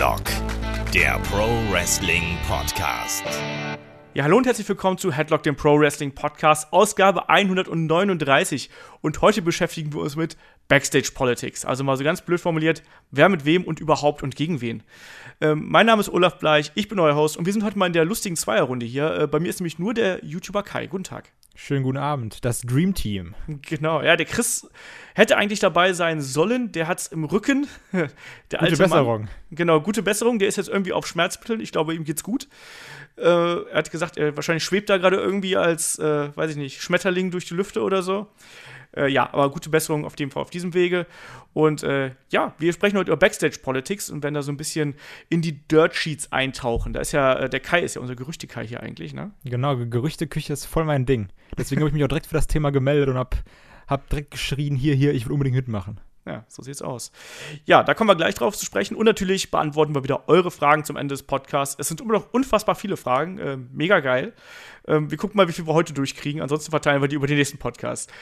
Headlock, der Pro Wrestling Podcast. Ja, hallo und herzlich willkommen zu Headlock, dem Pro Wrestling Podcast, Ausgabe 139. Und heute beschäftigen wir uns mit Backstage Politics. Also mal so ganz blöd formuliert, wer mit wem und überhaupt und gegen wen. Ähm, mein Name ist Olaf Bleich, ich bin euer Host und wir sind heute mal in der lustigen Zweierrunde hier. Äh, bei mir ist nämlich nur der YouTuber Kai. Guten Tag. Schönen guten Abend, das Dream Team. Genau, ja, der Chris hätte eigentlich dabei sein sollen, der hat's im Rücken. Der gute Besserung. Mann, genau, gute Besserung, der ist jetzt irgendwie auf Schmerzmitteln, ich glaube, ihm geht's gut. Äh, er hat gesagt, er wahrscheinlich schwebt da gerade irgendwie als, äh, weiß ich nicht, Schmetterling durch die Lüfte oder so. Äh, ja, aber gute Besserung auf jeden Fall auf diesem Wege. Und äh, ja, wir sprechen heute über Backstage Politics und werden da so ein bisschen in die Dirt Sheets eintauchen. Da ist ja, äh, der Kai ist ja unser Gerüchte-Kai hier eigentlich, ne? Genau, Gerüchteküche ist voll mein Ding. Deswegen habe ich mich auch direkt für das Thema gemeldet und habe hab direkt geschrien, hier, hier, ich will unbedingt mitmachen. Ja, so sieht's aus. Ja, da kommen wir gleich drauf zu sprechen. Und natürlich beantworten wir wieder eure Fragen zum Ende des Podcasts. Es sind immer noch unfassbar viele Fragen. Äh, mega geil. Ähm, wir gucken mal, wie viel wir heute durchkriegen. Ansonsten verteilen wir die über den nächsten Podcast.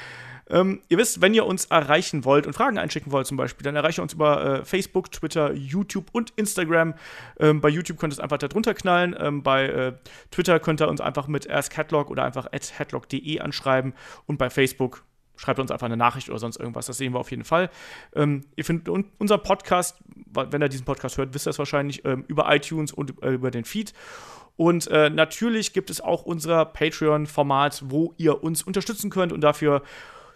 Ähm, ihr wisst, wenn ihr uns erreichen wollt und Fragen einschicken wollt zum Beispiel, dann erreicht ihr uns über äh, Facebook, Twitter, YouTube und Instagram. Ähm, bei YouTube könnt ihr es einfach da drunter knallen. Ähm, bei äh, Twitter könnt ihr uns einfach mit AskHeadlock oder einfach at headlock.de anschreiben. Und bei Facebook schreibt uns einfach eine Nachricht oder sonst irgendwas. Das sehen wir auf jeden Fall. Ähm, ihr findet un unser Podcast, wenn ihr diesen Podcast hört, wisst ihr es wahrscheinlich, ähm, über iTunes und äh, über den Feed. Und äh, natürlich gibt es auch unser Patreon-Format, wo ihr uns unterstützen könnt und dafür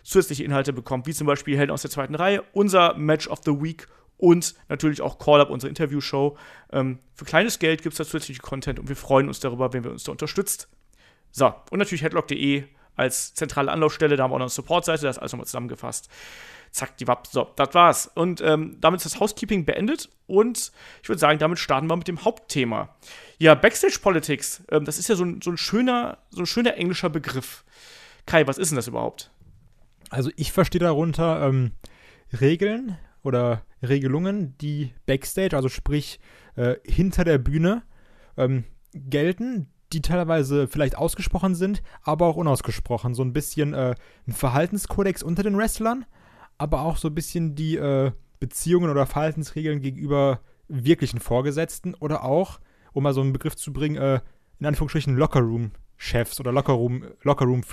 zusätzliche Inhalte bekommt, wie zum Beispiel Helden aus der zweiten Reihe, unser Match of the Week und natürlich auch Call-Up, unsere Interview-Show. Ähm, für kleines Geld gibt es da zusätzliche Content und wir freuen uns darüber, wenn ihr uns da unterstützt. So, und natürlich headlock.de als zentrale Anlaufstelle, da haben wir auch noch eine Support-Seite, das ist alles nochmal zusammengefasst. Zack, die Wapp. So, das war's. Und ähm, damit ist das Housekeeping beendet und ich würde sagen, damit starten wir mit dem Hauptthema. Ja, Backstage Politics, ähm, das ist ja so ein, so ein schöner, so ein schöner englischer Begriff. Kai, was ist denn das überhaupt? Also ich verstehe darunter ähm, Regeln oder Regelungen, die backstage, also sprich äh, hinter der Bühne, ähm, gelten, die teilweise vielleicht ausgesprochen sind, aber auch unausgesprochen. So ein bisschen äh, ein Verhaltenskodex unter den Wrestlern, aber auch so ein bisschen die äh, Beziehungen oder Verhaltensregeln gegenüber wirklichen Vorgesetzten oder auch, um mal so einen Begriff zu bringen, äh, in Anführungsstrichen Lockerroom-Chefs oder Lockerroom-Führern. Lockerroom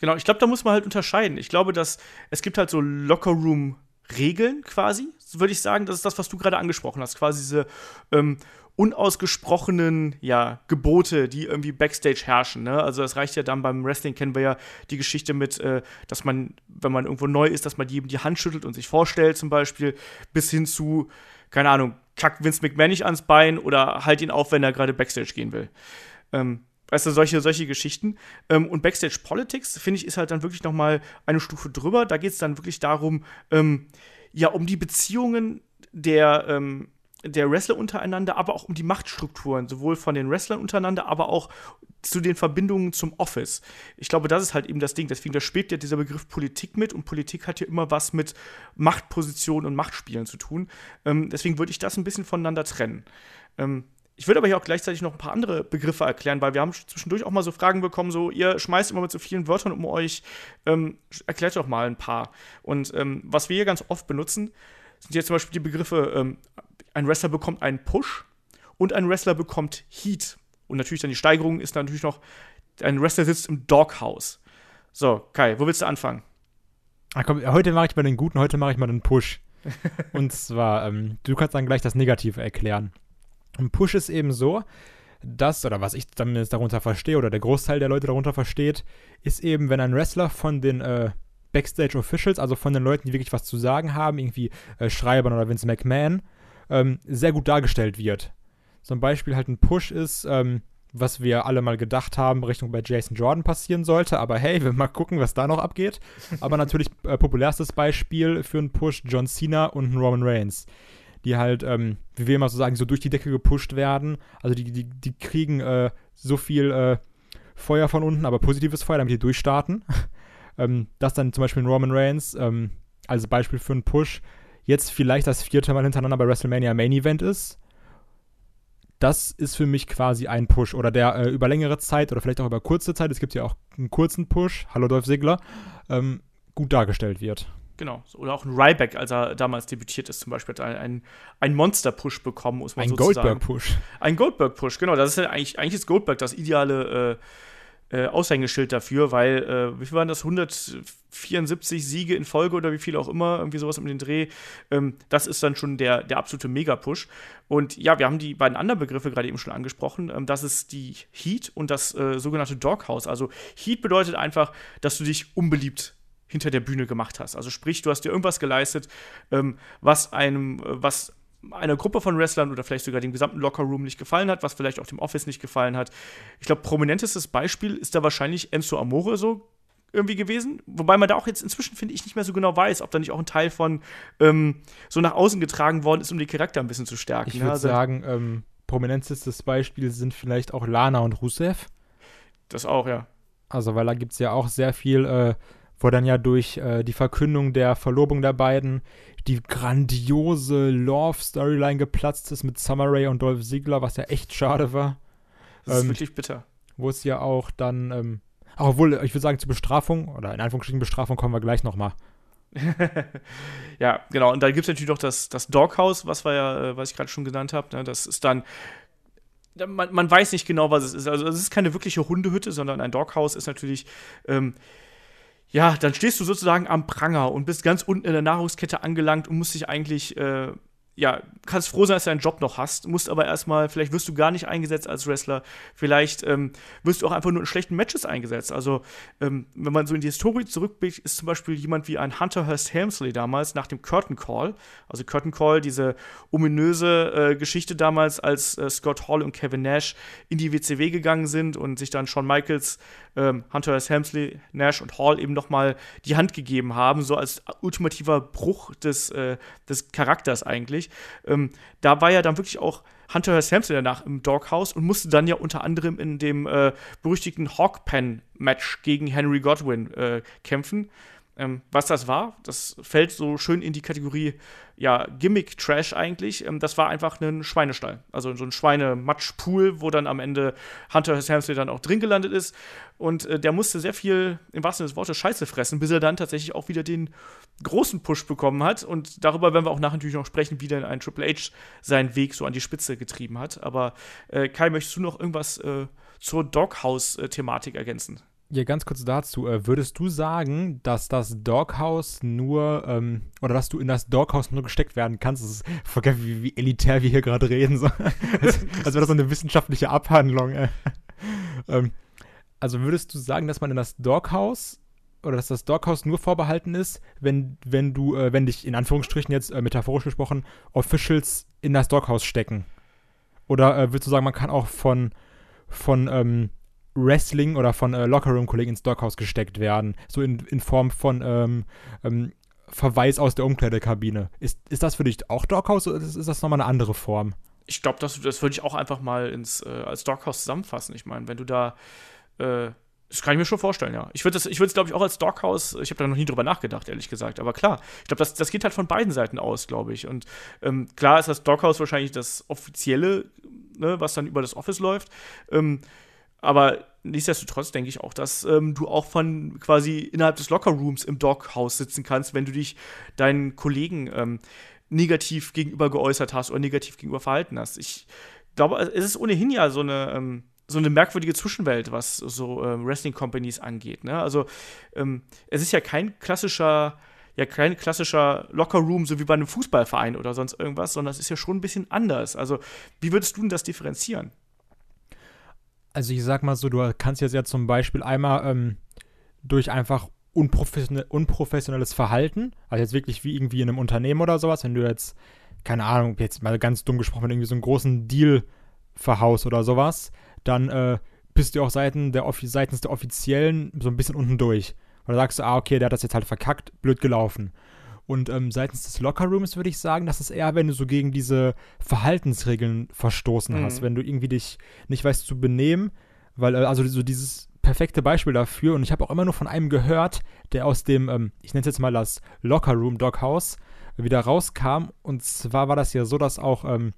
Genau, ich glaube, da muss man halt unterscheiden. Ich glaube, dass es gibt halt so Lockerroom-Regeln quasi, würde ich sagen. Das ist das, was du gerade angesprochen hast. Quasi diese ähm, unausgesprochenen ja, Gebote, die irgendwie Backstage herrschen. Ne? Also das reicht ja dann beim Wrestling, kennen wir ja die Geschichte mit, äh, dass man, wenn man irgendwo neu ist, dass man jedem die Hand schüttelt und sich vorstellt zum Beispiel, bis hin zu, keine Ahnung, kackt Vince McMahon nicht ans Bein oder halt ihn auf, wenn er gerade Backstage gehen will. Ähm, Weißt du, solche, solche Geschichten. Ähm, und Backstage Politics, finde ich, ist halt dann wirklich noch mal eine Stufe drüber. Da geht es dann wirklich darum, ähm, ja, um die Beziehungen der, ähm, der Wrestler untereinander, aber auch um die Machtstrukturen, sowohl von den Wrestlern untereinander, aber auch zu den Verbindungen zum Office. Ich glaube, das ist halt eben das Ding. Deswegen, da spielt ja dieser Begriff Politik mit und Politik hat ja immer was mit Machtpositionen und Machtspielen zu tun. Ähm, deswegen würde ich das ein bisschen voneinander trennen. Ähm, ich würde aber hier auch gleichzeitig noch ein paar andere Begriffe erklären, weil wir haben zwischendurch auch mal so Fragen bekommen, so ihr schmeißt immer mit so vielen Wörtern um euch, ähm, erklärt doch mal ein paar. Und ähm, was wir hier ganz oft benutzen, sind jetzt zum Beispiel die Begriffe, ähm, ein Wrestler bekommt einen Push und ein Wrestler bekommt Heat. Und natürlich dann die Steigerung ist natürlich noch, ein Wrestler sitzt im Doghouse. So, Kai, wo willst du anfangen? Ach komm, heute mache ich mal den guten, heute mache ich mal den Push. und zwar, ähm, du kannst dann gleich das Negative erklären. Ein Push ist eben so, dass, oder was ich zumindest darunter verstehe, oder der Großteil der Leute darunter versteht, ist eben, wenn ein Wrestler von den äh, Backstage Officials, also von den Leuten, die wirklich was zu sagen haben, irgendwie äh, Schreibern oder Vince McMahon, ähm, sehr gut dargestellt wird. Zum Beispiel halt ein Push ist, ähm, was wir alle mal gedacht haben, Richtung bei Jason Jordan passieren sollte. Aber hey, wir mal gucken, was da noch abgeht. Aber natürlich äh, populärstes Beispiel für einen Push John Cena und Roman Reigns die halt, ähm, wie wir immer so sagen, so durch die Decke gepusht werden. Also die, die, die kriegen äh, so viel äh, Feuer von unten, aber positives Feuer, damit die durchstarten. ähm, das dann zum Beispiel in Roman Reigns ähm, als Beispiel für einen Push jetzt vielleicht das vierte Mal hintereinander bei WrestleMania Main Event ist. Das ist für mich quasi ein Push oder der äh, über längere Zeit oder vielleicht auch über kurze Zeit, es gibt ja auch einen kurzen Push, hallo Dolph Ziggler, ähm, gut dargestellt wird. Genau. Oder auch ein Ryback, als er damals debütiert ist, zum Beispiel, hat ein, ein, ein Monster-Push bekommen, muss man Ein so sagen. Goldberg-Push. Ein Goldberg-Push, genau. Das ist ja eigentlich, eigentlich ist Goldberg das ideale äh, äh, Aushängeschild dafür, weil, äh, wie viel waren das? 174 Siege in Folge oder wie viel auch immer, irgendwie sowas um den Dreh. Ähm, das ist dann schon der, der absolute Mega-Push. Und ja, wir haben die beiden anderen Begriffe gerade eben schon angesprochen. Ähm, das ist die Heat und das äh, sogenannte Doghouse. Also Heat bedeutet einfach, dass du dich unbeliebt hinter der Bühne gemacht hast. Also sprich, du hast dir irgendwas geleistet, ähm, was einem, äh, was einer Gruppe von Wrestlern oder vielleicht sogar dem gesamten Lockerroom nicht gefallen hat, was vielleicht auch dem Office nicht gefallen hat. Ich glaube, prominentestes Beispiel ist da wahrscheinlich Enzo Amore so irgendwie gewesen. Wobei man da auch jetzt inzwischen, finde ich, nicht mehr so genau weiß, ob da nicht auch ein Teil von ähm, so nach außen getragen worden ist, um den Charakter ein bisschen zu stärken. Ich ne? würde Also, sagen, ähm, prominentestes Beispiel sind vielleicht auch Lana und Rusev. Das auch, ja. Also, weil da gibt es ja auch sehr viel, äh, wo dann ja durch äh, die Verkündung der Verlobung der beiden die grandiose Love-Storyline geplatzt ist mit Summer Rae und Dolph Ziggler, was ja echt schade war. Das ist Ähm, wirklich bitter. Wo es ja auch dann, ähm, auch obwohl, ich würde sagen, zur Bestrafung, oder in Anführungsstrichen Bestrafung kommen wir gleich nochmal. ja, genau. Und da gibt es natürlich noch das, das Doghouse, was wir ja, äh, was ich gerade schon genannt habe. Ne? Das ist dann. da- Man, man weiß nicht genau, was es ist. Also, es ist keine wirkliche Hundehütte, sondern ein Doghouse ist natürlich. Ähm, ja, dann stehst du sozusagen am Pranger und bist ganz unten in der Nahrungskette angelangt und musst dich eigentlich. Äh, ja, kannst froh sein, dass du einen Job noch hast, musst aber erstmal, vielleicht wirst du gar nicht eingesetzt als Wrestler, vielleicht ähm, wirst du auch einfach nur in schlechten Matches eingesetzt. Also, ähm, wenn man so in die Historie zurückblickt, ist zum Beispiel jemand wie ein Hunter Hearst Helmsley damals nach dem Curtain Call, also Curtain Call, diese ominöse äh, Geschichte damals, als äh, Scott Hall und Kevin Nash in die WCW gegangen sind und sich dann Shawn Michaels, ähm, Hunter Hearst Helmsley, Nash und Hall eben nochmal die Hand gegeben haben, so als ultimativer Bruch des, äh, des Charakters eigentlich. Ähm, da war ja dann wirklich auch Hunter Hearst Helmsley danach im Doghouse und musste dann ja unter anderem in dem äh, berüchtigten Hawkpen-Match gegen Henry Godwin äh, kämpfen. Ähm, was das war, das fällt so schön in die Kategorie ja, Gimmick-Trash eigentlich. Ähm, das war einfach ein Schweinestall. Also so ein Schweine-Matsch-Pool, wo dann am Ende Hunter Helmsley dann auch drin gelandet ist. Und äh, der musste sehr viel, im wahrsten Sinne des Wortes, Scheiße fressen, bis er dann tatsächlich auch wieder den großen Push bekommen hat. Und darüber werden wir auch nachher natürlich noch sprechen, wie denn ein Triple H seinen Weg so an die Spitze getrieben hat. Aber äh, Kai, möchtest du noch irgendwas äh, zur Doghouse-Thematik ergänzen? Ja, ganz kurz dazu. Äh, würdest du sagen, dass das Doghouse nur, ähm, oder dass du in das Doghouse nur gesteckt werden kannst? Das ist voll geil, wie, wie elitär wir hier gerade reden. So. als als wäre das so eine wissenschaftliche Abhandlung. Äh. ähm, also würdest du sagen, dass man in das Doghouse oder dass das Doghouse nur vorbehalten ist, wenn, wenn du, äh, wenn dich in Anführungsstrichen jetzt äh, metaphorisch gesprochen, Officials in das Doghouse stecken? Oder äh, würdest du sagen, man kann auch von, von ähm, Wrestling oder von äh, Lockerroom-Kollegen ins Doghouse gesteckt werden? So in, in Form von ähm, ähm, Verweis aus der Umkleidekabine. Ist, ist das für dich auch Doghouse oder ist, ist das nochmal eine andere Form? Ich glaube, das, das würde ich auch einfach mal ins, äh, als Doghouse zusammenfassen. Ich meine, wenn du da, äh, das kann ich mir schon vorstellen, ja. Ich würde es, ich glaube ich, auch als Doghouse, ich habe da noch nie drüber nachgedacht, ehrlich gesagt. Aber klar, ich glaube, das, das geht halt von beiden Seiten aus, glaube ich. Und ähm, klar ist das Doghouse wahrscheinlich das offizielle, ne, was dann über das Office läuft. Ähm, aber nichtsdestotrotz denke ich auch, dass ähm, du auch von quasi innerhalb des Lockerrooms im Doghouse sitzen kannst, wenn du dich deinen Kollegen ähm, negativ gegenüber geäußert hast oder negativ gegenüber verhalten hast. Ich glaube, es ist ohnehin ja so eine, ähm, so eine merkwürdige Zwischenwelt, was so ähm, Wrestling-Companies angeht. Ne? Also ähm, es ist ja kein klassischer, ja kein klassischer Lockerroom, so wie bei einem Fußballverein oder sonst irgendwas, sondern es ist ja schon ein bisschen anders. Also wie würdest du denn das differenzieren? Also ich sag mal so, du kannst jetzt ja zum Beispiel einmal ähm, durch einfach unprofessionell, unprofessionelles Verhalten, also jetzt wirklich wie irgendwie in einem Unternehmen oder sowas, wenn du jetzt, keine Ahnung, jetzt mal ganz dumm gesprochen, wenn du irgendwie so einen großen Deal verhaust oder sowas, dann äh, bist du auch seiten der, seitens der Offiziellen so ein bisschen unten durch. Oder sagst du, ah, okay, der hat das jetzt halt verkackt, blöd gelaufen. Und ähm, seitens des Lockerrooms würde ich sagen, das ist eher, wenn du so gegen diese Verhaltensregeln verstoßen Mhm. hast, wenn du irgendwie dich nicht weißt zu benehmen, weil, äh, also so dieses perfekte Beispiel dafür, und ich habe auch immer nur von einem gehört, der aus dem, ähm, ich nenne es jetzt mal das Lockerroom Doghouse, wieder rauskam. Und zwar war das ja so, dass auch ähm,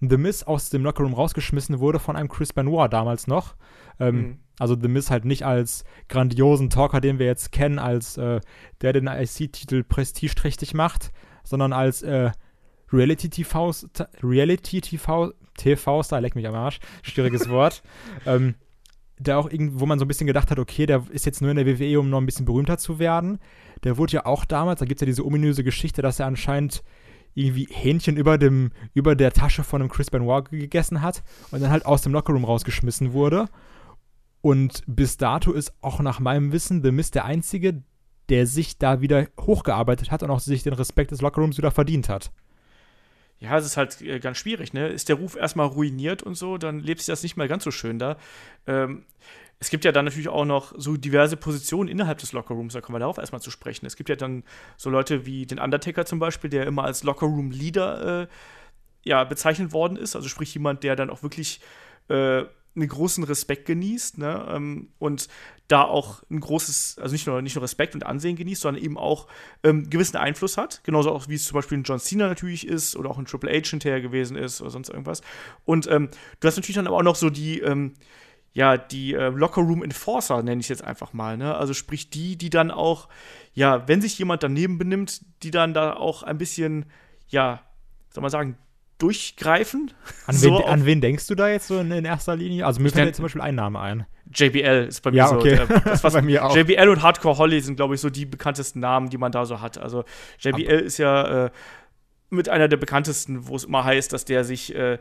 The Miz aus dem Lockerroom rausgeschmissen wurde von einem Chris Benoit damals noch. Ähm, Mhm. Also The Miz halt nicht als grandiosen Talker, den wir jetzt kennen, als äh, der den IC-Titel prestigeträchtig macht, sondern als äh, Reality-TV, Reality-TV, TV-Star, leck mich am Arsch, schwieriges Wort, ähm, der auch irgendwo, wo man so ein bisschen gedacht hat, okay, der ist jetzt nur in der WWE, um noch ein bisschen berühmter zu werden. Der wurde ja auch damals, da gibt es ja diese ominöse Geschichte, dass er anscheinend irgendwie Hähnchen über, dem, über der Tasche von einem Chris Benoit gegessen hat und dann halt aus dem Lockerroom rausgeschmissen wurde. Und bis dato ist auch nach meinem Wissen The Mist der Einzige, der sich da wieder hochgearbeitet hat und auch sich den Respekt des Lockerrooms wieder verdient hat. Ja, es ist halt äh, ganz schwierig, ne? Ist der Ruf erstmal ruiniert und so, dann lebt sich das nicht mal ganz so schön da. Ähm, es gibt ja dann natürlich auch noch so diverse Positionen innerhalb des Lockerrooms, da kommen wir darauf erstmal zu sprechen. Es gibt ja dann so Leute wie den Undertaker zum Beispiel, der immer als Lockerroom-Leader äh, ja, bezeichnet worden ist. Also sprich jemand, der dann auch wirklich äh, einen großen Respekt genießt ne? Ähm, und da auch ein großes, also nicht nur, nicht nur Respekt und Ansehen genießt, sondern eben auch ähm, gewissen Einfluss hat. Genauso auch wie es zum Beispiel ein John Cena natürlich ist oder auch ein Triple H hinterher gewesen ist oder sonst irgendwas. Und ähm, du hast natürlich dann aber auch noch so die, ähm, ja, die äh, Locker Room Enforcer, nenne ich jetzt einfach mal, ne? Also sprich die, die dann auch, ja, wenn sich jemand daneben benimmt, die dann da auch ein bisschen, ja, soll man sagen, durchgreifen. An, so wen, an wen, denkst du da jetzt so in, in erster Linie? Also mir fällt jetzt zum Beispiel ein Name ein. JBL ist bei mir ja, so. Okay. Der, das, was bei mir auch. JBL und Hardcore Holly sind, glaube ich, so die bekanntesten Namen, die man da so hat. Also JBL Aber ist ja äh, mit einer der bekanntesten, wo es immer heißt, dass der sich äh,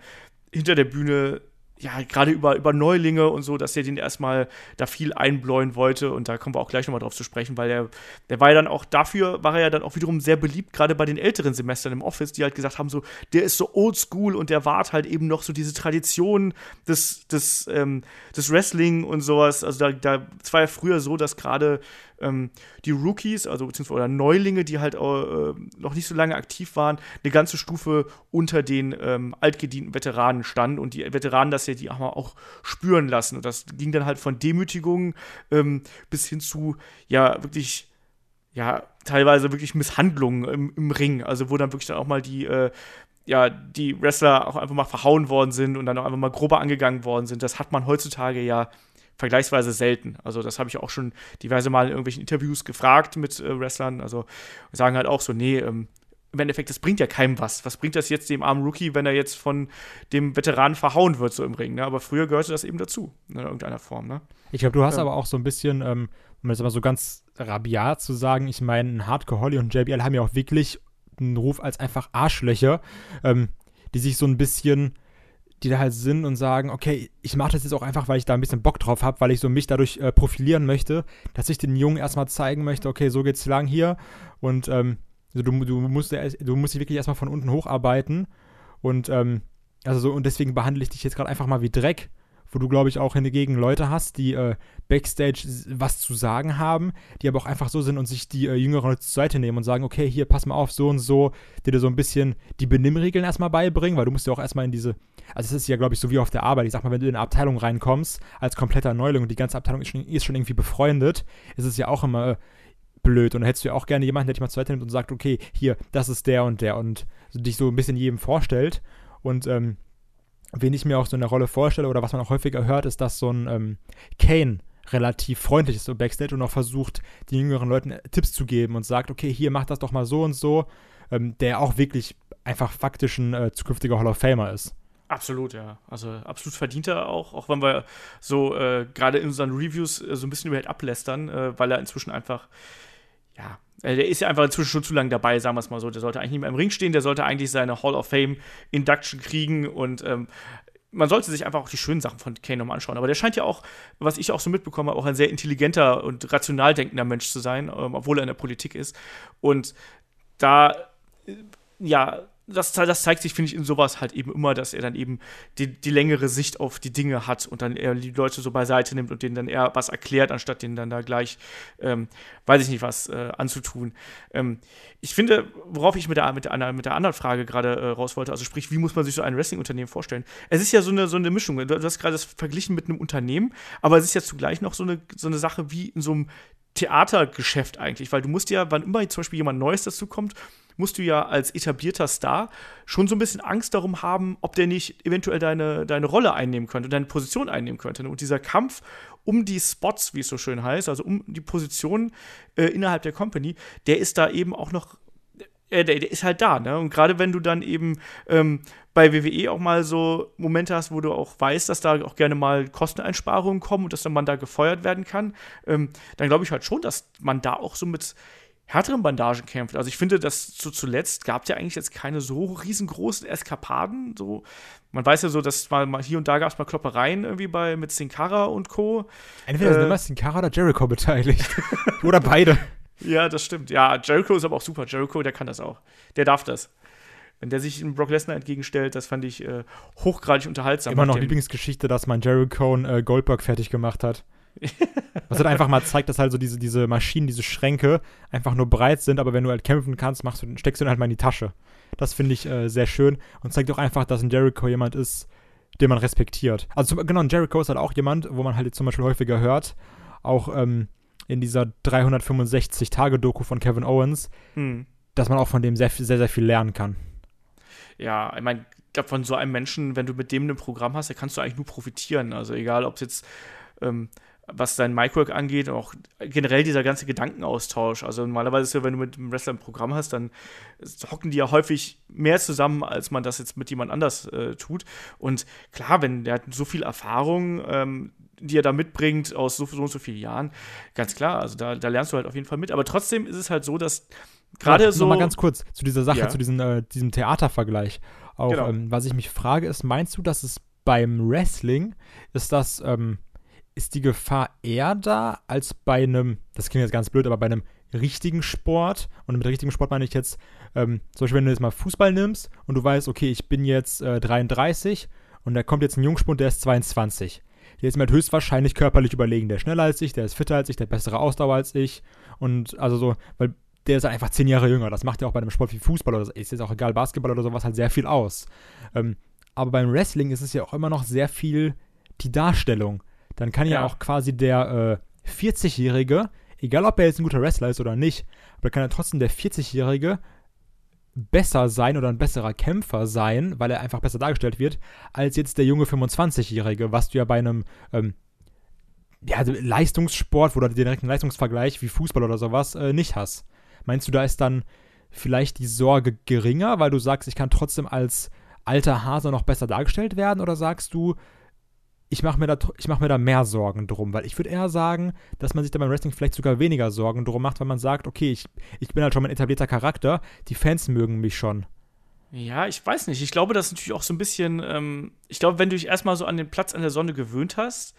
hinter der Bühne ja, gerade über, über Neulinge und so, dass er den erstmal da viel einbläuen wollte. Und da kommen wir auch gleich nochmal drauf zu sprechen, weil der, der war ja dann auch dafür, war er ja dann auch wiederum sehr beliebt, gerade bei den älteren Semestern im Office, die halt gesagt haben, so, der ist so oldschool und der wahrt halt eben noch so diese Tradition des, des, ähm, des Wrestling und sowas. Also da, da, es war ja früher so, dass gerade ähm, die Rookies, also beziehungsweise oder Neulinge, die halt äh, noch nicht so lange aktiv waren, eine ganze Stufe unter den ähm, altgedienten Veteranen standen und die Veteranen das ja die auch spüren lassen. Und das ging dann halt von Demütigungen ähm, bis hin zu, ja, wirklich ja, teilweise wirklich Misshandlungen im, im, Ring. Also wo dann wirklich dann auch mal die, äh, ja, die Wrestler auch einfach mal verhauen worden sind und dann auch einfach mal grober angegangen worden sind. Das hat man heutzutage ja vergleichsweise selten. Also das habe ich auch schon diverse Mal in irgendwelchen Interviews gefragt mit äh, Wrestlern. Also sagen halt auch so, nee, ähm, im Endeffekt, das bringt ja keinem was. Was bringt das jetzt dem armen Rookie, wenn er jetzt von dem Veteranen verhauen wird, so im Ring? Ne? Aber früher gehörte das eben dazu, in irgendeiner Form. Ne? Ich glaube, du hast ja. aber auch so ein bisschen, ähm, um jetzt mal so ganz rabiat zu sagen, ich meine, Hardcore Holly und JBL haben ja auch wirklich einen Ruf als einfach Arschlöcher, ähm, die sich so ein bisschen die da halt sind und sagen, okay, ich mache das jetzt auch einfach, weil ich da ein bisschen Bock drauf habe, weil ich so mich dadurch äh, profilieren möchte, dass ich den Jungen erstmal zeigen möchte, okay, so geht's lang hier und ähm, also du, du, musst, du musst dich wirklich erstmal von unten hocharbeiten und ähm, also so, und deswegen behandle ich dich jetzt gerade einfach mal wie Dreck wo du, glaube ich, auch hingegen Leute hast, die äh, Backstage was zu sagen haben, die aber auch einfach so sind und sich die äh, jüngeren Leute zur Seite nehmen und sagen, okay, hier, pass mal auf, so und so, die dir so ein bisschen die Benimmregeln erstmal beibringen, weil du musst ja auch erstmal in diese, also es ist ja, glaube ich, so wie auf der Arbeit, ich sag mal, wenn du in eine Abteilung reinkommst, als kompletter Neuling und die ganze Abteilung ist schon, ist schon irgendwie befreundet, ist es ja auch immer äh, blöd. Und dann hättest du ja auch gerne jemanden, der dich mal zur Seite nimmt und sagt, okay, hier, das ist der und der und dich so ein bisschen jedem vorstellt. Und ähm, wen ich mir auch so in der Rolle vorstelle oder was man auch häufiger hört, ist, dass so ein ähm, Kane relativ freundlich ist so Backstage und auch versucht, den jüngeren Leuten äh, Tipps zu geben und sagt, okay, hier mach das doch mal so und so, ähm, der auch wirklich einfach faktisch ein äh, zukünftiger Hall of Famer ist. Absolut, ja. Also absolut verdient er auch, auch wenn wir so äh, gerade in unseren Reviews äh, so ein bisschen über ihn ablästern, äh, weil er inzwischen einfach, ja, äh, der ist ja einfach inzwischen schon zu lange dabei, sagen wir es mal so. Der sollte eigentlich nicht mehr im Ring stehen, der sollte eigentlich seine Hall of Fame Induction kriegen und ähm, man sollte sich einfach auch die schönen Sachen von Kane nochmal anschauen. Aber der scheint ja auch, was ich auch so mitbekomme, auch ein sehr intelligenter und rational denkender Mensch zu sein, ähm, obwohl er in der Politik ist. Und da, äh, ja, das, das zeigt sich, finde ich, in sowas halt eben immer, dass er dann eben die, die längere Sicht auf die Dinge hat und dann eher die Leute so beiseite nimmt und denen dann eher was erklärt, anstatt denen dann da gleich, ähm, weiß ich nicht was, äh, anzutun. Ähm, ich finde, worauf ich mit der, mit der, mit der anderen Frage gerade äh, raus wollte, also sprich, wie muss man sich so ein Wrestling-Unternehmen vorstellen? Es ist ja so eine, so eine Mischung. Du, hast gerade das verglichen mit einem Unternehmen, aber es ist ja zugleich noch so eine, so eine Sache wie in so einem Theatergeschäft eigentlich, weil du musst ja, wann immer zum Beispiel jemand Neues dazu kommt, musst du ja als etablierter Star schon so ein bisschen Angst darum haben, ob der nicht eventuell deine, deine Rolle einnehmen könnte, deine Position einnehmen könnte. Und dieser Kampf um die Spots, wie es so schön heißt, also um die Position äh, innerhalb der Company, der ist da eben auch noch äh, der, der, ist halt da, ne? Und gerade wenn du dann eben ähm, bei WWE auch mal so Momente hast, wo du auch weißt, dass da auch gerne mal Kosteneinsparungen kommen und dass dann man da gefeuert werden kann, ähm, dann glaube ich halt schon, dass man da auch so mit härteren Bandagen kämpft. Also ich finde, dass zu, zuletzt gab es ja eigentlich jetzt keine so riesengroßen Eskapaden. So, man weiß ja so, dass mal, mal hier und da gab es mal Kloppereien irgendwie bei mit Sin Cara und Co. Entweder äh, sind immer Sin Cara oder Jericho beteiligt. oder beide. Ja, das stimmt. Ja, Jericho ist aber auch super. Jericho, der kann das auch. Der darf das. Wenn der sich Brock Lesnar entgegenstellt, das fand ich äh, hochgradig unterhaltsam. Immer noch Lieblingsgeschichte, dass man Jericho und äh, Goldberg fertig gemacht hat. Was halt einfach mal zeigt, dass halt so diese, diese Maschinen, diese Schränke einfach nur breit sind, aber wenn du halt kämpfen kannst, machst du, steckst du dann halt mal in die Tasche. Das finde ich äh, sehr schön und zeigt auch einfach, dass ein Jericho jemand ist, den man respektiert. Also genau, ein Jericho ist halt auch jemand, wo man halt zum Beispiel häufiger hört, auch ähm, in dieser 365-Tage-Doku von Kevin Owens, hm. dass man auch von dem sehr, sehr, sehr viel lernen kann. Ja, ich meine, ich glaube, von so einem Menschen, wenn du mit dem ein Programm hast, da kannst du eigentlich nur profitieren. Also egal, ob es jetzt ähm, was dein Micwork angeht, auch generell dieser ganze Gedankenaustausch. Also normalerweise ist ja, wenn du mit einem Wrestler ein Programm hast, dann hocken die ja häufig mehr zusammen, als man das jetzt mit jemand anders äh, tut. Und klar, wenn der hat so viel Erfahrung, ähm, die er da mitbringt aus so, so und so vielen Jahren, ganz klar, also da, da lernst du halt auf jeden Fall mit. Aber trotzdem ist es halt so, dass gerade so. Mal ganz kurz zu dieser Sache, ja. zu diesem, äh, diesem Theatervergleich. Auch, genau. ähm, was ich mich frage, ist, meinst du, dass es beim Wrestling ist das, ähm, ist die Gefahr eher da als bei einem, das klingt jetzt ganz blöd, aber bei einem richtigen Sport, und mit richtigem Sport meine ich jetzt, ähm, zum Beispiel, wenn du jetzt mal Fußball nimmst und du weißt, okay, ich bin jetzt äh, 33 und da kommt jetzt ein Jungspund, der ist 22. Der ist mir halt höchstwahrscheinlich körperlich überlegen. Der ist schneller als ich, der ist fitter als ich, der hat bessere Ausdauer als ich. Und also so, weil der ist halt einfach zehn Jahre jünger. Das macht ja auch bei einem Sport wie Fußball oder ist jetzt auch egal, Basketball oder sowas halt sehr viel aus. Ähm, aber beim Wrestling ist es ja auch immer noch sehr viel die Darstellung dann kann ja, ja auch quasi der äh, 40-Jährige, egal ob er jetzt ein guter Wrestler ist oder nicht, aber kann ja trotzdem der 40-Jährige besser sein oder ein besserer Kämpfer sein, weil er einfach besser dargestellt wird, als jetzt der junge 25-Jährige, was du ja bei einem ähm, ja, Leistungssport, wo du den direkten Leistungsvergleich wie Fußball oder sowas äh, nicht hast. Meinst du, da ist dann vielleicht die Sorge geringer, weil du sagst, ich kann trotzdem als alter Hase noch besser dargestellt werden? Oder sagst du, ich mache mir, da, mach mir da mehr Sorgen drum, weil ich würde eher sagen, dass man sich da beim Wrestling vielleicht sogar weniger Sorgen drum macht, weil man sagt, okay, ich, ich bin halt schon ein etablierter Charakter, die Fans mögen mich schon. Ja, ich weiß nicht. Ich glaube, das ist natürlich auch so ein bisschen, ähm, ich glaube, wenn du dich erstmal so an den Platz an der Sonne gewöhnt hast,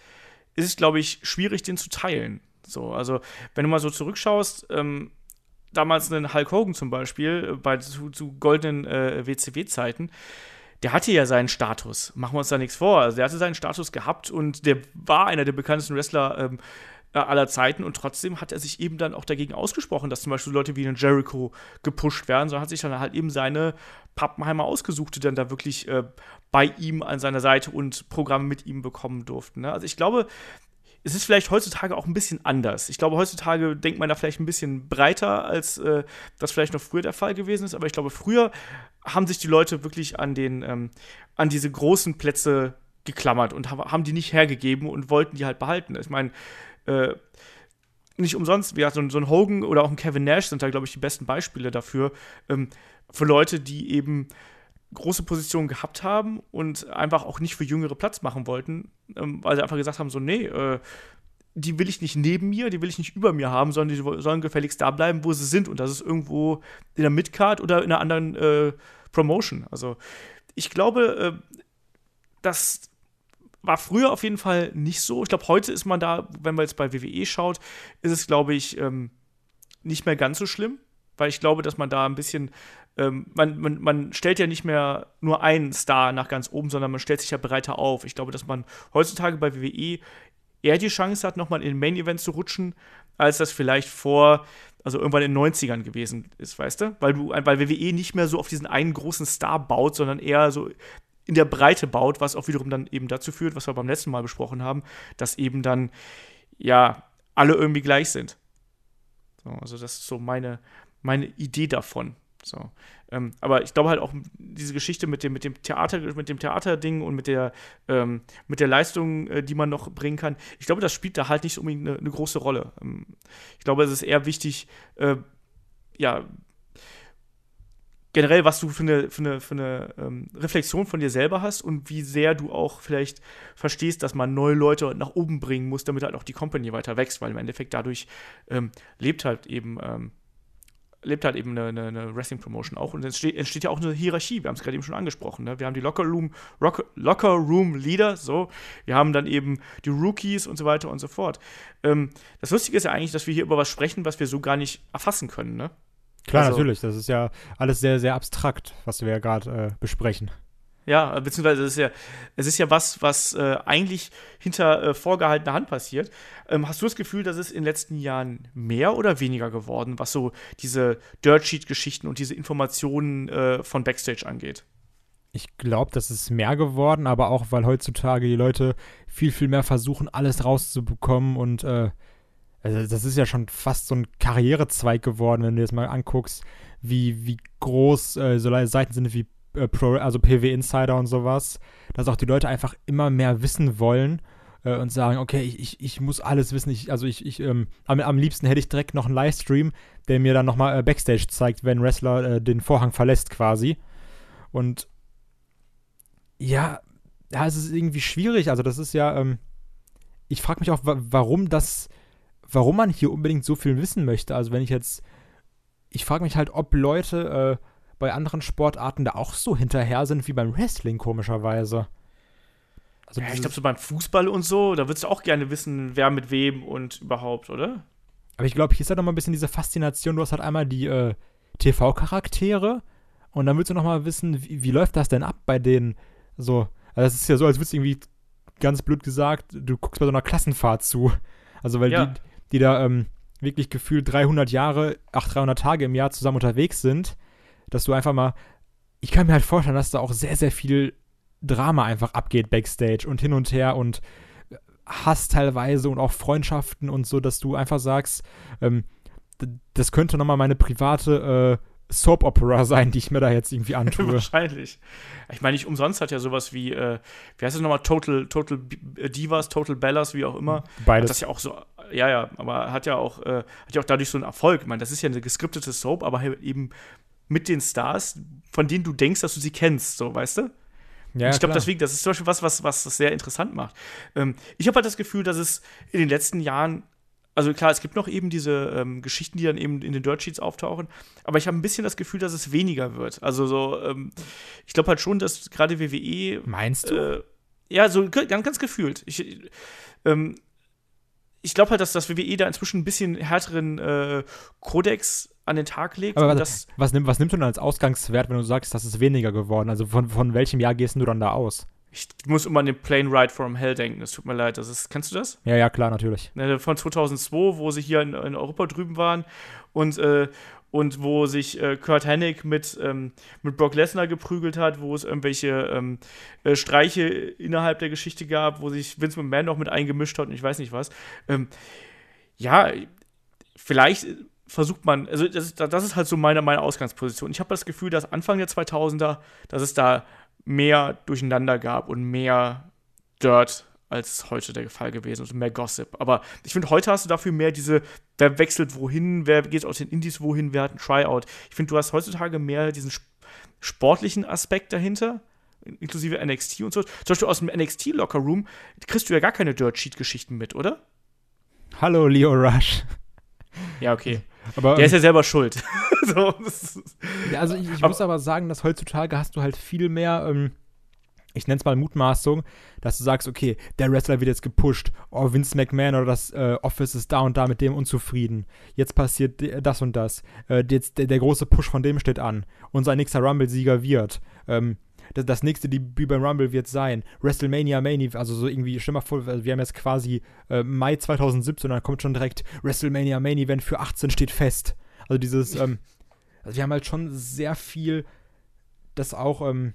ist es, glaube ich, schwierig, den zu teilen. So, also, wenn du mal so zurückschaust, ähm, damals einen Hulk Hogan zum Beispiel, äh, bei zu, zu goldenen äh, WCW-Zeiten, der hatte ja seinen Status. Machen wir uns da nichts vor. Also der hatte seinen Status gehabt und der war einer der bekanntesten Wrestler ähm, äh, aller Zeiten und trotzdem hat er sich eben dann auch dagegen ausgesprochen, dass zum Beispiel Leute wie ein Jericho gepusht werden, sondern hat sich dann halt eben seine Pappenheimer ausgesucht, die dann da wirklich äh, bei ihm an seiner Seite und Programme mit ihm bekommen durften. Ne? Also ich glaube, es ist vielleicht heutzutage auch ein bisschen anders. Ich glaube, heutzutage denkt man da vielleicht ein bisschen breiter, als äh, das vielleicht noch früher der Fall gewesen ist. Aber ich glaube, früher haben sich die Leute wirklich an den, ähm, an diese großen Plätze geklammert und haben die nicht hergegeben und wollten die halt behalten. Ich meine, äh, nicht umsonst, ja, so, ein, Hogan oder auch ein Kevin Nash sind da, glaube ich, die besten Beispiele dafür, ähm, für Leute, die eben große Positionen gehabt haben und einfach auch nicht für Jüngere Platz machen wollten, ähm, weil sie einfach gesagt haben, so, nee, äh, die will ich nicht neben mir, die will ich nicht über mir haben, sondern die sollen gefälligst da bleiben, wo sie sind. Und das ist irgendwo in der Midcard oder in einer anderen äh, Promotion. Also ich glaube, äh, das war früher auf jeden Fall nicht so. Ich glaube, heute ist man da, wenn man jetzt bei WWE schaut, ist es, glaube ich, ähm, nicht mehr ganz so schlimm, weil ich glaube, dass man da ein bisschen ähm, man, man, man stellt ja nicht mehr nur einen Star nach ganz oben, sondern man stellt sich ja breiter auf. Ich glaube, dass man heutzutage bei WWE eher die Chance hat, nochmal in den Main Event zu rutschen, als das vielleicht vor, also irgendwann in den 90ern gewesen ist, weißt du? Weil du, weil WWE nicht mehr so auf diesen einen großen Star baut, sondern eher so in der Breite baut, was auch wiederum dann eben dazu führt, was wir beim letzten Mal besprochen haben, dass eben dann, ja, alle irgendwie gleich sind. So, also das ist so meine, meine Idee davon. So. Ähm, aber ich glaube halt auch diese Geschichte mit dem, mit dem Theater, mit dem Theaterding und mit der, ähm, mit der Leistung, äh, die man noch bringen kann, ich glaube, das spielt da halt nicht unbedingt eine, eine große Rolle. Ähm, ich glaube, es ist eher wichtig, äh, ja, generell, was du für eine, für eine, für eine ähm, Reflexion von dir selber hast und wie sehr du auch vielleicht verstehst, dass man neue Leute nach oben bringen muss, damit halt auch die Company weiter wächst, weil im Endeffekt dadurch ähm, lebt halt eben ähm, lebt halt eben eine, eine, eine Wrestling-Promotion auch und es entsteht, entsteht, ja auch eine Hierarchie. Wir haben es gerade eben schon angesprochen. Ne? Wir haben die Locker Room, Rock, Locker Room Leader, so. Wir haben dann eben die Rookies und so weiter und so fort. Ähm, das Lustige ist ja eigentlich, dass wir hier über was sprechen, was wir so gar nicht erfassen können. Ne? Klar, also, natürlich. Das ist ja alles sehr, sehr abstrakt, was wir ja gerade äh, besprechen. Ja, beziehungsweise es ist ja, es ist ja was, was äh, eigentlich hinter äh, vorgehaltener Hand passiert. Ähm, hast du das Gefühl, dass es in den letzten Jahren mehr oder weniger geworden, was so diese Dirt Sheet-Geschichten und diese Informationen äh, von Backstage angeht? Ich glaube, das ist mehr geworden, aber auch, weil heutzutage die Leute viel, viel mehr versuchen, alles rauszubekommen und äh, also das ist ja schon fast so ein Karrierezweig geworden, wenn du jetzt mal anguckst, wie, wie groß äh, so Seiten sind wie äh, Pro, also PW Insider und sowas, dass auch die Leute einfach immer mehr wissen wollen äh, und sagen, okay, ich, ich, ich muss alles wissen. Ich, also ich, ich ähm, am, am liebsten hätte ich direkt noch einen Livestream, der mir dann nochmal äh, Backstage zeigt, wenn Wrestler äh, den Vorhang verlässt quasi. Und ja, ja, es ist irgendwie schwierig. Also das ist ja, ähm, ich frage mich auch, warum das, warum man hier unbedingt so viel wissen möchte. Also wenn ich jetzt, ich frage mich halt, ob Leute äh, bei anderen Sportarten da auch so hinterher sind wie beim Wrestling, komischerweise. Also ja, ich glaube, so beim Fußball und so, da würdest du auch gerne wissen, wer mit wem und überhaupt, oder? Aber ich glaube, hier ist halt noch mal ein bisschen diese Faszination. Du hast halt einmal die äh, TV-Charaktere und dann willst du noch mal wissen, wie, wie, läuft das denn ab bei denen? So, also das ist ja so, als würdest du irgendwie, ganz blöd gesagt, du guckst bei so einer Klassenfahrt zu. Also, weil ja. die, die da ähm, wirklich gefühlt 300 Jahre, ach, 300 Tage im Jahr zusammen unterwegs sind dass du einfach mal, ich kann mir halt vorstellen, dass da auch sehr, sehr viel Drama einfach abgeht backstage und hin und her und Hass teilweise und auch Freundschaften und so, dass du einfach sagst, ähm, das könnte nochmal meine private äh, Soap Opera sein, die ich mir da jetzt irgendwie antue. Wahrscheinlich. Ich meine, nicht umsonst hat ja sowas wie, äh, wie heißt das nochmal, Total, Total Divas, Total Bellas, wie auch immer. Beides. Hat das ja auch so, ja, ja, aber hat ja auch, äh, hat ja auch dadurch so einen Erfolg. Ich meine, das ist ja eine geskriptete Soap, aber eben mit den Stars, von denen du denkst, dass du sie kennst, so, weißt du? Ja, ich glaube, deswegen, das ist zum Beispiel was, was, was das sehr interessant macht. Ähm, ich habe halt das Gefühl, dass es in den letzten Jahren, also klar, es gibt noch eben diese ähm, Geschichten, die dann eben in den Dirt Sheets auftauchen, aber ich habe ein bisschen das Gefühl, dass es weniger wird. Also so, ähm, ich glaube halt schon, dass gerade WWE. Meinst du? Äh, ja, so ganz, ganz gefühlt. Ich, ähm, ich glaube halt, dass das WWE da inzwischen ein bisschen härteren äh, Kodex an den Tag legt. Aber was, was, nimm, was nimmst du denn als Ausgangswert, wenn du sagst, das ist weniger geworden? Also von, von welchem Jahr gehst du dann da aus? Ich muss immer an den Plane Ride from Hell denken. Das tut mir leid. Das ist, kennst du das? Ja, ja, klar, natürlich. Ne, von 2002, wo sie hier in, in Europa drüben waren und, äh, und wo sich äh, Kurt Hennig mit, ähm, mit Brock Lesnar geprügelt hat, wo es irgendwelche ähm, äh, Streiche innerhalb der Geschichte gab, wo sich Vince McMahon noch mit eingemischt hat und ich weiß nicht was. Ähm, ja, vielleicht versucht man, also das ist, das ist halt so meine, meine Ausgangsposition. Ich habe das Gefühl, dass Anfang der 2000er, dass es da mehr Durcheinander gab und mehr Dirt als heute der Fall gewesen und mehr Gossip. Aber ich finde, heute hast du dafür mehr diese, wer wechselt wohin, wer geht aus den Indies wohin, wer hat ein Tryout. Ich finde, du hast heutzutage mehr diesen sportlichen Aspekt dahinter, inklusive NXT und so. Zum Beispiel aus dem NXT-Locker-Room kriegst du ja gar keine Dirt-Sheet-Geschichten mit, oder? Hallo, Leo Rush. Ja, okay. Aber, der ist ja selber schuld. so, ja, also ich, ich aber, muss aber sagen, dass heutzutage hast du halt viel mehr, ähm, ich nenne es mal Mutmaßung, dass du sagst, okay, der Wrestler wird jetzt gepusht, oh, Vince McMahon oder das äh, Office ist da und da mit dem unzufrieden. Jetzt passiert das und das. Äh, jetzt der, der, große Push von dem steht an. Unser nächster Rumble-Sieger wird. Ähm, das, das nächste Debüt beim Rumble wird sein. WrestleMania Mania, also so irgendwie, stell mal vor, wir haben jetzt quasi äh, Mai 2017 und dann kommt schon direkt WrestleMania Main Event für 18 steht fest. Also dieses, ähm, also wir haben halt schon sehr viel, das auch, ähm,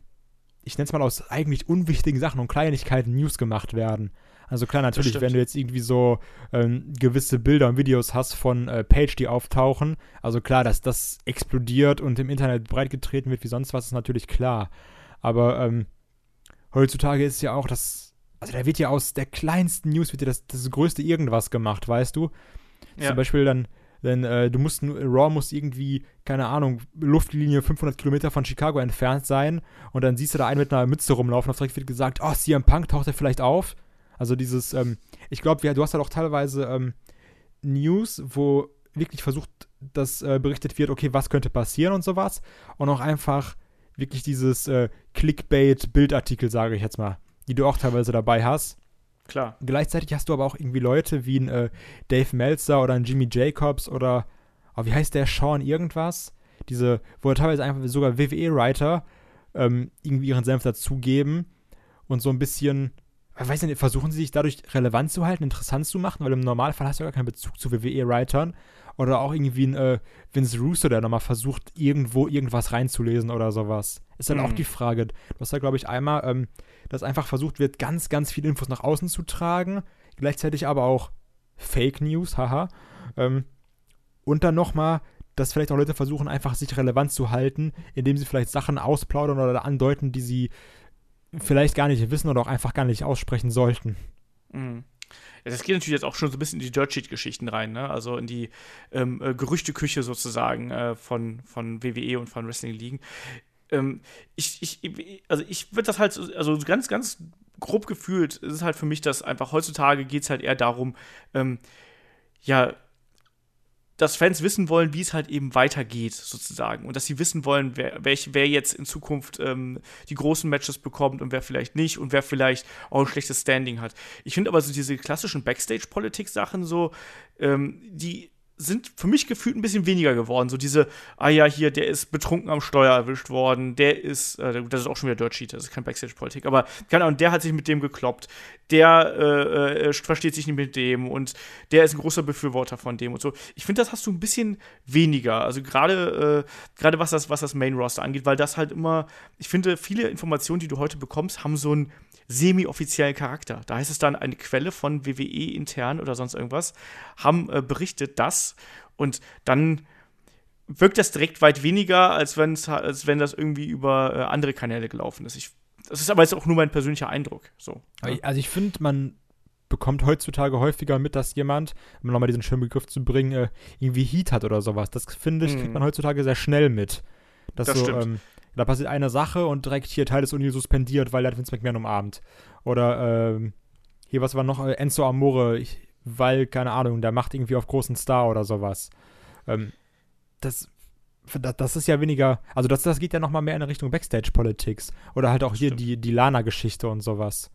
ich nenne es mal aus eigentlich unwichtigen Sachen und Kleinigkeiten News gemacht werden. Also klar, natürlich, wenn du jetzt irgendwie so ähm, gewisse Bilder und Videos hast von äh, Page, die auftauchen, also klar, dass das explodiert und im Internet breitgetreten wird wie sonst was, ist natürlich klar. Aber ähm, heutzutage ist ja auch das, also da wird ja aus der kleinsten News wird ja das, das größte irgendwas gemacht, weißt du? Ja. Zum Beispiel dann, denn äh, du musst, Raw muss irgendwie, keine Ahnung, Luftlinie 500 Kilometer von Chicago entfernt sein und dann siehst du da einen mit einer Mütze rumlaufen und direkt wird gesagt, oh, CM Punk taucht er vielleicht auf. Also dieses, ähm, ich glaube, du hast halt auch teilweise ähm, News, wo wirklich versucht, dass äh, berichtet wird, okay, was könnte passieren und sowas. Und auch einfach wirklich dieses äh, Clickbait-Bildartikel, sage ich jetzt mal, die du auch teilweise dabei hast. Klar. Gleichzeitig hast du aber auch irgendwie Leute wie ein äh, Dave Meltzer oder ein Jimmy Jacobs oder, oh, wie heißt der, Sean irgendwas? Diese, wo teilweise einfach sogar WWE-Writer ähm, irgendwie ihren Senf dazugeben und so ein bisschen, ich weiß nicht, versuchen sie sich dadurch relevant zu halten, interessant zu machen, weil im Normalfall hast du ja gar keinen Bezug zu WWE-Writern oder auch irgendwie ein äh, Vince Russo, der nochmal versucht, irgendwo irgendwas reinzulesen oder sowas. Ist dann mhm. auch die Frage. Du hast ja, glaube ich, einmal, ähm, dass einfach versucht wird, ganz, ganz viele Infos nach außen zu tragen, gleichzeitig aber auch Fake News, haha. Ähm, und dann nochmal, dass vielleicht auch Leute versuchen, einfach sich relevant zu halten, indem sie vielleicht Sachen ausplaudern oder andeuten, die sie vielleicht gar nicht wissen oder auch einfach gar nicht aussprechen sollten. Mhm. Das geht natürlich jetzt auch schon so ein bisschen in die Dirt Sheet-Geschichten rein, ne? Also in die ähm, äh, Gerüchteküche sozusagen äh, von, von WWE und von Wrestling-Ligen. Ähm, ich, ich, also ich würde das halt, also ganz, ganz grob gefühlt, ist es halt für mich, dass einfach heutzutage geht es halt eher darum, ähm, ja, dass Fans wissen wollen, wie es halt eben weitergeht, sozusagen. Und dass sie wissen wollen, wer, welch, wer jetzt in Zukunft ähm, die großen Matches bekommt und wer vielleicht nicht und wer vielleicht auch ein schlechtes Standing hat. Ich finde aber so diese klassischen Backstage-Politik-Sachen so, ähm, die sind für mich gefühlt ein bisschen weniger geworden. So diese, ah ja, hier, der ist betrunken am Steuer erwischt worden, der ist, äh, das ist auch schon wieder Dirt Sheet, das ist kein Backstage-Politik, aber keine Ahnung, der hat sich mit dem gekloppt, der äh, äh, versteht sich nicht mit dem und der ist ein großer Befürworter von dem und so. Ich finde, das hast du ein bisschen weniger, also gerade äh, gerade was das, was das Main-Roster angeht, weil das halt immer, ich finde, viele Informationen, die du heute bekommst, haben so ein semi-offiziellen Charakter. Da heißt es dann, eine Quelle von WWE intern oder sonst irgendwas haben äh, berichtet das und dann wirkt das direkt weit weniger, als, als wenn das irgendwie über äh, andere Kanäle gelaufen ist. Ich, das ist aber jetzt auch nur mein persönlicher Eindruck. So, ne? Also ich finde, man bekommt heutzutage häufiger mit, dass jemand, um nochmal diesen schönen Begriff zu bringen, äh, irgendwie Heat hat oder sowas. Das finde ich, kriegt mhm. man heutzutage sehr schnell mit. Dass das so, stimmt. Ähm, da passiert eine Sache und direkt hier Teil des Uni suspendiert, weil er hat Vince McMahon umarmt. Oder ähm, hier, was war noch? Äh, Enzo Amore, ich, weil, keine Ahnung, der macht irgendwie auf großen Star oder sowas. Ähm, das, das ist ja weniger, also das, das geht ja nochmal mehr in Richtung Backstage-Politics. Oder halt auch hier die, die Lana-Geschichte und sowas.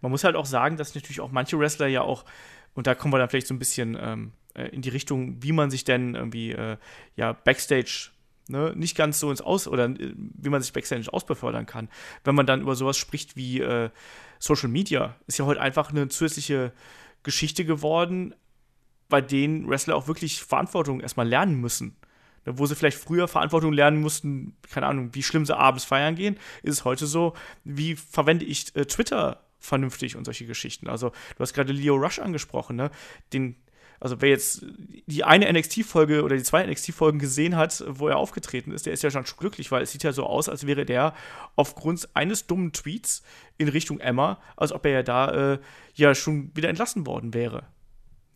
Man muss halt auch sagen, dass natürlich auch manche Wrestler ja auch, und da kommen wir dann vielleicht so ein bisschen ähm, äh, in die Richtung, wie man sich denn irgendwie äh, ja Backstage ne, nicht ganz so ins Aus oder äh, wie man sich Backstage ausbefördern kann. Wenn man dann über sowas spricht wie äh, Social Media, ist ja heute einfach eine zusätzliche Geschichte geworden, bei denen Wrestler auch wirklich Verantwortung erstmal lernen müssen. Ne, wo sie vielleicht früher Verantwortung lernen mussten, keine Ahnung, wie schlimm sie abends feiern gehen, ist es heute so, wie verwende ich äh, Twitter vernünftig und solche Geschichten. Also, du hast gerade Leo Rush angesprochen, ne? Den also wer jetzt die eine NXT-Folge oder die zwei NXT-Folgen gesehen hat, wo er aufgetreten ist, der ist ja schon glücklich, weil es sieht ja so aus, als wäre der aufgrund eines dummen Tweets in Richtung Emma, als ob er ja da äh, ja schon wieder entlassen worden wäre.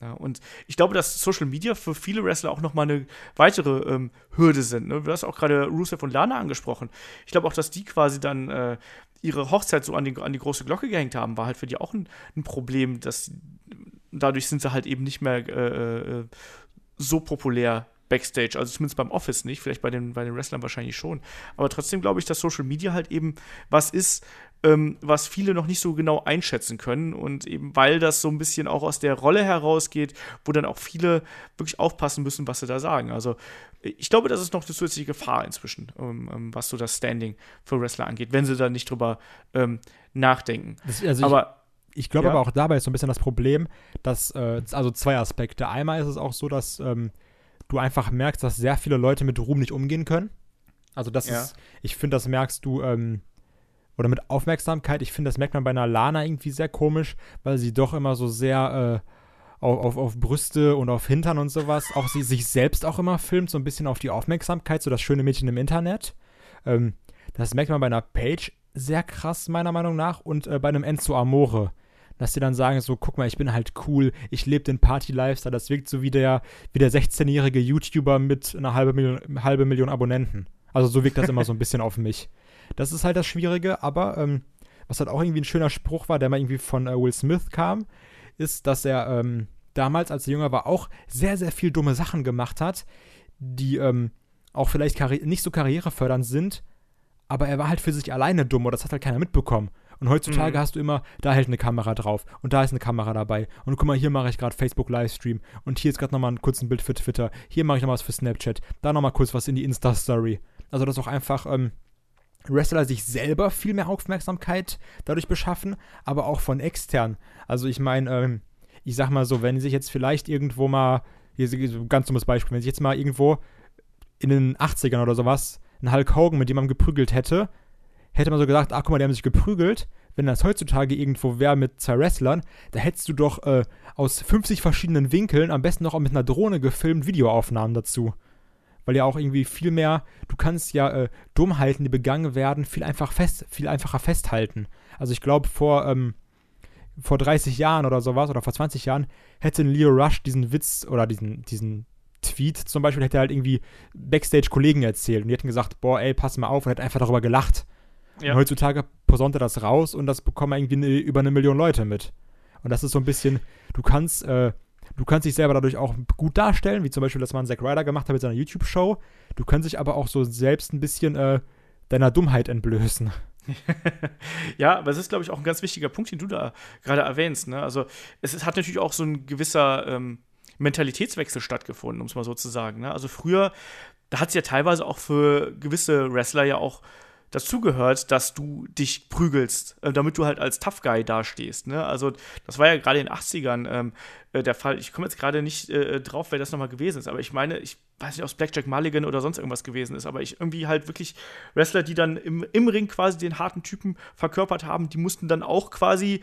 Ja, und ich glaube, dass Social Media für viele Wrestler auch nochmal eine weitere ähm, Hürde sind. Ne? Du hast auch gerade Rusev und Lana angesprochen. Ich glaube auch, dass die quasi dann äh, ihre Hochzeit so an die, an die große Glocke gehängt haben, war halt für die auch ein, ein Problem, dass dadurch sind sie halt eben nicht mehr äh, äh, so populär Backstage, also zumindest beim Office nicht, vielleicht bei den, bei den Wrestlern wahrscheinlich schon. Aber trotzdem glaube ich, dass Social Media halt eben was ist, ähm, was viele noch nicht so genau einschätzen können. Und eben weil das so ein bisschen auch aus der Rolle herausgeht, wo dann auch viele wirklich aufpassen müssen, was sie da sagen. Also ich glaube, das ist noch eine zusätzliche Gefahr inzwischen, um, um, was so das Standing für Wrestler angeht, wenn sie da nicht drüber ähm, nachdenken. Das, also Aber ich glaube ja. aber auch dabei ist so ein bisschen das Problem, dass, äh, also zwei Aspekte. Einmal ist es auch so, dass ähm, du einfach merkst, dass sehr viele Leute mit Ruhm nicht umgehen können. Also das ja. ist, ich finde, das merkst du, ähm, oder mit Aufmerksamkeit. Ich finde, das merkt man bei einer Lana irgendwie sehr komisch, weil sie doch immer so sehr äh, auf, auf, auf, Brüste und auf Hintern und sowas, auch sie sich selbst auch immer filmt, so ein bisschen auf die Aufmerksamkeit, so das schöne Mädchen im Internet. Ähm, das merkt man bei einer Page sehr krass, meiner Meinung nach, und äh, bei einem Enzo Amore. Dass sie dann sagen, so, guck mal, ich bin halt cool, ich lebe den Party-Lifestyle, das wirkt so wie der, wie der 16-jährige YouTuber mit einer halben Million, halbe Million Abonnenten. Also so wirkt das immer so ein bisschen auf mich. Das ist halt das Schwierige, aber ähm, was halt auch irgendwie ein schöner Spruch war, der mal irgendwie von äh, Will Smith kam, ist, dass er ähm, damals, als er jünger war, auch sehr, sehr viel dumme Sachen gemacht hat, die ähm, auch vielleicht nicht so karrierefördernd sind, aber er war halt für sich alleine dumm oder das hat halt keiner mitbekommen. Und heutzutage mhm. hast du immer, da hält eine Kamera drauf und da ist eine Kamera dabei. Und guck mal, hier mache ich gerade Facebook Livestream und hier ist gerade nochmal ein kurzes Bild für Twitter. Hier mache ich nochmal was für Snapchat. Da nochmal kurz was in die Insta-Story. Also, dass auch einfach ähm, Wrestler sich selber viel mehr Aufmerksamkeit dadurch beschaffen, aber auch von extern. Also, ich meine, ähm, ich sag mal so, wenn sich jetzt vielleicht irgendwo mal, hier ist ein ganz dummes Beispiel, wenn sich jetzt mal irgendwo in den 80ern oder sowas ein Hulk Hogan mit jemandem geprügelt hätte, hätte man so gesagt, ach guck mal, die haben sich geprügelt. Wenn das heutzutage irgendwo wäre mit zwei Wrestlern, da hättest du doch äh, aus 50 verschiedenen Winkeln, am besten noch auch mit einer Drohne gefilmt, Videoaufnahmen dazu. Weil ja auch irgendwie viel mehr, du kannst ja äh, Dummheiten, die begangen werden, viel, einfach fest, viel einfacher festhalten. Also ich glaube, vor, ähm, vor 30 Jahren oder sowas, oder vor 20 Jahren, hätte Leo Rush diesen Witz oder diesen, diesen Tweet zum Beispiel, hätte er halt irgendwie Backstage-Kollegen erzählt und die hätten gesagt, boah, ey, pass mal auf, und hätte einfach darüber gelacht. Ja. Heutzutage posaunt er das raus und das bekommen irgendwie eine, über eine Million Leute mit. Und das ist so ein bisschen, du kannst, äh, du kannst dich selber dadurch auch gut darstellen, wie zum Beispiel, dass man Zack Ryder gemacht hat mit seiner YouTube-Show. Du kannst dich aber auch so selbst ein bisschen äh, deiner Dummheit entblößen. ja, aber es ist, glaube ich, auch ein ganz wichtiger Punkt, den du da gerade erwähnst. Ne? Also, es ist, hat natürlich auch so ein gewisser ähm, Mentalitätswechsel stattgefunden, um es mal so zu sagen. Ne? Also, früher, da hat es ja teilweise auch für gewisse Wrestler ja auch dazugehört, dass du dich prügelst, äh, damit du halt als Tough Guy dastehst. Ne? Also, das war ja gerade in den 80ern ähm, äh, der Fall. Ich komme jetzt gerade nicht äh, drauf, wer das nochmal gewesen ist, aber ich meine, ich weiß nicht, ob es Blackjack Mulligan oder sonst irgendwas gewesen ist, aber ich irgendwie halt wirklich Wrestler, die dann im, im Ring quasi den harten Typen verkörpert haben, die mussten dann auch quasi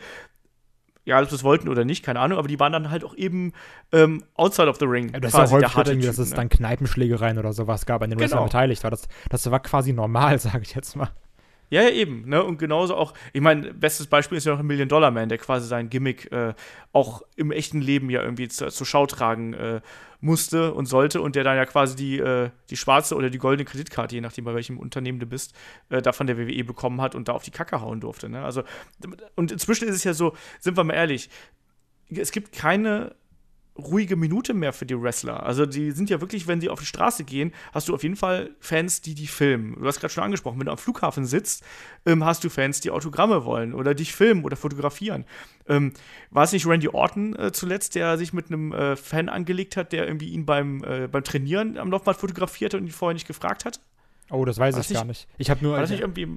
ja, ob sie es wollten oder nicht, keine Ahnung, aber die waren dann halt auch eben ähm, outside of the ring. Ja, das ist ja häufig irgendwie, dass es ne? dann Kneipenschlägereien oder sowas gab, an denen genau. beteiligt war. Das, das war quasi normal, sage ich jetzt mal. Ja, ja, eben. Ne? Und genauso auch, ich meine, bestes Beispiel ist ja noch ein Million Dollar Man, der quasi sein Gimmick äh, auch im echten Leben ja irgendwie zu, zur Schau tragen äh, musste und sollte und der dann ja quasi die, äh, die schwarze oder die goldene Kreditkarte, je nachdem bei welchem Unternehmen du bist, äh, da der WWE bekommen hat und da auf die Kacke hauen durfte. Ne? Also, und inzwischen ist es ja so, sind wir mal ehrlich, es gibt keine ruhige Minute mehr für die Wrestler. Also die sind ja wirklich, wenn sie auf die Straße gehen, hast du auf jeden Fall Fans, die die filmen. Du hast gerade schon angesprochen, wenn du am Flughafen sitzt, ähm, hast du Fans, die Autogramme wollen oder dich filmen oder fotografieren. Ähm, war es nicht Randy Orton äh, zuletzt, der sich mit einem äh, Fan angelegt hat, der irgendwie ihn beim, äh, beim Trainieren am Laufband fotografiert hat und ihn vorher nicht gefragt hat? Oh, das weiß war ich das gar nicht. Ich habe nur. War das nicht irgendwie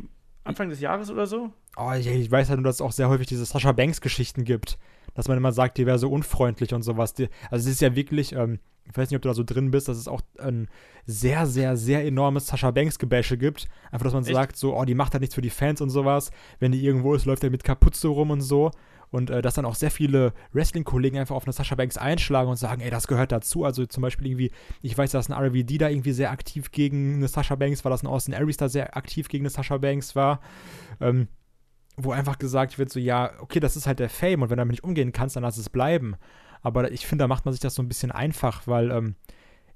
Anfang des Jahres oder so? Oh, ich, ich weiß halt nur, dass es auch sehr häufig diese Sascha Banks-Geschichten gibt dass man immer sagt, die wäre so unfreundlich und sowas. Die, also es ist ja wirklich, ähm, ich weiß nicht, ob du da so drin bist, dass es auch ein sehr, sehr, sehr enormes Sascha Banks-Gebäsche gibt. Einfach, dass man Echt? sagt, so, oh, die macht halt nichts für die Fans und sowas. Wenn die irgendwo ist, läuft er mit Kapuze rum und so. Und äh, dass dann auch sehr viele Wrestling-Kollegen einfach auf eine Sascha Banks einschlagen und sagen, ey, das gehört dazu. Also zum Beispiel irgendwie, ich weiß, dass ein RVD da irgendwie sehr aktiv gegen eine Sascha Banks war, dass ein Austin Aries da sehr aktiv gegen eine Sascha Banks war. Ähm, wo einfach gesagt wird, so, ja, okay, das ist halt der Fame und wenn du damit nicht umgehen kannst, dann lass es bleiben. Aber ich finde, da macht man sich das so ein bisschen einfach, weil ähm,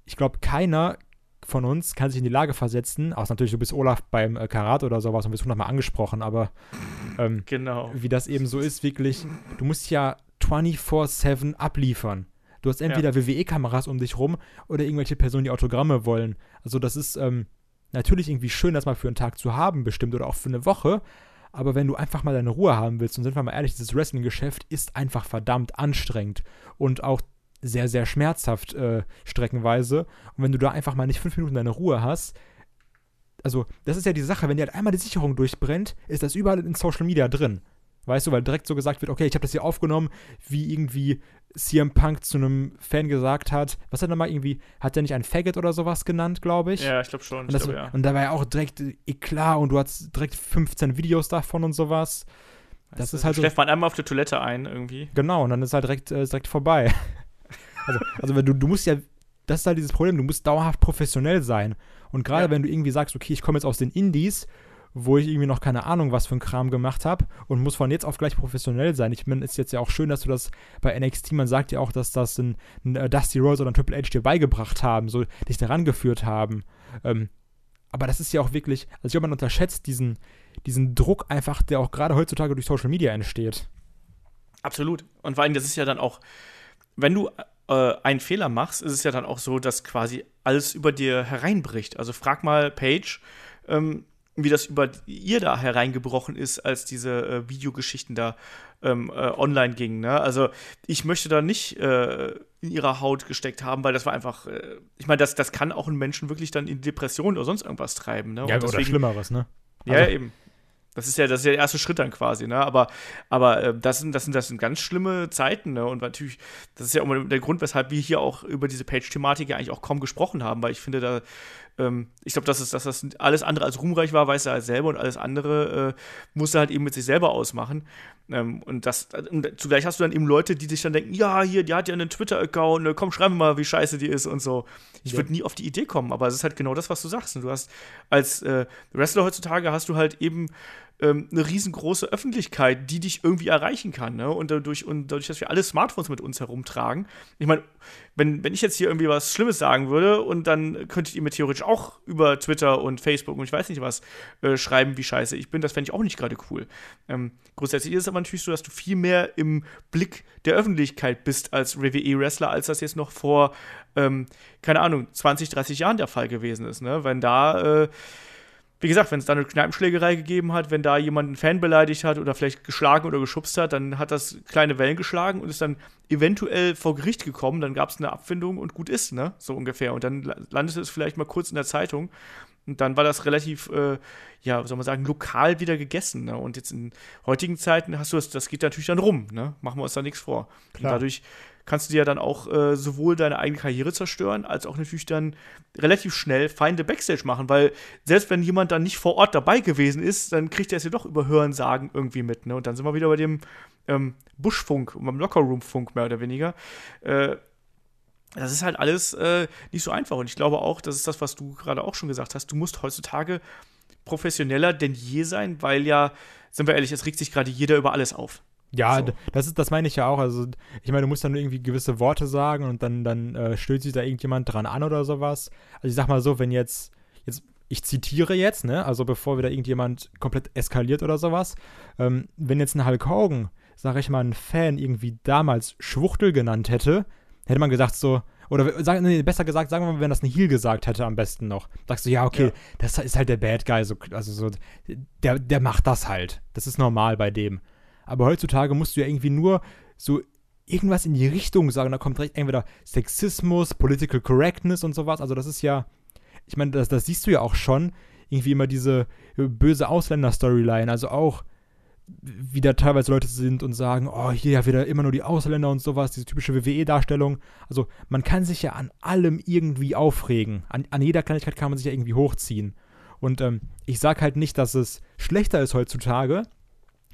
ich glaube, keiner von uns kann sich in die Lage versetzen, außer natürlich, du bist Olaf beim äh, Karat oder sowas und bist hundertmal angesprochen, aber ähm, genau. wie das eben so ist, wirklich, du musst ja 24-7 abliefern. Du hast entweder ja. WWE-Kameras um dich rum oder irgendwelche Personen, die Autogramme wollen. Also das ist ähm, natürlich irgendwie schön, das mal für einen Tag zu haben, bestimmt, oder auch für eine Woche, aber wenn du einfach mal deine Ruhe haben willst, und sind wir mal ehrlich, dieses Wrestling-Geschäft ist einfach verdammt anstrengend und auch sehr, sehr schmerzhaft äh, streckenweise. Und wenn du da einfach mal nicht fünf Minuten deine Ruhe hast, also das ist ja die Sache, wenn dir halt einmal die Sicherung durchbrennt, ist das überall in Social Media drin. Weißt du, weil direkt so gesagt wird, okay, ich habe das hier aufgenommen, wie irgendwie CM Punk zu einem Fan gesagt hat, was hat er mal irgendwie, hat er nicht ein Faggot oder sowas genannt, glaube ich? Ja, ich glaube schon. Und, das, glaub, ja. und da war ja auch direkt Eklat und du hast direkt 15 Videos davon und sowas. Das weißt ist halt so. Schläft man einmal auf der Toilette ein irgendwie. Genau, und dann ist halt direkt, äh, direkt vorbei. also, also wenn du, du musst ja, das ist halt dieses Problem, du musst dauerhaft professionell sein. Und gerade Ja. wenn du irgendwie sagst, okay, ich komme jetzt aus den Indies, wo ich irgendwie noch keine Ahnung, was für ein Kram gemacht habe und muss von jetzt auf gleich professionell sein. Ich meine, ist jetzt ja auch schön, dass du das bei NXT, man sagt ja auch, dass das ein, ein äh, Dusty Rhodes oder ein Triple H dir beigebracht haben, so dich daran geführt haben. Ähm, aber das ist ja auch wirklich, also ich glaube, man unterschätzt diesen, diesen Druck einfach, der auch gerade heutzutage durch Social Media entsteht. Absolut. Und vor allem, das ist ja dann auch, wenn du äh, einen Fehler machst, ist es ja dann auch so, dass quasi alles über dir hereinbricht. Also frag mal Paige, ähm, wie das über ihr da hereingebrochen ist, als diese äh, Videogeschichten da ähm, äh, online gingen. Ne? Also ich möchte da nicht äh, in ihrer Haut gesteckt haben, weil das war einfach, äh, ich meine, das, das kann auch einen Menschen wirklich dann in Depression oder sonst irgendwas treiben. Ne? Und Ja, oder deswegen- Schlimmeres, ne? ja, Also- eben. Das ist ja, das ist ja der erste Schritt dann quasi, ne? Aber, aber äh, das, sind, das, sind, das sind ganz schlimme Zeiten, ne? Und natürlich, das ist ja immer der Grund, weshalb wir hier auch über diese Page-Thematik ja eigentlich auch kaum gesprochen haben, weil ich finde, da, ähm, ich glaube, dass, es, dass das alles andere als ruhmreich war, weiß er halt selber und alles andere äh, musste halt eben mit sich selber ausmachen. Ähm, und das, und zugleich hast du dann eben Leute, die sich dann denken, ja, hier, die hat ja einen Twitter-Account, ne, komm, schreib mir mal, wie scheiße die ist und so. Ich Ja. würde nie auf die Idee kommen, aber es ist halt genau das, was du sagst. Und du hast als äh, Wrestler heutzutage hast du halt eben ähm, eine riesengroße Öffentlichkeit, die dich irgendwie erreichen kann. Ne? Und, dadurch, und dadurch, dass wir alle Smartphones mit uns herumtragen. Ich meine, wenn, wenn ich jetzt hier irgendwie was Schlimmes sagen würde und dann könntet ihr mir theoretisch auch über Twitter und Facebook und ich weiß nicht was äh, schreiben, wie scheiße ich bin, das fände ich auch nicht gerade cool. Ähm, grundsätzlich ist es aber natürlich so, dass du viel mehr im Blick der Öffentlichkeit bist als WWE-Wrestler, als das jetzt noch vor, ähm, keine Ahnung, 20, 30 Jahren der Fall gewesen ist. Ne? Wenn da äh, wie gesagt, wenn es da eine Kneipenschlägerei gegeben hat, wenn da jemand einen Fan beleidigt hat oder vielleicht geschlagen oder geschubst hat, dann hat das kleine Wellen geschlagen und ist dann eventuell vor Gericht gekommen, dann gab es eine Abfindung und gut ist, ne? So ungefähr. Und dann la- landete es vielleicht mal kurz in der Zeitung. Und dann war das relativ, äh, ja, wie soll man sagen, lokal wieder gegessen. Ne? Und jetzt in heutigen Zeiten hast du das, das geht natürlich dann rum, ne? Machen wir uns da nichts vor. Und Klar. dadurch kannst du dir dann auch äh, sowohl deine eigene Karriere zerstören, als auch natürlich dann relativ schnell Feinde Backstage machen, weil selbst wenn jemand dann nicht vor Ort dabei gewesen ist, dann kriegt er es ja doch über Hörensagen irgendwie mit, ne? Und dann sind wir wieder bei dem ähm, Buschfunk, beim Lockerroom-Funk mehr oder weniger. Äh, das ist halt alles äh, nicht so einfach. Und ich glaube auch, das ist das, was du gerade auch schon gesagt hast. Du musst heutzutage professioneller denn je sein, weil ja, sind wir ehrlich, es regt sich gerade jeder über alles auf. Ja, So. das, ist, das meine ich ja auch. Also, ich meine, du musst dann irgendwie gewisse Worte sagen und dann, dann äh, stößt sich da irgendjemand dran an oder sowas. Also, ich sag mal so, wenn jetzt, jetzt ich zitiere jetzt, ne, also bevor wieder irgendjemand komplett eskaliert oder sowas, ähm, wenn jetzt ein Hulk Hogan, sag ich mal, ein Fan irgendwie damals Schwuchtel genannt hätte, hätte man gesagt so, oder sag, nee, besser gesagt, sagen wir mal, wenn das ein Heel gesagt hätte, am besten noch. Sagst du, ja, okay, Ja. das ist halt der Bad Guy, so, also so, der, der macht das halt. Das ist normal bei dem. Aber heutzutage musst du ja irgendwie nur so irgendwas in die Richtung sagen. Da kommt direkt entweder Sexismus, Political Correctness und sowas. Also das ist ja, ich meine, das, das siehst du ja auch schon. Irgendwie immer diese böse Ausländer-Storyline. Also auch, wie da teilweise Leute sind und sagen, oh, hier ja wieder immer nur die Ausländer und sowas, diese typische WWE-Darstellung. Also man kann sich ja an allem irgendwie aufregen. An, an jeder Kleinigkeit kann man sich ja irgendwie hochziehen. Und ähm, ich sag halt nicht, dass es schlechter ist heutzutage.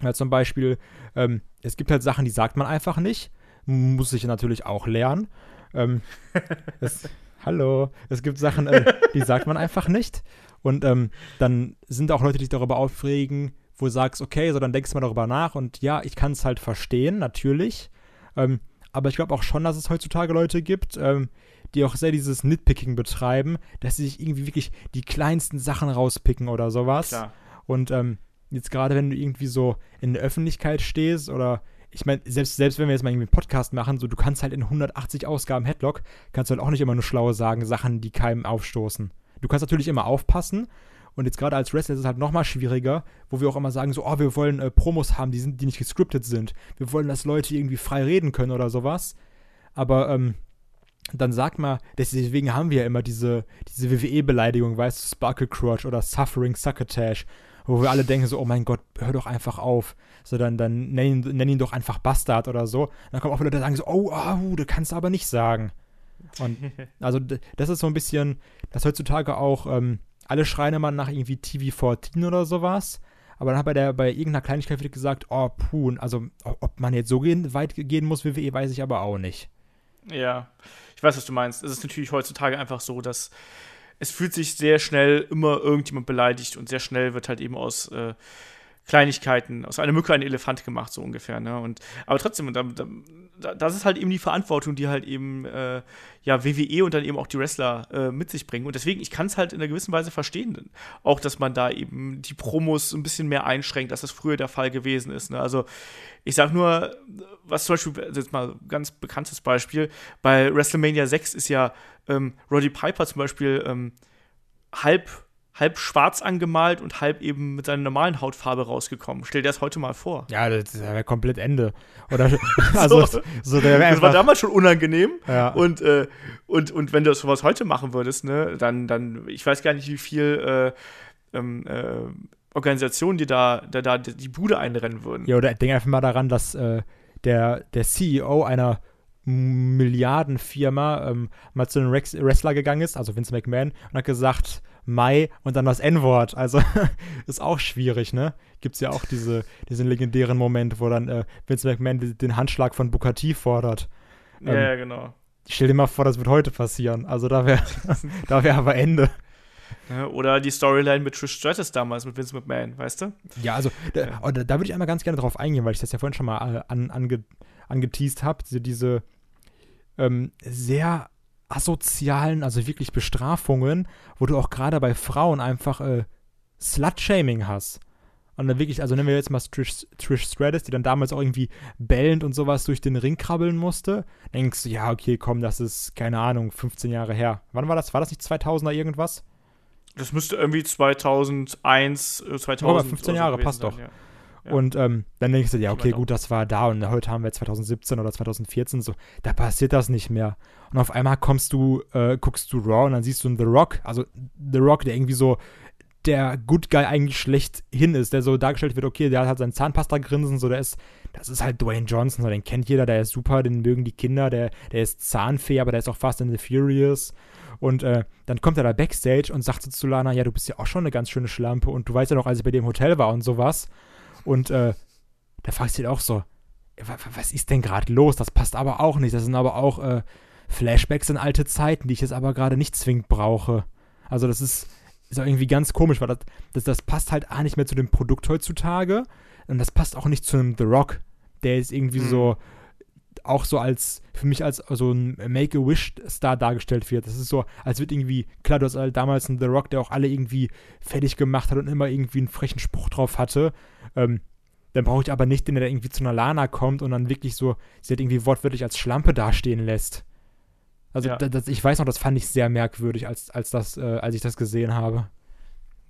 Ja, zum Beispiel, ähm, es gibt halt Sachen, die sagt man einfach nicht. Muss ich natürlich auch lernen. Ähm, es, hallo, es gibt Sachen, äh, die sagt man einfach nicht. Und ähm, dann sind auch Leute, die sich darüber aufregen, wo du sagst, okay, so dann denkst du mal darüber nach. Und ja, ich kann es halt verstehen, natürlich. Ähm, aber ich glaube auch schon, dass es heutzutage Leute gibt, ähm, die auch sehr dieses Nitpicking betreiben, dass sie sich irgendwie wirklich die kleinsten Sachen rauspicken oder sowas. Klar. Und ähm, jetzt gerade, wenn du irgendwie so in der Öffentlichkeit stehst oder ich meine, selbst, selbst wenn wir jetzt mal irgendwie einen Podcast machen, so du kannst halt in 180 Ausgaben Headlock, kannst du halt auch nicht immer nur schlaue sagen, Sachen, die keinem aufstoßen. Du kannst natürlich immer aufpassen und jetzt gerade als Wrestler ist es halt nochmal schwieriger, wo wir auch immer sagen, so, oh, wir wollen äh, Promos haben, die, sind, die nicht gescriptet sind. Wir wollen, dass Leute irgendwie frei reden können oder sowas. Aber ähm, dann sag mal, deswegen haben wir ja immer diese, diese WWE-Beleidigung, weißt du, Sparkle Crotch oder Suffering Succotash. wo wir alle denken so, oh mein Gott, hör doch einfach auf. So, dann, dann nenn ihn, nenn ihn doch einfach Bastard oder so. dann kommen auch Leute, die sagen so, oh, oh, du kannst aber nicht sagen. Und also das ist so ein bisschen, dass heutzutage auch ähm, alle schreien immer nach irgendwie TV14 oder sowas. Aber dann hat bei, der, bei irgendeiner Kleinigkeit gesagt, oh, puh, also ob man jetzt so gehen, weit gehen muss, WWE, weiß ich aber auch nicht. Ja, ich weiß, was du meinst. Es ist natürlich heutzutage einfach so, dass es fühlt sich sehr schnell immer irgendjemand beleidigt und sehr schnell wird halt eben aus äh, Kleinigkeiten, aus einer Mücke ein Elefant gemacht, so ungefähr. Ne? Und, aber trotzdem, da, da, das ist halt eben die Verantwortung, die halt eben äh, ja, WWE und dann eben auch die Wrestler äh, mit sich bringen. Und deswegen, ich kann es halt in einer gewissen Weise verstehen, auch dass man da eben die Promos ein bisschen mehr einschränkt, als das früher der Fall gewesen ist. Ne? Also ich sag nur, was zum Beispiel, also jetzt mal ein ganz bekanntes Beispiel, bei WrestleMania 6 ist ja ähm, Roddy Piper zum Beispiel ähm, halb halb schwarz angemalt und halb eben mit seiner normalen Hautfarbe rausgekommen. Stell dir das heute mal vor. Ja, das wäre komplett Ende. Oder also so, so das war damals schon unangenehm. Ja. Und, äh, und, und wenn du sowas heute machen würdest, ne, dann, dann, ich weiß gar nicht, wie viel äh, ähm, äh, Organisationen, die da, da, da die Bude einrennen würden. Ja, oder denk einfach mal daran, dass äh, der, der CEO einer Milliardenfirma ähm, mal zu einem Wrestler gegangen ist, also Vince McMahon, und hat gesagt, Mai und dann das N-Wort. Also ist auch schwierig, ne? Gibt es ja auch diese, diesen legendären Moment, wo dann äh, Vince McMahon den Handschlag von Bukati fordert. Ähm, ja, genau. Stell dir mal vor, das wird heute passieren. Also da wäre da wär aber Ende. Oder die Storyline mit Trish Stratus damals, mit Vince McMahon, weißt du? Ja, also da, ja. Oh, da, da würde ich einmal ganz gerne drauf eingehen, weil ich das ja vorhin schon mal äh, an, ange, angeteased habe. Diese, diese ähm, sehr asozialen, also wirklich Bestrafungen, wo du auch gerade bei Frauen einfach äh, Slut-Shaming hast. Und dann wirklich, also nehmen wir jetzt mal Trish, Trish Stratus, die dann damals auch irgendwie bellend und sowas durch den Ring krabbeln musste. Denkst du, ja, okay, komm, das ist, keine Ahnung, 15 Jahre her. Wann war das? War das nicht 2000er irgendwas? Das müsste irgendwie 2001, 2000. Oh, 15 Jahre, passt sein, doch. Ja. Und ähm, dann denkst du, ja, okay, gut, das war da und heute haben wir 2017 oder 2014, so, da passiert das nicht mehr. Und auf einmal kommst du, äh, guckst du Raw und dann siehst du einen The Rock, also The Rock, der irgendwie so der Good Guy eigentlich schlecht hin ist, der so dargestellt wird, okay, der hat sein Zahnpasta-Grinsen, so, der ist, das ist halt Dwayne Johnson, so, den kennt jeder, der ist super, den mögen die Kinder, der, der ist Zahnfee, aber der ist auch Fast in the Furious. Und äh, dann kommt er da Backstage und sagt zu Lana, ja, du bist ja auch schon eine ganz schöne Schlampe und du weißt ja noch, als ich bei dem Hotel war und sowas. Und äh, da fragst du dich auch so, was ist denn gerade los? Das passt aber auch nicht. Das sind aber auch äh, Flashbacks in alte Zeiten, die ich jetzt aber gerade nicht zwingend brauche. Also das ist, ist auch irgendwie ganz komisch, weil das, das, das passt halt auch nicht mehr zu dem Produkt heutzutage. Und das passt auch nicht zu einem The Rock, der ist irgendwie mhm. so auch so als, für mich als so ein Make-A-Wish-Star dargestellt wird. Das ist so, als wird irgendwie, klar, du hast halt damals einen The Rock, der auch alle irgendwie fertig gemacht hat und immer irgendwie einen frechen Spruch drauf hatte. Ähm, dann brauche ich aber nicht den, der irgendwie zu einer Lana kommt und dann wirklich so, sie hat irgendwie wortwörtlich als Schlampe dastehen lässt. Also ja. das, ich weiß noch, das fand ich sehr merkwürdig, als, als, das, äh, als ich das gesehen habe.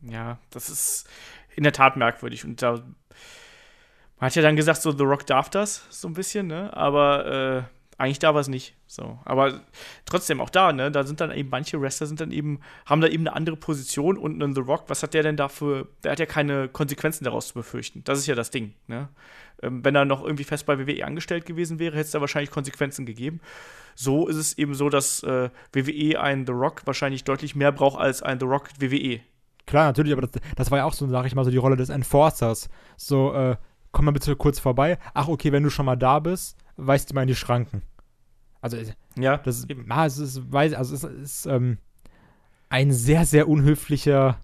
Ja, das ist in der Tat merkwürdig. Und da hat ja dann gesagt, so The Rock darf das, so ein bisschen, ne? Aber äh, eigentlich darf er es nicht. So. Aber trotzdem auch da, ne? Da sind dann eben manche Wrestler sind dann eben, haben da eben eine andere Position und einen The Rock, was hat der denn dafür? Der hat ja keine Konsequenzen daraus zu befürchten. Das ist ja das Ding, ne? Ähm, wenn er noch irgendwie fest bei WWE angestellt gewesen wäre, hätte es da wahrscheinlich Konsequenzen gegeben. So ist es eben so, dass äh, WWE einen The Rock wahrscheinlich deutlich mehr braucht als ein The Rock WWE. Klar, natürlich, aber das, das war ja auch so, sag ich mal, so die Rolle des Enforcers. So, äh, komm mal bitte kurz vorbei. Ach, okay, wenn du schon mal da bist, weist du mal in die Schranken. Also, ja, das eben. Ah, es ist, weiß, also es ist ähm, ein sehr, sehr unhöflicher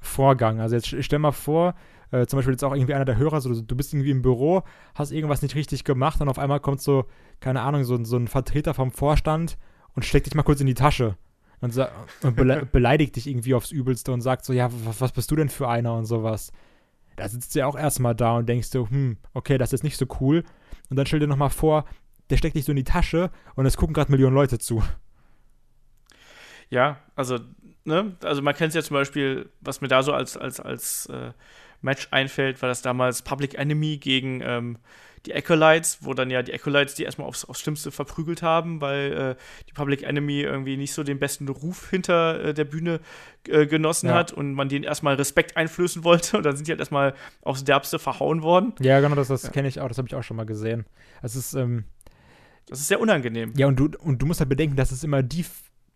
Vorgang. Also jetzt stell mal vor, äh, zum Beispiel jetzt auch irgendwie einer der Hörer, so, du bist irgendwie im Büro, hast irgendwas nicht richtig gemacht und auf einmal kommt so, keine Ahnung, so, so ein Vertreter vom Vorstand und steckt dich mal kurz in die Tasche und, und bele beleidigt dich irgendwie aufs Übelste und sagt so, ja, was bist du denn für einer und sowas da sitzt du ja auch erstmal da und denkst du, hm, okay, das ist nicht so cool. Und dann stell dir nochmal vor, der steckt dich so in die Tasche und es gucken gerade Millionen Leute zu. Ja, also, ne, also man kennt es ja zum Beispiel, was mir da so als, als, als äh, Match einfällt, war das damals Public Enemy gegen ähm, die Acolytes, wo dann ja die Acolytes die erstmal aufs, aufs Schlimmste verprügelt haben, weil äh, die Public Enemy irgendwie nicht so den besten Ruf hinter äh, der Bühne äh, genossen Ja. hat und man denen erstmal Respekt einflößen wollte und dann sind die halt erstmal aufs Derbste verhauen worden. Ja, genau, das, das kenne ich auch, das habe ich auch schon mal gesehen. Es ist, ähm, Das ist sehr unangenehm. ja, und du, und du musst halt bedenken, das ist immer die,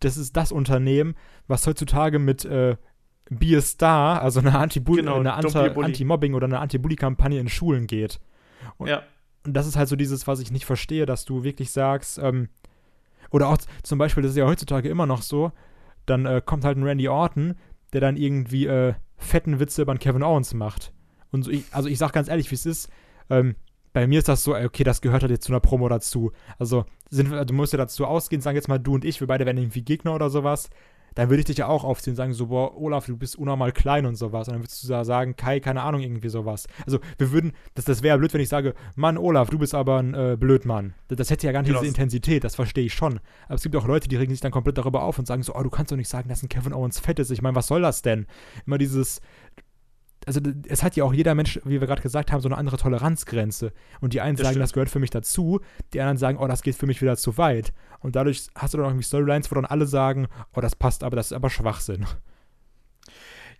das ist das Unternehmen, was heutzutage mit äh, Be a Star, also eine Anti-Bully, Genau, eine don't be a Anti-. Anti-Mobbing oder eine Anti-Bully-Kampagne in Schulen geht. Und- Ja. Und das ist halt so dieses, was ich nicht verstehe, dass du wirklich sagst, ähm, oder auch zum Beispiel, das ist ja heutzutage immer noch so, dann äh, kommt halt ein Randy Orton, der dann irgendwie äh, fetten Witze über einen Kevin Owens macht. Und so, ich, also ich sag ganz ehrlich, wie es ist, ähm, bei mir ist das so, okay, das gehört halt jetzt zu einer Promo dazu. Also sind, du musst ja dazu ausgehen, sagen jetzt mal du und ich, wir beide werden irgendwie Gegner oder sowas. Dann würde ich dich ja auch aufziehen und sagen, so, boah, Olaf, du bist unnormal klein und sowas. Und dann würdest du da sagen, Kai, keine Ahnung, irgendwie sowas. Also, wir würden, das, das wäre ja blöd, wenn ich sage, Mann, Olaf, du bist aber ein äh, Blödmann. Das, das hätte ja gar nicht Genau. diese Intensität, das verstehe ich schon. Aber es gibt auch Leute, die regen sich dann komplett darüber auf und sagen so, oh, du kannst doch nicht sagen, dass ein Kevin Owens fett ist. Ich meine, was soll das denn? Immer dieses, also es hat ja auch jeder Mensch, wie wir gerade gesagt haben, so eine andere Toleranzgrenze. Und die einen Das sagen, stimmt. das gehört für mich dazu, die anderen sagen, oh, das geht für mich wieder zu weit. Und dadurch hast du dann auch irgendwie Storylines, wo dann alle sagen, oh, das passt aber, das ist aber Schwachsinn.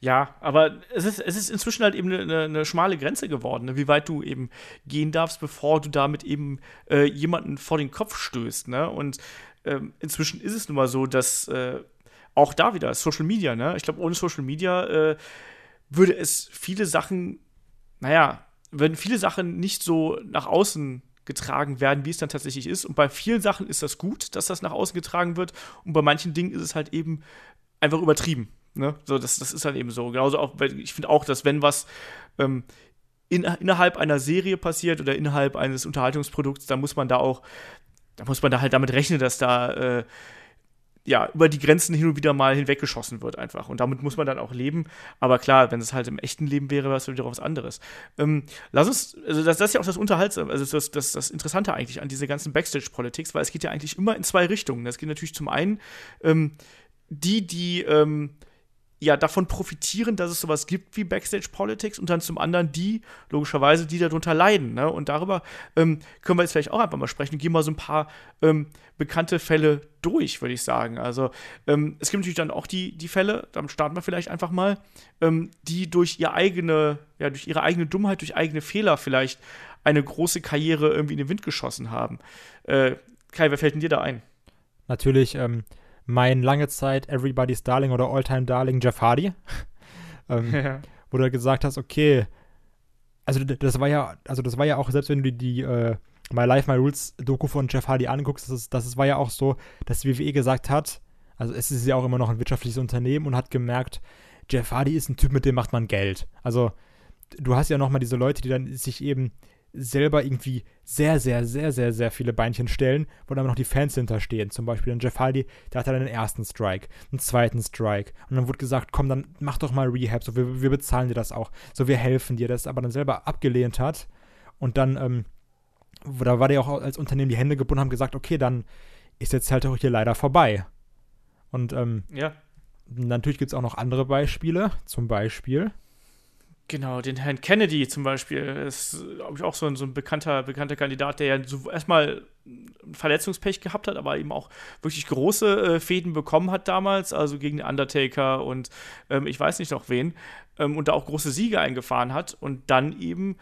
Ja, aber es ist, es ist inzwischen halt eben eine, eine, eine schmale Grenze geworden, ne? wie weit du eben gehen darfst, bevor du damit eben äh, jemanden vor den Kopf stößt. Ne? Und ähm, inzwischen ist es nun mal so, dass äh, auch da wieder Social Media, ne? ich glaube, ohne Social Media äh, würde es viele Sachen, naja, würden viele Sachen nicht so nach außen getragen werden, wie es dann tatsächlich ist. Und bei vielen Sachen ist das gut, dass das nach außen getragen wird. Und bei manchen Dingen ist es halt eben einfach übertrieben. Ne? So, das, das ist halt eben so. Genauso auch, weil ich finde auch, dass wenn was ähm, in, innerhalb einer Serie passiert oder innerhalb eines Unterhaltungsprodukts, dann muss man da auch, da muss man da halt damit rechnen, dass da äh, ja über die Grenzen hin und wieder mal hinweggeschossen wird einfach. Und damit muss man dann auch leben. Aber klar, wenn es halt im echten Leben wäre, wäre es wieder was anderes. Ähm, lass uns, also das, das ist ja auch das Unterhaltsame, also das, das, das Interessante eigentlich an diese ganzen Backstage-Politics, weil es geht ja eigentlich immer in zwei Richtungen. Es geht natürlich zum einen ähm, die, die ähm, ja davon profitieren, dass es sowas gibt wie Backstage Politics und dann zum anderen die, logischerweise, die darunter leiden. Ne? Und darüber ähm, können wir jetzt vielleicht auch einfach mal sprechen. Gehen mal so ein paar ähm, bekannte Fälle durch, würde ich sagen. Also ähm, es gibt natürlich dann auch die, die Fälle, dann starten wir vielleicht einfach mal, ähm, die durch ihr eigene, ja, durch ihre eigene Dummheit, durch eigene Fehler vielleicht eine große Karriere irgendwie in den Wind geschossen haben. Äh, Kai, wer fällt denn dir da ein? Natürlich, ähm, mein lange Zeit Everybody's Darling oder Alltime Darling Jeff Hardy. ähm, wo du gesagt hast, okay, also das war ja, also das war ja auch, selbst wenn du die, die äh, My Life, My Rules Doku von Jeff Hardy anguckst, das, ist, das war ja auch so, dass die WWE gesagt hat, also es ist ja auch immer noch ein wirtschaftliches Unternehmen und hat gemerkt, Jeff Hardy ist ein Typ, mit dem macht man Geld. Also du hast ja nochmal diese Leute, die dann sich eben selber irgendwie sehr, sehr, sehr, sehr, sehr viele Beinchen stellen, wo dann noch die Fans hinterstehen. Zum Beispiel ein Jeff Hardy, der hatte dann den ersten Strike, einen zweiten Strike. Und dann wurde gesagt, komm, dann mach doch mal Rehab, so wir, wir bezahlen dir das auch. So, wir helfen dir, das aber dann selber abgelehnt hat. Und dann, ähm, da war der auch als Unternehmen die Hände gebunden, haben gesagt, okay, dann ist jetzt halt auch hier leider vorbei. Und ähm, Ja. natürlich gibt es auch noch andere Beispiele. Zum Beispiel, Genau, den Herrn Kennedy zum Beispiel ist, glaube ich, auch so ein, so ein bekannter, bekannter Kandidat, der ja so erstmal Verletzungspech gehabt hat, aber eben auch wirklich große äh, Fäden bekommen hat damals, also gegen Undertaker und ähm, ich weiß nicht noch wen, ähm, und da auch große Siege eingefahren hat und dann eben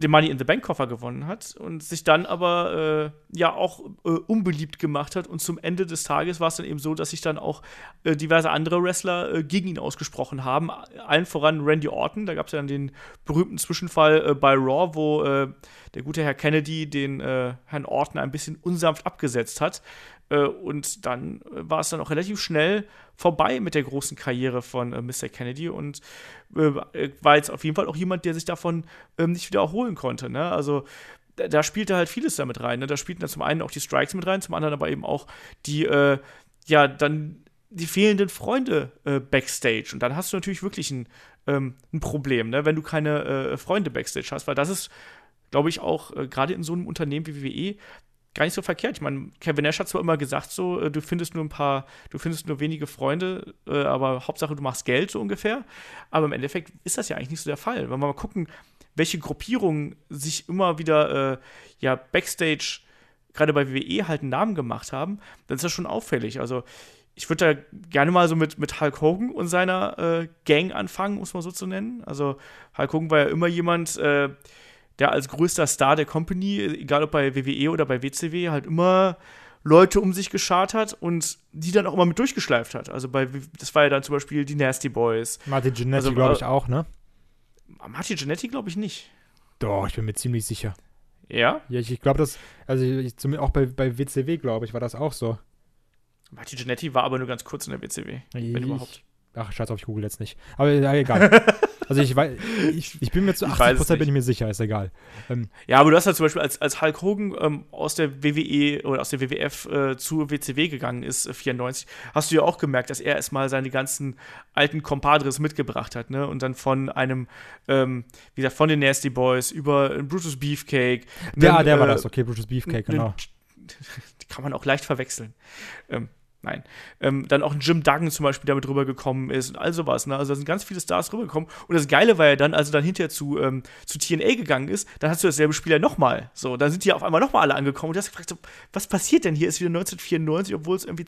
den Money in the Bank Koffer gewonnen hat und sich dann aber äh, ja auch äh, unbeliebt gemacht hat und zum Ende des Tages war es dann eben so, dass sich dann auch äh, diverse andere Wrestler äh, gegen ihn ausgesprochen haben. Allen voran Randy Orton, da gab es ja dann den berühmten Zwischenfall äh, bei Raw, wo äh, der gute Herr Kennedy den Herrn Orton ein bisschen unsanft abgesetzt hat. Äh, und dann äh, war es dann auch relativ schnell vorbei mit der großen Karriere von äh, Mr. Kennedy und äh, war jetzt auf jeden Fall auch jemand, der sich davon ähm, nicht wieder erholen konnte. Ne? Also da, da spielte halt vieles damit rein. Ne? Da spielten dann zum einen auch die Strikes mit rein, zum anderen aber eben auch die, äh, ja, dann die fehlenden Freunde äh, backstage. Und dann hast du natürlich wirklich ein, ähm, ein Problem, ne? wenn du keine äh, Freunde backstage hast, weil das ist, glaube ich, auch äh, gerade in so einem Unternehmen wie WWE gar nicht so verkehrt. Ich meine, Kevin Nash hat zwar immer gesagt, so, äh, du findest nur ein paar, du findest nur wenige Freunde, äh, aber Hauptsache du machst Geld, so ungefähr. Aber im Endeffekt ist das ja eigentlich nicht so der Fall. Wenn wir mal gucken, welche Gruppierungen sich immer wieder äh, ja, Backstage, gerade bei WWE, halt einen Namen gemacht haben, dann ist das schon auffällig. Also, ich würde da gerne mal so mit, mit Hulk Hogan und seiner äh, Gang anfangen, muss man so zu nennen. Also, Hulk Hogan war ja immer jemand, äh, der als größter Star der Company, egal ob bei WWE oder bei WCW, halt immer Leute um sich geschart hat und die dann auch immer mit durchgeschleift hat. Also bei, das war ja dann zum Beispiel die Nasty Boys. Martin Genetti, also, glaube ich, auch, ne? Martin Genetti glaube ich nicht. Doch, ich bin mir ziemlich sicher. Ja? Ja, ich, ich glaube, das, also ich, auch bei, bei WCW, glaube ich, war das auch so. Martin Genetti war aber nur ganz kurz in der WCW, ich, wenn überhaupt. Ach, scheiß auf, ich google jetzt nicht. Aber egal. also ich weiß, ich, ich bin mir zu 80% bin ich mir sicher, ist egal. Ähm, ja, aber du hast halt zum Beispiel, als, als Hulk Hogan ähm, aus der WWE oder aus der WWF äh, zur WCW gegangen ist, äh, 94, hast du ja auch gemerkt, dass er erstmal seine ganzen alten Compadres mitgebracht hat, ne? Und dann von einem, ähm, wie gesagt, von den Nasty Boys über Brutus Beefcake. Ja, der äh, war das, okay, Brutus Beefcake, genau. Die kann man auch leicht verwechseln. Ähm, Nein. Ähm, dann auch ein Jim Duggan zum Beispiel, der mit rübergekommen ist und all sowas. Ne? Also da sind ganz viele Stars rübergekommen. Und das Geile war ja dann, als er dann hinterher zu, ähm, zu TNA gegangen ist, dann hast du dasselbe Spiel ja nochmal. So, dann sind die auf einmal nochmal alle angekommen und du hast gefragt, so, was passiert denn hier? Ist wieder 1994, obwohl es irgendwie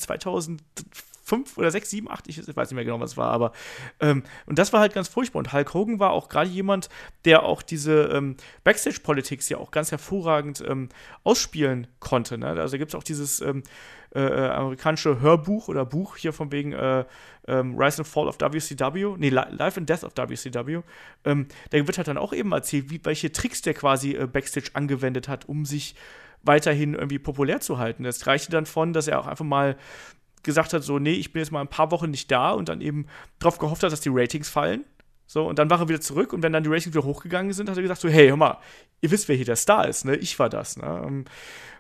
2005 oder 6, 7, 8, ich weiß nicht mehr genau, was es war, aber ähm, und das war halt ganz furchtbar. Und Hulk Hogan war auch gerade jemand, der auch diese ähm, Backstage-Politics ja auch ganz hervorragend ähm, ausspielen konnte. Ne? Also gibt es auch dieses ähm, äh, äh, amerikanische Hörbuch oder Buch hier von wegen äh, ähm, Rise and Fall of WCW, nee, Life and Death of WCW. Ähm, da wird halt dann auch eben erzählt, wie, welche Tricks der quasi äh, Backstage angewendet hat, um sich weiterhin irgendwie populär zu halten. Das reichte dann von, dass er auch einfach mal gesagt hat, so, nee, ich bin jetzt mal ein paar Wochen nicht da und dann eben darauf gehofft hat, dass die Ratings fallen. So, und dann war er wieder zurück und wenn dann die Ratings wieder hochgegangen sind, hat er gesagt so, hey, hör mal, ihr wisst, wer hier der Star ist, ne? Ich war das, ne? Ähm,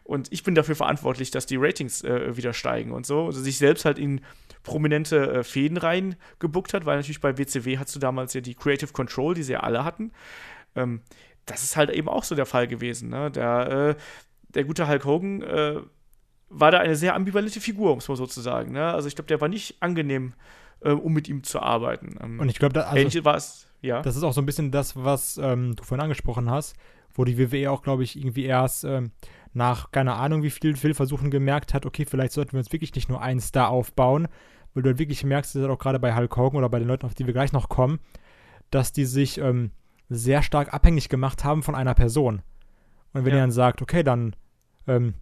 und ich bin dafür verantwortlich, dass die Ratings äh, wieder steigen und so. Also sich selbst halt in prominente äh, Fäden reingebuckt hat, weil natürlich bei WCW hattest du damals ja die Creative Control, die sie ja alle hatten. Ähm, das ist halt eben auch so der Fall gewesen. Ne? Der, äh, der gute Hulk Hogan äh, war da eine sehr ambivalente Figur, muss man sozusagen. Ne? Also ich glaube, der war nicht angenehm, äh, um mit ihm zu arbeiten. Ähm, und ich glaube, da, also, ja. das ist auch so ein bisschen das, was ähm, du vorhin angesprochen hast, wo die WWE auch, glaube ich, irgendwie erst ähm, nach keine Ahnung wie vielen Fehlversuchen gemerkt hat, okay, vielleicht sollten wir uns wirklich nicht nur einen Star aufbauen, weil du halt wirklich merkst, dass auch gerade bei Hulk Hogan oder bei den Leuten, auf die wir gleich noch kommen, dass die sich ähm, sehr stark abhängig gemacht haben von einer Person. Und wenn ja. ihr dann sagt, okay, dann, ähm,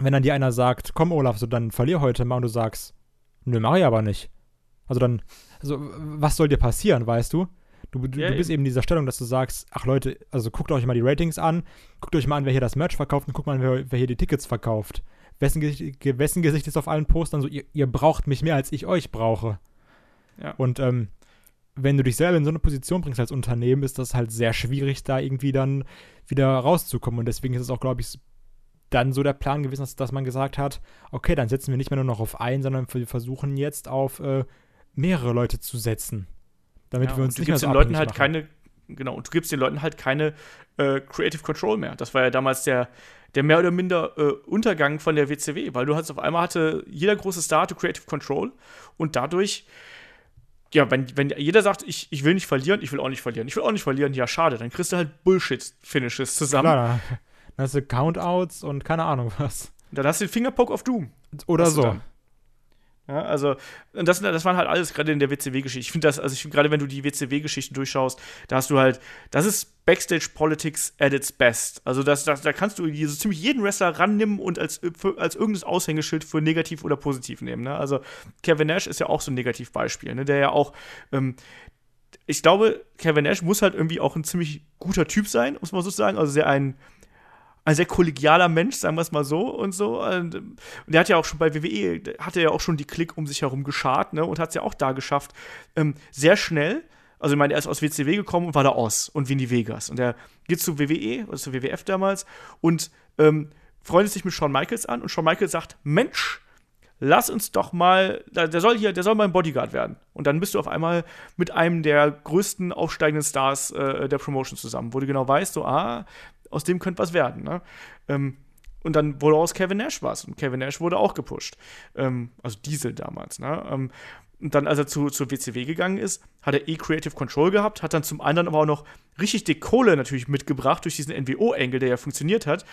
wenn dann dir einer sagt, komm Olaf, so dann verlier heute mal und du sagst, nö, mach ich aber nicht. Also dann, also was soll dir passieren, weißt du? Du, du, ja, du bist eben in dieser Stellung, dass du sagst, ach Leute, also guckt euch mal die Ratings an, guckt euch mal an, wer hier das Merch verkauft und guckt mal an, wer, wer hier die Tickets verkauft. Wessen Gesicht, wessen Gesicht ist auf allen Postern so, ihr, ihr braucht mich mehr, als ich euch brauche. Ja. Und ähm, wenn du dich selber in so eine Position bringst als Unternehmen, ist das halt sehr schwierig, da irgendwie dann wieder rauszukommen. Und deswegen ist es auch, glaube ich, dann so der Plan gewesen, dass, dass, man gesagt hat, okay, dann setzen wir nicht mehr nur noch auf einen, sondern wir versuchen jetzt auf äh, mehrere Leute zu setzen. Damit ja, wir uns nicht mehr so den Leuten halt machen. keine genau und du gibst den Leuten halt keine äh, Creative Control mehr. Das war ja damals der der mehr oder minder äh, Untergang von der WCW, weil du hast auf einmal hatte jeder große Star hatte Creative Control und dadurch ja, wenn, wenn jeder sagt, ich, ich will nicht verlieren, ich will auch nicht verlieren, ich will auch nicht verlieren, ja, schade, dann kriegst du halt Bullshit-Finishes zusammen. Klar, dann hast du Countouts und keine Ahnung was. Dann hast du den Fingerpoke of Doom. Oder so. Ja, also, das, das waren halt alles gerade in der WCW-Geschichte. Ich finde das, also ich finde gerade, wenn du die WCW-Geschichten durchschaust, da hast du halt, das ist Backstage-Politics at its best. Also, das, das, da kannst du so ziemlich jeden Wrestler rannehmen und als, für, als irgendein Aushängeschild für negativ oder positiv nehmen. Ne? Also, Kevin Nash ist ja auch so ein Negativbeispiel, ne? der ja auch, ähm, ich glaube, Kevin Nash muss halt irgendwie auch ein ziemlich guter Typ sein, muss man so sagen. Also, sehr ein ein sehr kollegialer Mensch, sagen wir es mal so und so. Und, und der hat ja auch schon bei WWE, hatte ja auch schon die Klick um sich herum geschart, ne, und hat es ja auch da geschafft, ähm, sehr schnell, also ich meine, er ist aus WCW gekommen und war da Oz und Vinny Vegas. Und er geht zu WWE, oder zu WWF damals, und ähm, freundet sich mit Shawn Michaels an und Shawn Michaels sagt, Mensch, lass uns doch mal, der soll hier, der soll mal ein Bodyguard werden. Und dann bist du auf einmal mit einem der größten aufsteigenden Stars äh, der Promotion zusammen, wo du genau weißt, so, ah, aus dem könnte was werden. Ne? Ähm, und dann wurde aus Kevin Nash was. Und Kevin Nash wurde auch gepusht. Ähm, also Diesel damals, ne? Ähm, und dann, als er zu, zur WCW gegangen ist, hat er eh Creative Control gehabt, hat dann zum anderen aber auch noch richtig dick Kohle natürlich mitgebracht durch diesen NWO-Engel, der ja funktioniert hat.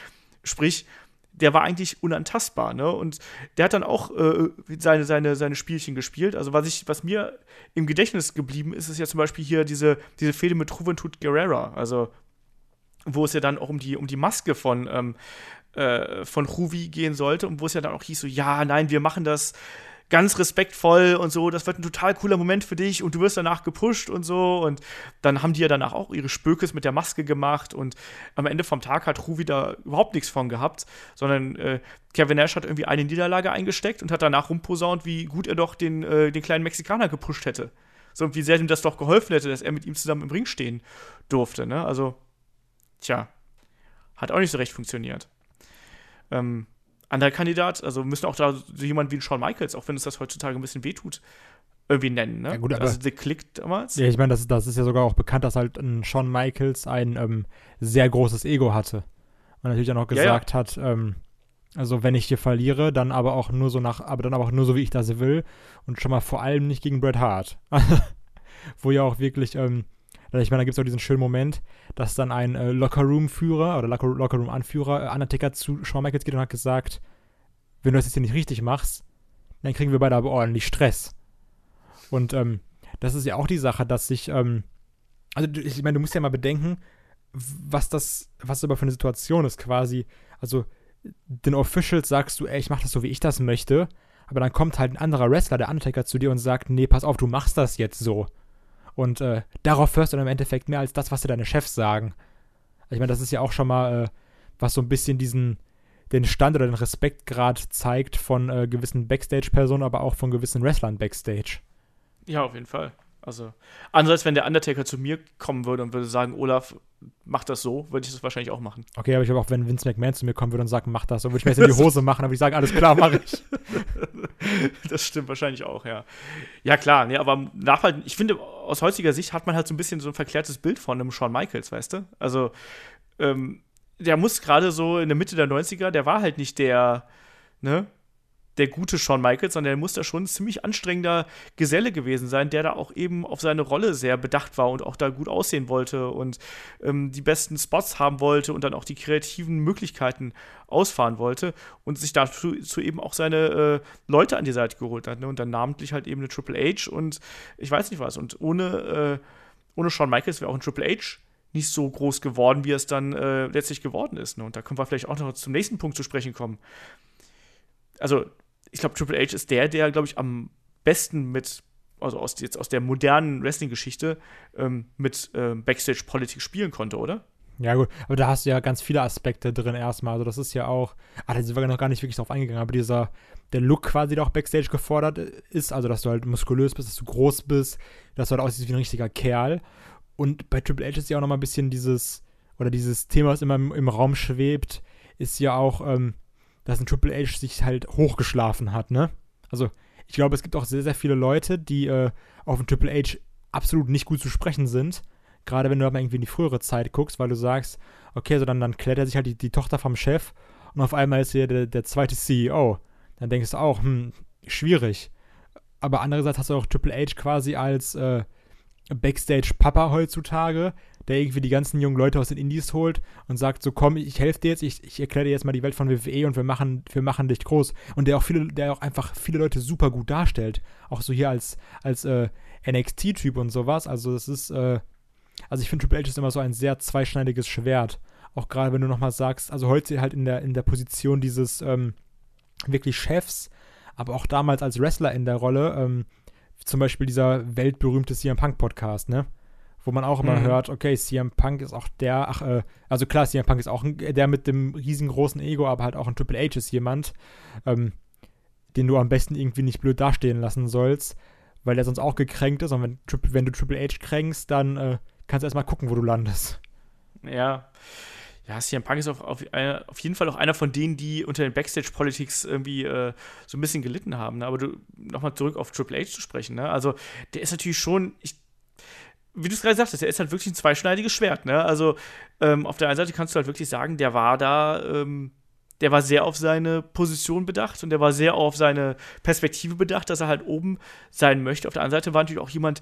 Sprich, der war eigentlich unantastbar, ne? Und der hat dann auch äh, seine, seine, seine Spielchen gespielt. Also, was ich, was mir im Gedächtnis geblieben ist, ist ja zum Beispiel hier diese, diese Fehde mit Juventud Guerrera. Also, wo es ja dann auch um die, um die Maske von, ähm, äh, von Ruvi gehen sollte und wo es ja dann auch hieß, so, ja, nein, wir machen das ganz respektvoll und so, das wird ein total cooler Moment für dich und du wirst danach gepusht und so. Und dann haben die ja danach auch ihre Spökes mit der Maske gemacht und am Ende vom Tag hat Ruvi da überhaupt nichts von gehabt, sondern äh, Kevin Nash hat irgendwie eine Niederlage eingesteckt und hat danach rumposaunt, wie gut er doch den, äh, den kleinen Mexikaner gepusht hätte. So, und wie sehr ihm das doch geholfen hätte, dass er mit ihm zusammen im Ring stehen durfte, ne? Also, tja, hat auch nicht so recht funktioniert. Ähm, anderer Kandidat, also müssen auch da so jemand wie Shawn Michaels, auch wenn es das heutzutage ein bisschen wehtut, irgendwie nennen, ne? Ja, gut, also The Click damals. Ja, ich meine, das, das ist ja sogar auch bekannt, dass halt ein Shawn Michaels ein ähm, sehr großes Ego hatte. Und natürlich auch noch gesagt ja, ja. hat, ähm, also wenn ich hier verliere, dann aber auch nur so nach, aber dann aber auch nur so, wie ich das will. Und schon mal vor allem nicht gegen Bret Hart. Wo ja auch wirklich, ähm, ich meine, da gibt es auch diesen schönen Moment, dass dann ein äh, Lockerroom-Führer oder Locker Lockerroom-Anführer äh, Undertaker zu Shawn Michaels geht und hat gesagt, wenn du das jetzt hier nicht richtig machst, dann kriegen wir beide aber ordentlich Stress. Und ähm, das ist ja auch die Sache, dass sich, ähm, also ich meine, du musst ja mal bedenken, was das, was das aber für eine Situation ist quasi. Also den Officials sagst du, ey, ich mach das so, wie ich das möchte, aber dann kommt halt ein anderer Wrestler, der Undertaker, zu dir und sagt, nee, pass auf, du machst das jetzt so. Und äh, darauf hörst du dann im Endeffekt mehr als das, was dir deine Chefs sagen. Also ich meine, das ist ja auch schon mal, äh, was so ein bisschen diesen, den Stand oder den Respektgrad zeigt von äh, gewissen Backstage-Personen, aber auch von gewissen Wrestlern Backstage. Ja, auf jeden Fall. Also, andererseits, wenn der Undertaker zu mir kommen würde und würde sagen, Olaf, mach das so, würde ich das wahrscheinlich auch machen. Okay, aber ich glaube auch, wenn Vince McMahon zu mir kommen würde und sagen, mach das so, würde ich mir jetzt in die Hose machen, aber ich sage, alles klar, mache ich. das stimmt wahrscheinlich auch, ja. Ja, klar, nee, aber nachhalten, ich finde, aus heutiger Sicht hat man halt so ein bisschen so ein verklärtes Bild von einem Shawn Michaels, weißt du? Also, ähm, der muss gerade so in der Mitte der 90er, der war halt nicht der, ne, der gute Shawn Michaels, sondern der muss da schon ein ziemlich anstrengender Geselle gewesen sein, der da auch eben auf seine Rolle sehr bedacht war und auch da gut aussehen wollte und ähm, die besten Spots haben wollte und dann auch die kreativen Möglichkeiten ausfahren wollte und sich dazu eben auch seine äh, Leute an die Seite geholt hat. Ne? Und dann namentlich halt eben eine Triple H und ich weiß nicht was. Und ohne, äh, ohne Shawn Michaels wäre auch ein Triple H nicht so groß geworden, wie es dann äh, letztlich geworden ist. Ne? Und da können wir vielleicht auch noch zum nächsten Punkt zu sprechen kommen. Also, ich glaube, Triple H ist der, der, glaube ich, am besten mit, also aus, jetzt aus der modernen Wrestling-Geschichte, ähm, mit ähm, Backstage-Politik spielen konnte, oder? Ja, gut, aber da hast du ja ganz viele Aspekte drin erstmal. Also, das ist ja auch, ah, da sind wir noch gar nicht wirklich drauf eingegangen, aber dieser, der Look quasi, der auch Backstage gefordert ist, also, dass du halt muskulös bist, dass du groß bist, dass du halt aussiehst wie ein richtiger Kerl. Und bei Triple H ist ja auch nochmal ein bisschen dieses, oder dieses Thema, was immer im, im Raum schwebt, ist ja auch, ähm, dass ein Triple H sich halt hochgeschlafen hat, ne? Also, ich glaube, es gibt auch sehr, sehr viele Leute, die äh, auf ein Triple H absolut nicht gut zu sprechen sind. Gerade wenn du aber irgendwie in die frühere Zeit guckst, weil du sagst, okay, so dann, dann klärt er sich halt die, die Tochter vom Chef und auf einmal ist er der, der zweite CEO. Dann denkst du auch, hm, schwierig. Aber andererseits hast du auch Triple H quasi als äh, Backstage-Papa heutzutage, der irgendwie die ganzen jungen Leute aus den Indies holt und sagt so, komm, ich helfe dir jetzt, ich, ich erkläre dir jetzt mal die Welt von WWE und wir machen, wir machen dich groß. Und der auch viele, der auch einfach viele Leute super gut darstellt. Auch so hier als, als äh, NXT-Typ und sowas. Also das ist, äh, also ich finde Triple H ist immer so ein sehr zweischneidiges Schwert. Auch gerade wenn du nochmal sagst, also heute halt in der, in der Position dieses ähm, wirklich Chefs, aber auch damals als Wrestler in der Rolle, ähm, zum Beispiel dieser weltberühmte CM Punk Podcast, ne? Wo man auch immer mhm. hört, okay, CM Punk ist auch der, ach, äh, also klar, CM Punk ist auch ein, der mit dem riesengroßen Ego, aber halt auch ein Triple H ist jemand, ähm, den du am besten irgendwie nicht blöd dastehen lassen sollst, weil der sonst auch gekränkt ist. Und wenn, wenn du Triple H kränkst, dann äh, kannst du erstmal gucken, wo du landest. Ja ja, CM Punk ist auf, auf, auf, jeden Fall auch einer von denen, die unter den Backstage-Politics irgendwie äh, so ein bisschen gelitten haben. Ne? Aber du, nochmal zurück auf Triple H zu sprechen, ne? Also, der ist natürlich schon, ich, wie du es gerade sagtest, der ist halt wirklich ein zweischneidiges Schwert, ne? Also, ähm, auf der einen Seite kannst du halt wirklich sagen, der war da, ähm, der war sehr auf seine Position bedacht und der war sehr auf seine Perspektive bedacht, dass er halt oben sein möchte. Auf der anderen Seite war natürlich auch jemand,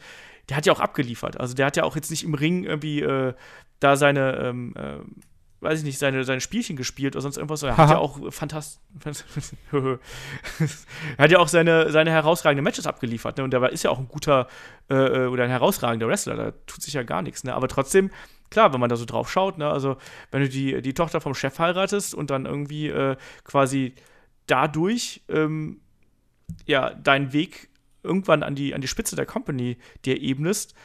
der hat ja auch abgeliefert. Also der hat ja auch jetzt nicht im Ring irgendwie äh, da seine, ähm, äh, weiß ich nicht, seine, seine Spielchen gespielt oder sonst irgendwas. Er hat ja auch fantastisch. er hat ja auch seine, seine herausragenden Matches abgeliefert. Ne? Und der ist ja auch ein guter äh, äh, oder ein herausragender Wrestler. Da tut sich ja gar nichts. Ne? Aber trotzdem klar, wenn man da so drauf schaut, ne, also wenn du die, die Tochter vom Chef heiratest und dann irgendwie äh, quasi dadurch ähm, ja deinen Weg irgendwann an die, an die Spitze der Company dir ebnest,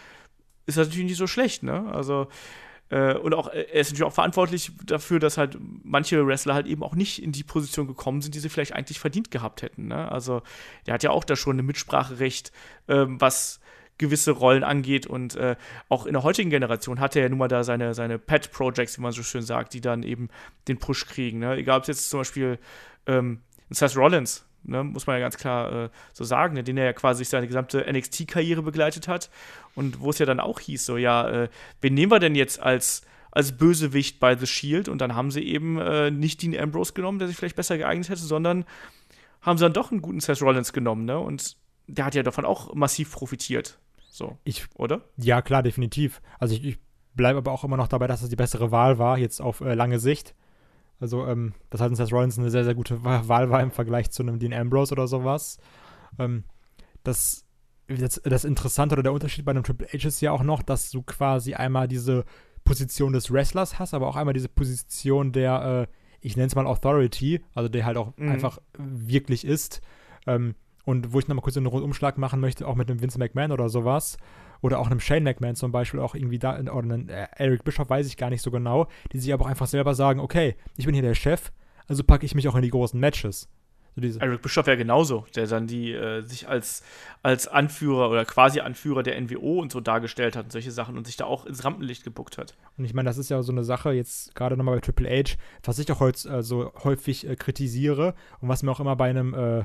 ist das natürlich nicht so schlecht, ne? Also äh, und auch er ist natürlich auch verantwortlich dafür, dass halt manche Wrestler halt eben auch nicht in die Position gekommen sind, die sie vielleicht eigentlich verdient gehabt hätten. Ne? Also der hat ja auch da schon ein Mitspracherecht, ähm, was gewisse Rollen angeht. Und äh, auch in der heutigen Generation hat er ja nun mal da seine, seine Pet-Projects, wie man so schön sagt, die dann eben den Push kriegen. Ne? Egal, ob es jetzt zum Beispiel ähm, Seth Rollins, ne, muss man ja ganz klar äh, so sagen, ne, den er ja quasi seine gesamte NXT-Karriere begleitet hat. Und wo es ja dann auch hieß, so, ja, äh, wen nehmen wir denn jetzt als als Bösewicht bei The Shield und dann haben sie eben äh, nicht Dean Ambrose genommen, der sich vielleicht besser geeignet hätte, sondern haben sie dann doch einen guten Seth Rollins genommen, ne? Und der hat ja davon auch massiv profitiert. So. Ich, oder? Ja, klar, definitiv. Also ich, ich bleibe aber auch immer noch dabei, dass es die bessere Wahl war, jetzt auf äh, lange Sicht. Also, ähm, das hat uns Seth Rollins eine sehr, sehr gute Wahl war im Vergleich zu einem Dean Ambrose oder sowas. Ähm, das, das, das Interessante oder der Unterschied bei einem Triple H ist ja auch noch, dass du quasi einmal diese Position des Wrestlers hast, aber auch einmal diese Position der, äh, ich nenne es mal Authority, also der halt auch mhm. einfach wirklich ist. Ähm, und wo ich nochmal kurz einen Rundumschlag machen möchte, auch mit einem Vince McMahon oder sowas, oder auch einem Shane McMahon zum Beispiel, auch irgendwie da, oder einem äh, Eric Bischoff, weiß ich gar nicht so genau, die sich aber auch einfach selber sagen, okay, ich bin hier der Chef, also packe ich mich auch in die großen Matches. So Eric Bischoff ja genauso, der dann die äh, sich als, als Anführer oder quasi Anführer der NWO und so dargestellt hat und solche Sachen und sich da auch ins Rampenlicht gebuckt hat. Und ich meine, das ist ja so eine Sache, jetzt gerade nochmal bei Triple H, was ich auch heute äh, so häufig äh, kritisiere und was mir auch immer bei einem äh,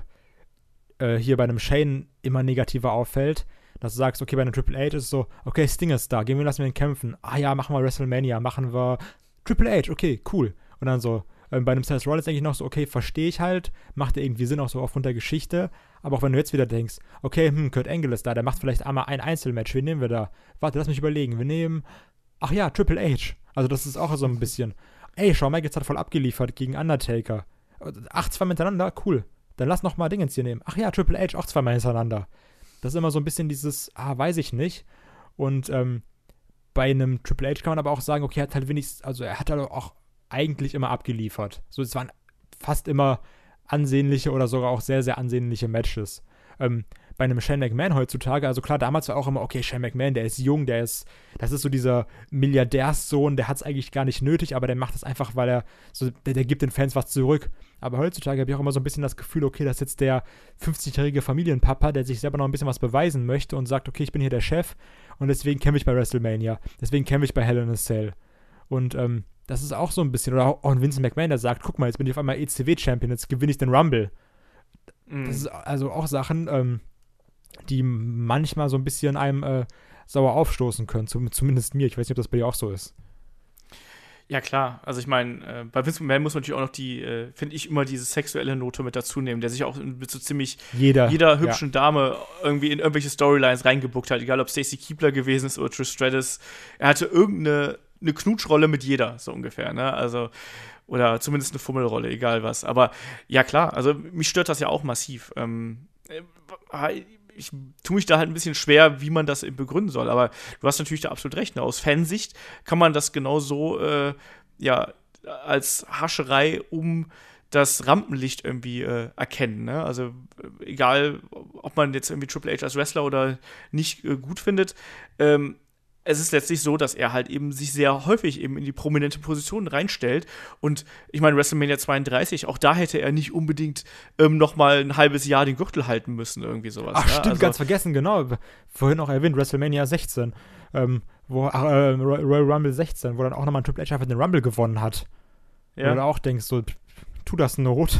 äh, hier bei einem Shane immer negativer auffällt, dass du sagst, okay, bei einem Triple H ist es so, okay, Sting ist da, gehen wir, lassen wir ihn kämpfen. Ah ja, machen wir WrestleMania, machen wir Triple H, okay, cool. Und dann so, äh, bei einem Seth Rollins denke ich noch so, okay, verstehe ich halt, macht ja irgendwie Sinn, auch so aufgrund der Geschichte. Aber auch wenn du jetzt wieder denkst, okay, hm, Kurt Angle ist da, der macht vielleicht einmal ein Einzelmatch, wen nehmen wir da? Warte, lass mich überlegen, wir nehmen, ach ja, Triple H. Also das ist auch so ein bisschen, ey, Shawn Michaels hat voll abgeliefert gegen Undertaker. Ach, zwei miteinander, cool. Dann lass noch mal Dingens hier nehmen. Ach ja, Triple H auch zweimal hintereinander. Das ist immer so ein bisschen dieses, ah, weiß ich nicht. Und ähm, bei einem Triple H kann man aber auch sagen, okay, er hat halt wenigstens, also er hat halt auch eigentlich immer abgeliefert. So, es waren fast immer ansehnliche oder sogar auch sehr, sehr ansehnliche Matches. Ähm, bei einem Shane McMahon heutzutage, also klar, damals war auch immer, okay, Shane McMahon, der ist jung, der ist, das ist so dieser Milliardärssohn, der hat es eigentlich gar nicht nötig, aber der macht es einfach, weil er, so, der, der, gibt den Fans was zurück. Aber heutzutage habe ich auch immer so ein bisschen das Gefühl, okay, das ist jetzt der 50-jährige Familienpapa, der sich selber noch ein bisschen was beweisen möchte und sagt, okay, ich bin hier der Chef und deswegen kämpfe ich bei WrestleMania, deswegen kämpfe ich bei Hell in a Cell. Und ähm, das ist auch so ein bisschen, oder auch ein Vincent McMahon, der sagt, guck mal, jetzt bin ich auf einmal ECW-Champion, jetzt gewinne ich den Rumble. Mhm. Das ist also auch Sachen, ähm, die manchmal so ein bisschen einem äh, sauer aufstoßen können, zumindest mir. Ich weiß nicht, ob das bei dir auch so ist. Ja, klar. Also ich meine, äh, bei Vince McMahon muss man natürlich auch noch die, äh, finde ich, immer diese sexuelle Note mit dazu nehmen, der sich auch mit so ziemlich jeder, jeder hübschen ja. Dame irgendwie in irgendwelche Storylines reingebuckt hat, egal ob Stacey Keebler gewesen ist oder Trish Stratus. Er hatte irgendeine eine Knutschrolle mit jeder, so ungefähr, ne? Also, oder zumindest eine Fummelrolle, egal was. Aber ja, klar, also mich stört das ja auch massiv. Ähm, äh, ich tue mich da halt ein bisschen schwer, wie man das begründen soll. Aber du hast natürlich da absolut recht. Ne? Aus Fansicht kann man das genau so äh, ja, als Hascherei um das Rampenlicht irgendwie äh, erkennen. Ne? Also äh, egal, ob man jetzt irgendwie Triple H als Wrestler oder nicht äh, gut findet, ähm, es ist letztlich so, dass er halt eben sich sehr häufig eben in die prominente Position reinstellt. Und ich meine, WrestleMania 32, auch da hätte er nicht unbedingt ähm, noch mal ein halbes Jahr den Gürtel halten müssen, irgendwie sowas. Ach, ja? stimmt, also, ganz vergessen, genau. Vorhin auch erwähnt, WrestleMania 16, ähm, wo, äh, Royal Rumble 16, wo dann auch nochmal ein Triple H einfach den Rumble gewonnen hat. Ja. Wo du auch denkst, so, tu das Not.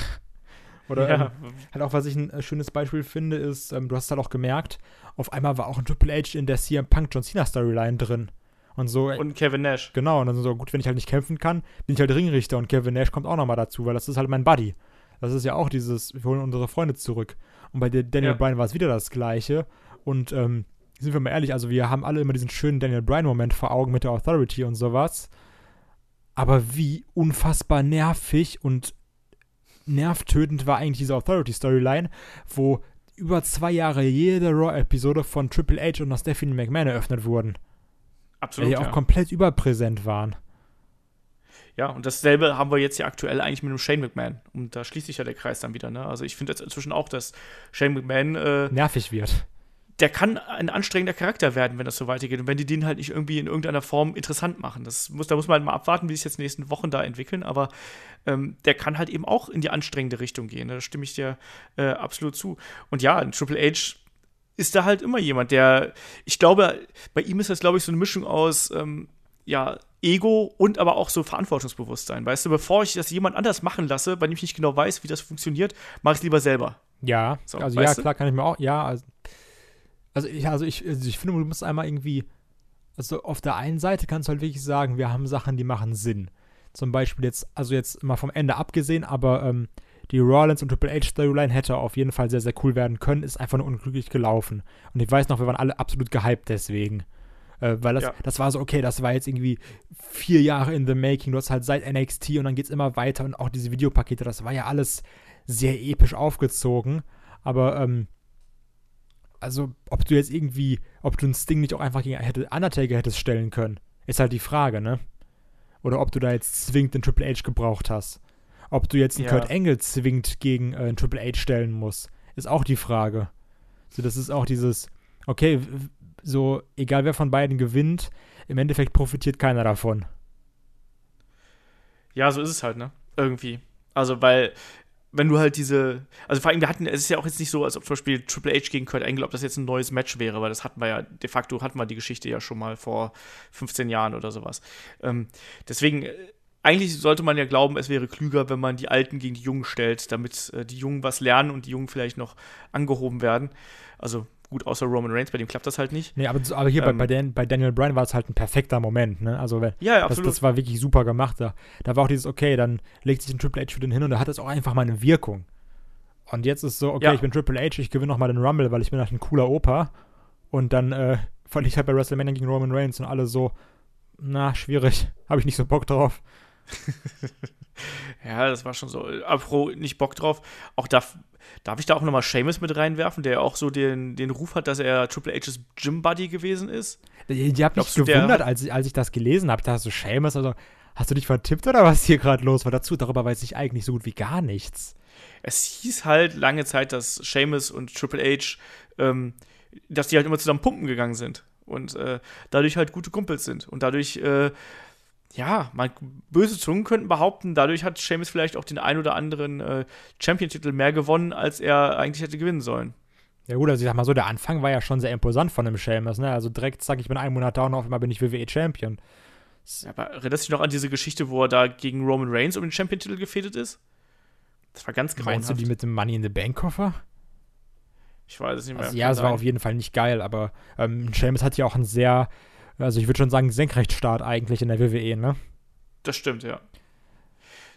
Oder ja. ähm, halt auch, was ich ein äh, schönes Beispiel finde, ist, ähm, du hast halt auch gemerkt, auf einmal war auch ein Triple H in der CM Punk John Cena Storyline drin. Und so. Und Kevin Nash. Genau, und dann so, gut, wenn ich halt nicht kämpfen kann, bin ich halt Ringrichter und Kevin Nash kommt auch nochmal dazu, weil das ist halt mein Buddy. Das ist ja auch dieses, wir holen unsere Freunde zurück. Und bei Daniel Ja. Bryan war es wieder das Gleiche. Und ähm, sind wir mal ehrlich, also wir haben alle immer diesen schönen Daniel Bryan-Moment vor Augen mit der Authority und sowas. Aber wie unfassbar nervig und nervtötend war eigentlich diese Authority-Storyline, wo über zwei Jahre jede Raw-Episode von Triple H und nach Stephanie McMahon eröffnet wurden. Absolut. die auch ja. komplett überpräsent waren. ja, und dasselbe haben wir jetzt ja aktuell eigentlich mit dem Shane McMahon. Und da schließt sich ja der Kreis dann wieder. Ne? Also ich finde jetzt inzwischen auch, dass Shane McMahon äh, Nervig wird. Der kann ein anstrengender Charakter werden, wenn das so weitergeht. Und wenn die den halt nicht irgendwie in irgendeiner Form interessant machen. Das muss, da muss man halt mal abwarten, wie sich jetzt in den nächsten Wochen da entwickeln. Aber ähm, der kann halt eben auch in die anstrengende Richtung gehen. ne? Da stimme ich dir äh, absolut zu. Und ja, ein Triple H ist da halt immer jemand, der, ich glaube, bei ihm ist das, glaube ich, so eine Mischung aus, ähm, ja, Ego und aber auch so Verantwortungsbewusstsein. Weißt du, bevor ich das jemand anders machen lasse, bei dem ich nicht genau weiß, wie das funktioniert, mache ich es lieber selber. Ja, So, also ja, du? klar kann ich mir auch, ja, also, also ich, also ich, also ich finde, du musst einmal irgendwie, also auf der einen Seite kannst du halt wirklich sagen, wir haben Sachen, die machen Sinn. Zum Beispiel jetzt, also jetzt mal vom Ende abgesehen, aber ähm, die Rollins und Triple H Storyline hätte auf jeden Fall sehr, sehr cool werden können, ist einfach nur unglücklich gelaufen. Und ich weiß noch, wir waren alle absolut gehypt deswegen. Äh, weil das, Ja. das war so, okay, das war jetzt irgendwie vier Jahre in the making. Du hast halt seit NXT und dann geht's immer weiter und auch diese Videopakete, das war ja alles sehr episch aufgezogen. Aber, ähm, also, ob du jetzt irgendwie, ob du ein Sting nicht auch einfach gegen Undertaker hättest stellen können, ist halt die Frage, ne? Oder ob du da jetzt zwingend den Triple H gebraucht hast. Ob du jetzt einen Ja. Kurt Angle zwingend gegen äh, einen Triple H stellen musst, ist auch die Frage. So, das ist auch dieses, okay, so, egal wer von beiden gewinnt, im Endeffekt profitiert keiner davon. Ja, so ist es halt, ne? Irgendwie. Also, weil, wenn du halt diese. Also, vor allem, wir hatten, es ist ja auch jetzt nicht so, als ob zum Beispiel Triple H gegen Kurt Angle, ob das jetzt ein neues Match wäre, weil das hatten wir ja, de facto hatten wir die Geschichte ja schon mal vor 15 Jahren oder sowas. Ähm, deswegen. äh, Eigentlich sollte man ja glauben, es wäre klüger, wenn man die Alten gegen die Jungen stellt, damit äh, die Jungen was lernen und die Jungen vielleicht noch angehoben werden. Also gut, außer Roman Reigns, bei dem klappt das halt nicht. Nee, aber, aber hier bei, Ähm. bei, Dan, bei Daniel Bryan war es halt ein perfekter Moment, ne? Also, Ja, ja, das, absolut. das war wirklich super gemacht. Da, da war auch dieses, okay, dann legt sich ein Triple H für den hin und da hat es auch einfach mal eine Wirkung. Und jetzt ist so, okay, Ja. ich bin Triple H, ich gewinne nochmal den Rumble, weil ich bin halt ein cooler Opa. Und dann äh, verliere ich halt bei WrestleMania gegen Roman Reigns und alle so, na, schwierig, habe ich nicht so Bock drauf. Ja, das war schon so. Apro, nicht Bock drauf. Auch darf, darf ich da auch nochmal Seamus mit reinwerfen, der auch so den, den Ruf hat, dass er Triple H's Gym Buddy gewesen ist? Die, die hat mich gewundert, als ich, als ich das gelesen habe. Ich dachte so, Seamus, also, hast du dich vertippt oder was hier gerade los war? Dazu, darüber weiß ich eigentlich so gut wie gar nichts. Es hieß halt lange Zeit, dass Seamus und Triple H, ähm, dass die halt immer zusammen pumpen gegangen sind und äh, dadurch halt gute Kumpels sind. Und dadurch, äh, ja, man, böse Zungen könnten behaupten, dadurch hat Seamus vielleicht auch den ein oder anderen äh, Champion-Titel mehr gewonnen, als er eigentlich hätte gewinnen sollen. Ja gut, also ich sag mal so, der Anfang war ja schon sehr imposant von dem Seamus, ne? Also direkt, zack, ich bin einen Monat da und auf einmal bin ich WWE-Champion. Ja, aber erinnerst du dich noch an diese Geschichte, wo er da gegen Roman Reigns um den Champion-Titel gefädelt ist? Das war ganz grauenhaft. Meinst du die mit dem Money in the Bank-Koffer? Ich weiß es nicht mehr. Also, ja, es war auf jeden Fall nicht geil, aber ähm, Seamus hat ja auch einen sehr, also ich würde schon sagen, Senkrechtstart eigentlich in der WWE, ne? Das stimmt, ja.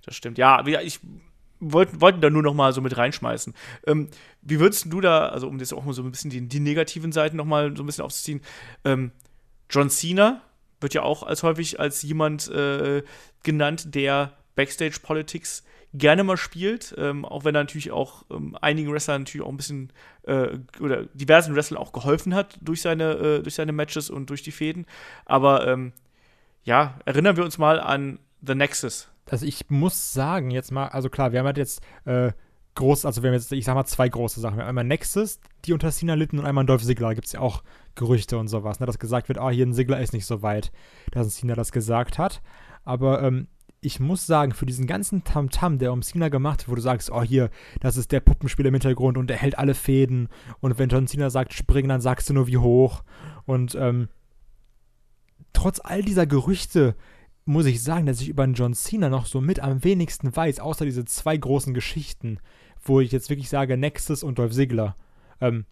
Das stimmt. Ja, ich wollte wollt da nur noch mal so mit reinschmeißen. Ähm, wie würdest du da, also um das auch mal so ein bisschen die, die negativen Seiten noch mal so ein bisschen aufzuziehen, ähm, John Cena wird ja auch als häufig als jemand äh, genannt, der Backstage Politics gerne mal spielt, ähm, auch wenn er natürlich auch ähm, einigen Wrestlern natürlich auch ein bisschen äh, oder diversen Wrestlern auch geholfen hat durch seine, äh, durch seine Matches und durch die Fäden. Aber ähm, ja, erinnern wir uns mal an The Nexus. Also ich muss sagen, jetzt mal, also klar, wir haben halt jetzt äh, groß, also wir haben jetzt, ich sag mal, zwei große Sachen. Wir haben einmal Nexus, die unter Cena litten, und einmal Dolph Ziggler. Da gibt es ja auch Gerüchte und sowas, ne, dass gesagt wird, ah, hier ein Ziggler ist nicht so weit, dass Cena das gesagt hat. Aber ähm, ich muss sagen, für diesen ganzen Tamtam, der um Cena gemacht wird, wo du sagst, oh, hier, das ist der Puppenspieler im Hintergrund und er hält alle Fäden. Und wenn John Cena sagt, springen, dann sagst du nur, wie hoch. Und ähm, trotz all dieser Gerüchte muss ich sagen, dass ich über einen John Cena noch so mit am wenigsten weiß, außer diese zwei großen Geschichten, wo ich jetzt wirklich sage, Nexus und Dolph Ziggler. Ähm,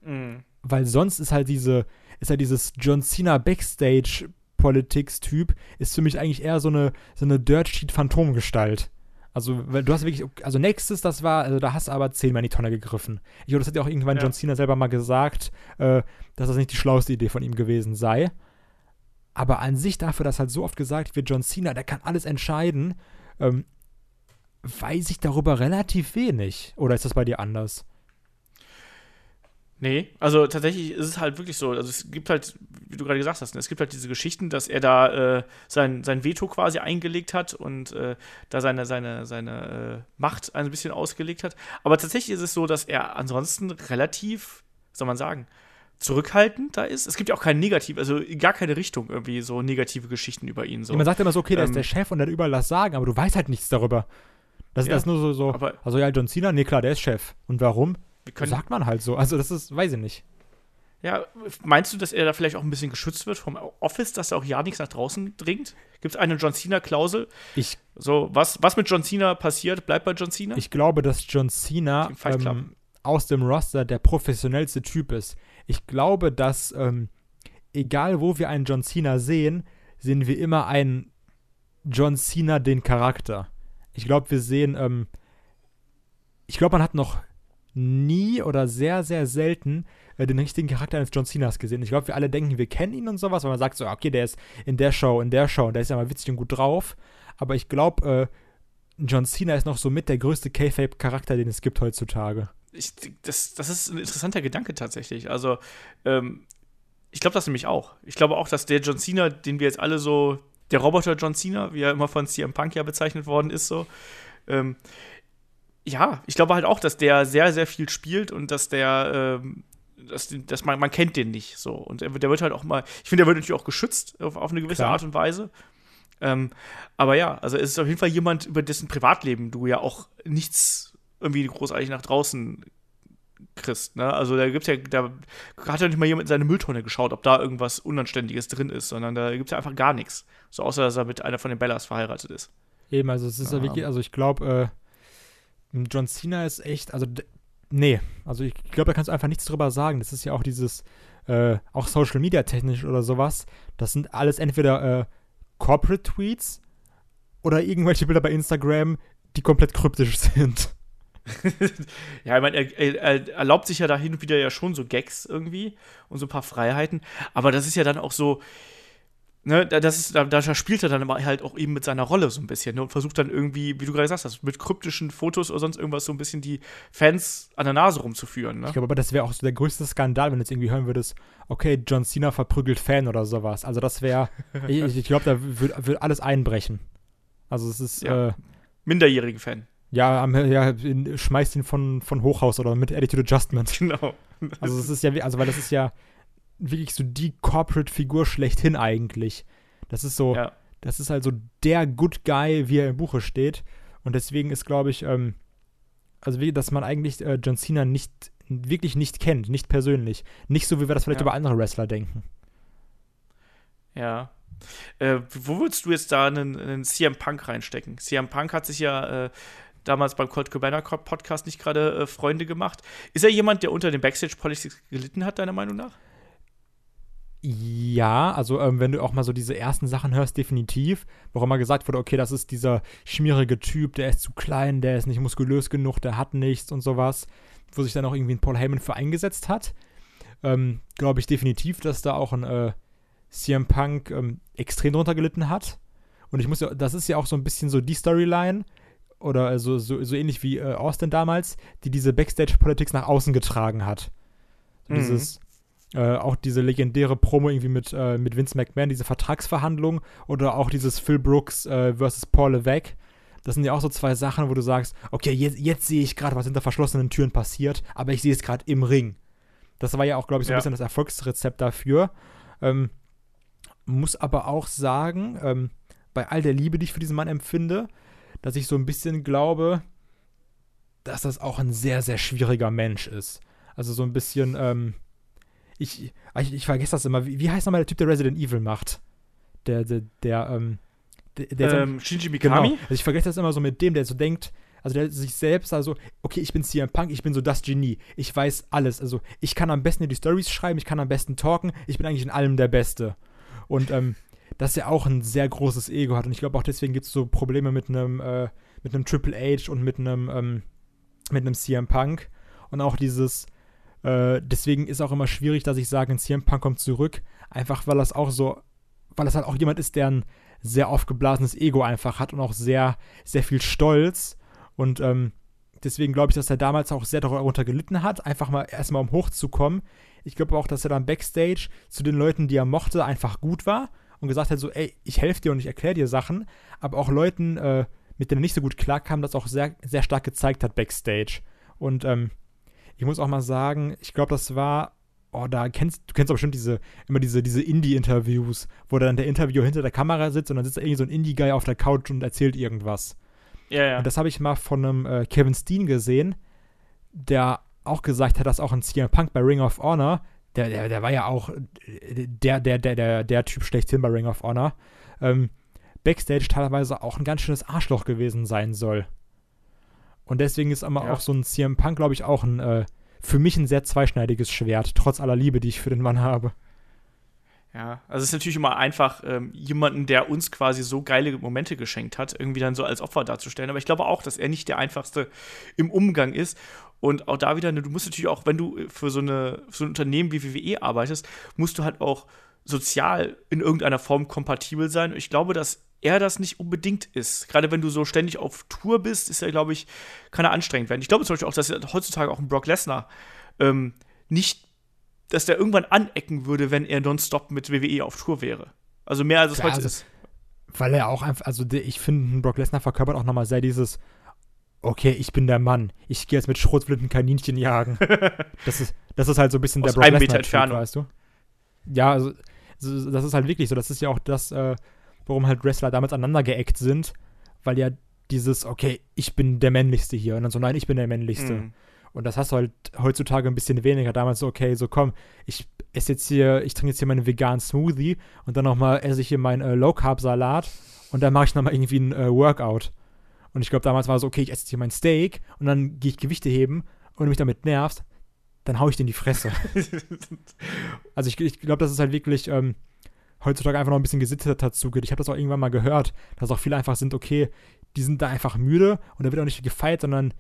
weil sonst ist halt diese, ist halt dieses John Cena Backstage Backstage-Politics-Typ ist für mich eigentlich eher so eine, so eine Dirt-Sheet-Phantomgestalt. Also, weil du hast wirklich, also nächstes, das war, also da hast du aber zehnmal in die Tonne gegriffen. Ich glaube, das hat ja auch irgendwann Ja. John Cena selber mal gesagt, äh, dass das nicht die schlauste Idee von ihm gewesen sei. Aber an sich dafür, dass halt so oft gesagt wird, John Cena, der kann alles entscheiden, ähm, weiß ich darüber relativ wenig. Oder ist das bei dir anders? Nee, also tatsächlich ist es halt wirklich so. Also es gibt halt, wie du gerade gesagt hast, ne, es gibt halt diese Geschichten, dass er da äh, sein, sein Veto quasi eingelegt hat und äh, da seine, seine, seine äh, Macht ein bisschen ausgelegt hat. Aber tatsächlich ist es so, dass er ansonsten relativ, soll man sagen, zurückhaltend da ist. Es gibt ja auch kein Negativ, also gar keine Richtung irgendwie so negative Geschichten über ihn. So. Man sagt immer so, okay, der Ähm, ist der Chef und der hat überall das Sagen, aber du weißt halt nichts darüber. Das, Ja, das ist nur so, so aber- also ja, John Cena, nee, klar, der ist Chef. Und warum? Können, Sagt man halt so. Also das ist, weiß ich nicht. Ja, meinst du, dass er da vielleicht auch ein bisschen geschützt wird vom Office, dass da auch ja nichts nach draußen dringt? Gibt es eine John Cena-Klausel? Ich, So, was, was mit John Cena passiert, bleibt bei John Cena? ich glaube, dass John Cena ähm, aus dem Roster der professionellste Typ ist. Ich glaube, dass ähm, egal wo wir einen John Cena sehen, sehen wir immer einen John Cena den Charakter. Ich glaube, wir sehen, ähm, ich glaube, man hat noch nie oder sehr, sehr selten äh, den richtigen Charakter eines John Cenas gesehen. Ich glaube, wir alle denken, wir kennen ihn und sowas, weil man sagt so, okay, der ist in der Show, in der Show, und der ist ja mal witzig und gut drauf. Aber ich glaube, äh, John Cena ist noch so mit der größte K-Fape-Charakter, den es gibt heutzutage. Ich, das, das ist ein interessanter Gedanke tatsächlich. Also, ähm, ich glaube das nämlich auch. Ich glaube auch, dass der John Cena, den wir jetzt alle so, der Roboter John Cena, wie er immer von CM Punk ja bezeichnet worden ist, so, ähm, ja, ich glaube halt auch, dass der sehr, sehr viel spielt und dass der, ähm, dass, dass man, man kennt den nicht so. Und er, wird- der wird halt auch mal, ich finde, der wird natürlich auch geschützt auf, auf eine gewisse Klar. Art und Weise. Ähm, aber ja, also es ist auf jeden Fall jemand, über dessen Privatleben du ja auch nichts irgendwie großartig nach draußen kriegst, ne? Also da gibt's ja, da hat ja nicht mal jemand in seine Mülltonne geschaut, ob da irgendwas Unanständiges drin ist, sondern da gibt's ja einfach gar nichts. So außer, dass er mit einer von den Bellas verheiratet ist. Eben, also es ist ja Ja. wirklich, also ich glaube, äh, John Cena ist echt, also nee, also ich glaube, da kannst du einfach nichts drüber sagen. Das ist ja auch dieses, äh, auch Social Media technisch oder sowas. Das sind alles entweder äh, Corporate Tweets oder irgendwelche Bilder bei Instagram, die komplett kryptisch sind. Ja, ich meine, er, er, er erlaubt sich ja da hin und wieder ja schon so Gags irgendwie und so ein paar Freiheiten, aber das ist ja dann auch so, ne, da- das ist, da, da spielt er dann halt auch eben mit seiner Rolle so ein bisschen ne, und versucht dann irgendwie, wie du gerade gesagt hast, mit kryptischen Fotos oder sonst irgendwas so ein bisschen die Fans an der Nase rumzuführen, ne? Ich glaube aber, das wäre auch so der größte Skandal, wenn du jetzt irgendwie hören würdest, okay, John Cena verprügelt Fan oder sowas. Also das wäre, ich, ich glaube, da würde würd alles einbrechen. Also es ist, Ja. äh, Minderjährigen Fan. Ja, ja schmeißt ihn von, von Hochhaus oder mit Attitude Adjustment. Genau. Also es ist ja, also weil das ist ja wirklich so die Corporate-Figur schlechthin eigentlich. Das ist so, Ja. das ist halt so der Good Guy, wie er im Buche steht. Und deswegen ist, glaube ich, ähm, also wie, dass man eigentlich äh, John Cena nicht, wirklich nicht kennt, nicht persönlich. Nicht so, wie wir das vielleicht Ja. über andere Wrestler denken. Ja. Äh, wo würdest du jetzt da einen, einen CM Punk reinstecken? CM Punk hat sich ja äh, damals beim Colt Cabana Podcast nicht gerade äh, Freunde gemacht. Ist er jemand, der unter den Backstage Politics gelitten hat, deiner Meinung nach? Ja, also ähm, wenn du auch mal so diese ersten Sachen hörst, definitiv, wo immer gesagt wurde, okay, das ist dieser schmierige Typ, der ist zu klein, der ist nicht muskulös genug, der hat nichts und sowas, wo sich dann auch irgendwie ein Paul Heyman für eingesetzt hat. Ähm, Glaube ich definitiv, dass da auch ein äh, CM Punk ähm, extrem drunter gelitten hat. Und ich muss ja, das ist ja auch so ein bisschen so die Storyline, oder also so, so ähnlich wie äh, Austin damals, die diese Backstage-Politics nach außen getragen hat. So Mhm. Dieses, äh, auch diese legendäre Promo irgendwie mit, äh, mit Vince McMahon, diese Vertragsverhandlung oder auch dieses Phil Brooks äh, versus Paul Levesque. Das sind ja auch so zwei Sachen, wo du sagst, okay, jetzt, jetzt sehe ich gerade, was hinter verschlossenen Türen passiert, aber ich sehe es gerade im Ring. Das war ja auch, glaube ich, so ein Ja. bisschen das Erfolgsrezept dafür. Ähm, muss aber auch sagen, ähm, bei all der Liebe, die ich für diesen Mann empfinde, dass ich so ein bisschen glaube, dass das auch ein sehr, sehr schwieriger Mensch ist. Also so ein bisschen, ähm, ich, ich, ich vergesse das immer. Wie, wie heißt nochmal der Typ, der Resident Evil macht? Der, der, der, ähm, der, der ähm, Shinji Genau. Mikami? Also ich vergesse das immer so mit dem, der so denkt, also der sich selbst, also, okay, ich bin CM Punk, ich bin so das Genie. Ich weiß alles. Also, ich kann am besten die Stories schreiben, ich kann am besten talken, ich bin eigentlich in allem der Beste. Und ähm, dass er auch ein sehr großes Ego hat. Und ich glaube auch deswegen gibt es so Probleme mit einem, äh, mit einem Triple H und mit einem, ähm, mit einem CM Punk. Und auch dieses, äh, deswegen ist auch immer schwierig, dass ich sage, ein CM Punk kommt zurück. Einfach weil das auch so, weil das halt auch jemand ist, der ein sehr aufgeblasenes Ego einfach hat und auch sehr, sehr viel Stolz. Und ähm, deswegen glaube ich, dass er damals auch sehr darunter gelitten hat, einfach mal erstmal um hochzukommen. Ich glaube auch, dass er dann backstage zu den Leuten, die er mochte, einfach gut war und gesagt hat, so, ey, ich helfe dir und ich erkläre dir Sachen, aber auch Leuten, äh, mit denen er nicht so gut klarkam, das auch sehr, sehr stark gezeigt hat backstage. Und ähm, ich muss auch mal sagen, ich glaube, das war, oh, da kennst du kennst doch bestimmt diese, immer diese, diese Indie-Interviews, wo dann der Interviewer hinter der Kamera sitzt und dann sitzt da irgendwie so ein Indie-Guy auf der Couch und erzählt irgendwas. Ja, ja. Und das habe ich mal von einem äh, Kevin Steen gesehen, der auch gesagt hat, dass auch ein CM Punk bei Ring of Honor, der, der, der war ja auch der, der, der, der, der Typ schlechthin bei Ring of Honor, ähm, Backstage teilweise auch ein ganz schönes Arschloch gewesen sein soll. Und deswegen ist aber ja. auch so ein CM Punk, glaube ich, auch ein, äh, für mich ein sehr zweischneidiges Schwert, trotz aller Liebe, die ich für den Mann habe. Ja, also es ist natürlich immer einfach, ähm, jemanden, der uns quasi so geile Momente geschenkt hat, irgendwie dann so als Opfer darzustellen. Aber ich glaube auch, dass er nicht der einfachste im Umgang ist. Und auch da wieder, du musst natürlich auch, wenn du für so, eine, für so ein Unternehmen wie WWE arbeitest, musst du halt auch sozial in irgendeiner Form kompatibel sein. Ich glaube, dass er das nicht unbedingt ist. Gerade wenn du so ständig auf Tour bist, ist er, glaube ich, kann er anstrengend werden. Ich glaube zum Beispiel auch, dass heutzutage auch ein Brock Lesnar ähm, nicht dass der irgendwann anecken würde, wenn er nonstop mit WWE auf Tour wäre. Also mehr als es heute also, ist. Weil er auch einfach, also ich finde, Brock Lesnar verkörpert auch nochmal sehr dieses, okay, ich bin der Mann, ich gehe jetzt mit Schrotflinten Kaninchen jagen. das, ist, das ist halt so ein bisschen Aus der Brock Lesnar, weißt du? Ja, also das ist halt wirklich so. Das ist ja auch das, äh, warum halt Wrestler damals aneinander geeckt sind, weil ja dieses, okay, ich bin der Männlichste hier. Und dann so, nein, ich bin der Männlichste. Mhm. Und das hast du halt heutzutage ein bisschen weniger. Damals so, okay, so komm, ich esse jetzt hier, ich trinke jetzt hier meinen veganen Smoothie und dann nochmal esse ich hier meinen äh, Low-Carb-Salat und dann mache ich nochmal irgendwie ein äh, Workout. Und ich glaube, damals war so, okay, ich esse jetzt hier mein Steak und dann gehe ich Gewichte heben und du mich damit nervst, dann hau ich dir in die Fresse. also ich, ich glaube, das ist halt wirklich ähm, heutzutage einfach noch ein bisschen gesitteter dazu geht. Ich habe das auch irgendwann mal gehört, dass auch viele einfach sind, okay, die sind da einfach müde und da wird auch nicht gefeiert, sondern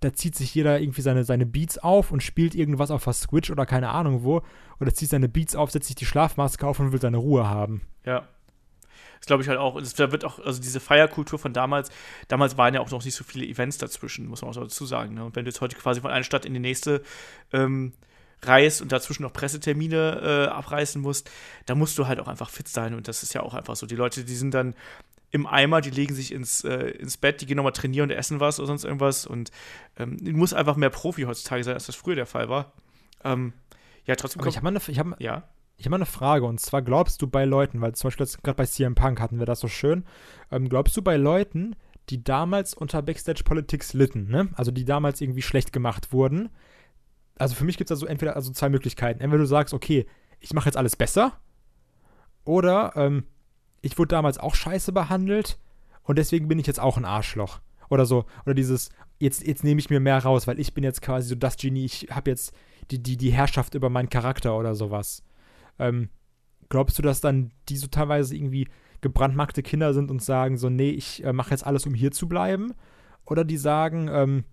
da zieht sich jeder irgendwie seine, seine Beats auf und spielt irgendwas auf der Switch oder keine Ahnung wo. Oder zieht seine Beats auf, setzt sich die Schlafmaske auf und will seine Ruhe haben. Ja. Das glaube ich halt auch. Da wird auch, also diese Feierkultur von damals, damals waren ja auch noch nicht so viele Events dazwischen, muss man auch dazu sagen. Ne? Und wenn du jetzt heute quasi von einer Stadt in die nächste ähm, reist und dazwischen noch Pressetermine äh, abreißen musst, da musst du halt auch einfach fit sein. Und das ist ja auch einfach so. Die Leute, die sind dann im Eimer, die legen sich ins, äh, ins Bett, die gehen nochmal trainieren und essen was oder sonst irgendwas. Und ähm, muss einfach mehr Profi heutzutage sein, als das früher der Fall war. Ähm, ja, trotzdem. Aber ich habe mal, eine, hab, ja? Hab mal eine Frage. Und zwar glaubst du bei Leuten, weil zum Beispiel gerade bei CM Punk hatten wir das so schön, ähm, glaubst du bei Leuten, die damals unter Backstage Politics litten, ne? also die damals irgendwie schlecht gemacht wurden, also für mich gibt es also entweder also zwei Möglichkeiten. Entweder du sagst, okay, ich mache jetzt alles besser, oder ähm, ich wurde damals auch scheiße behandelt und deswegen bin ich jetzt auch ein Arschloch. Oder so. Oder dieses, jetzt, jetzt nehme ich mir mehr raus, weil ich bin jetzt quasi so das Genie, ich habe jetzt die, die, die Herrschaft über meinen Charakter oder sowas. Ähm, glaubst du, dass dann die so teilweise irgendwie gebrandmarkte Kinder sind und sagen so, nee, ich äh, mache jetzt alles, um hier zu bleiben? Oder die sagen, ähm,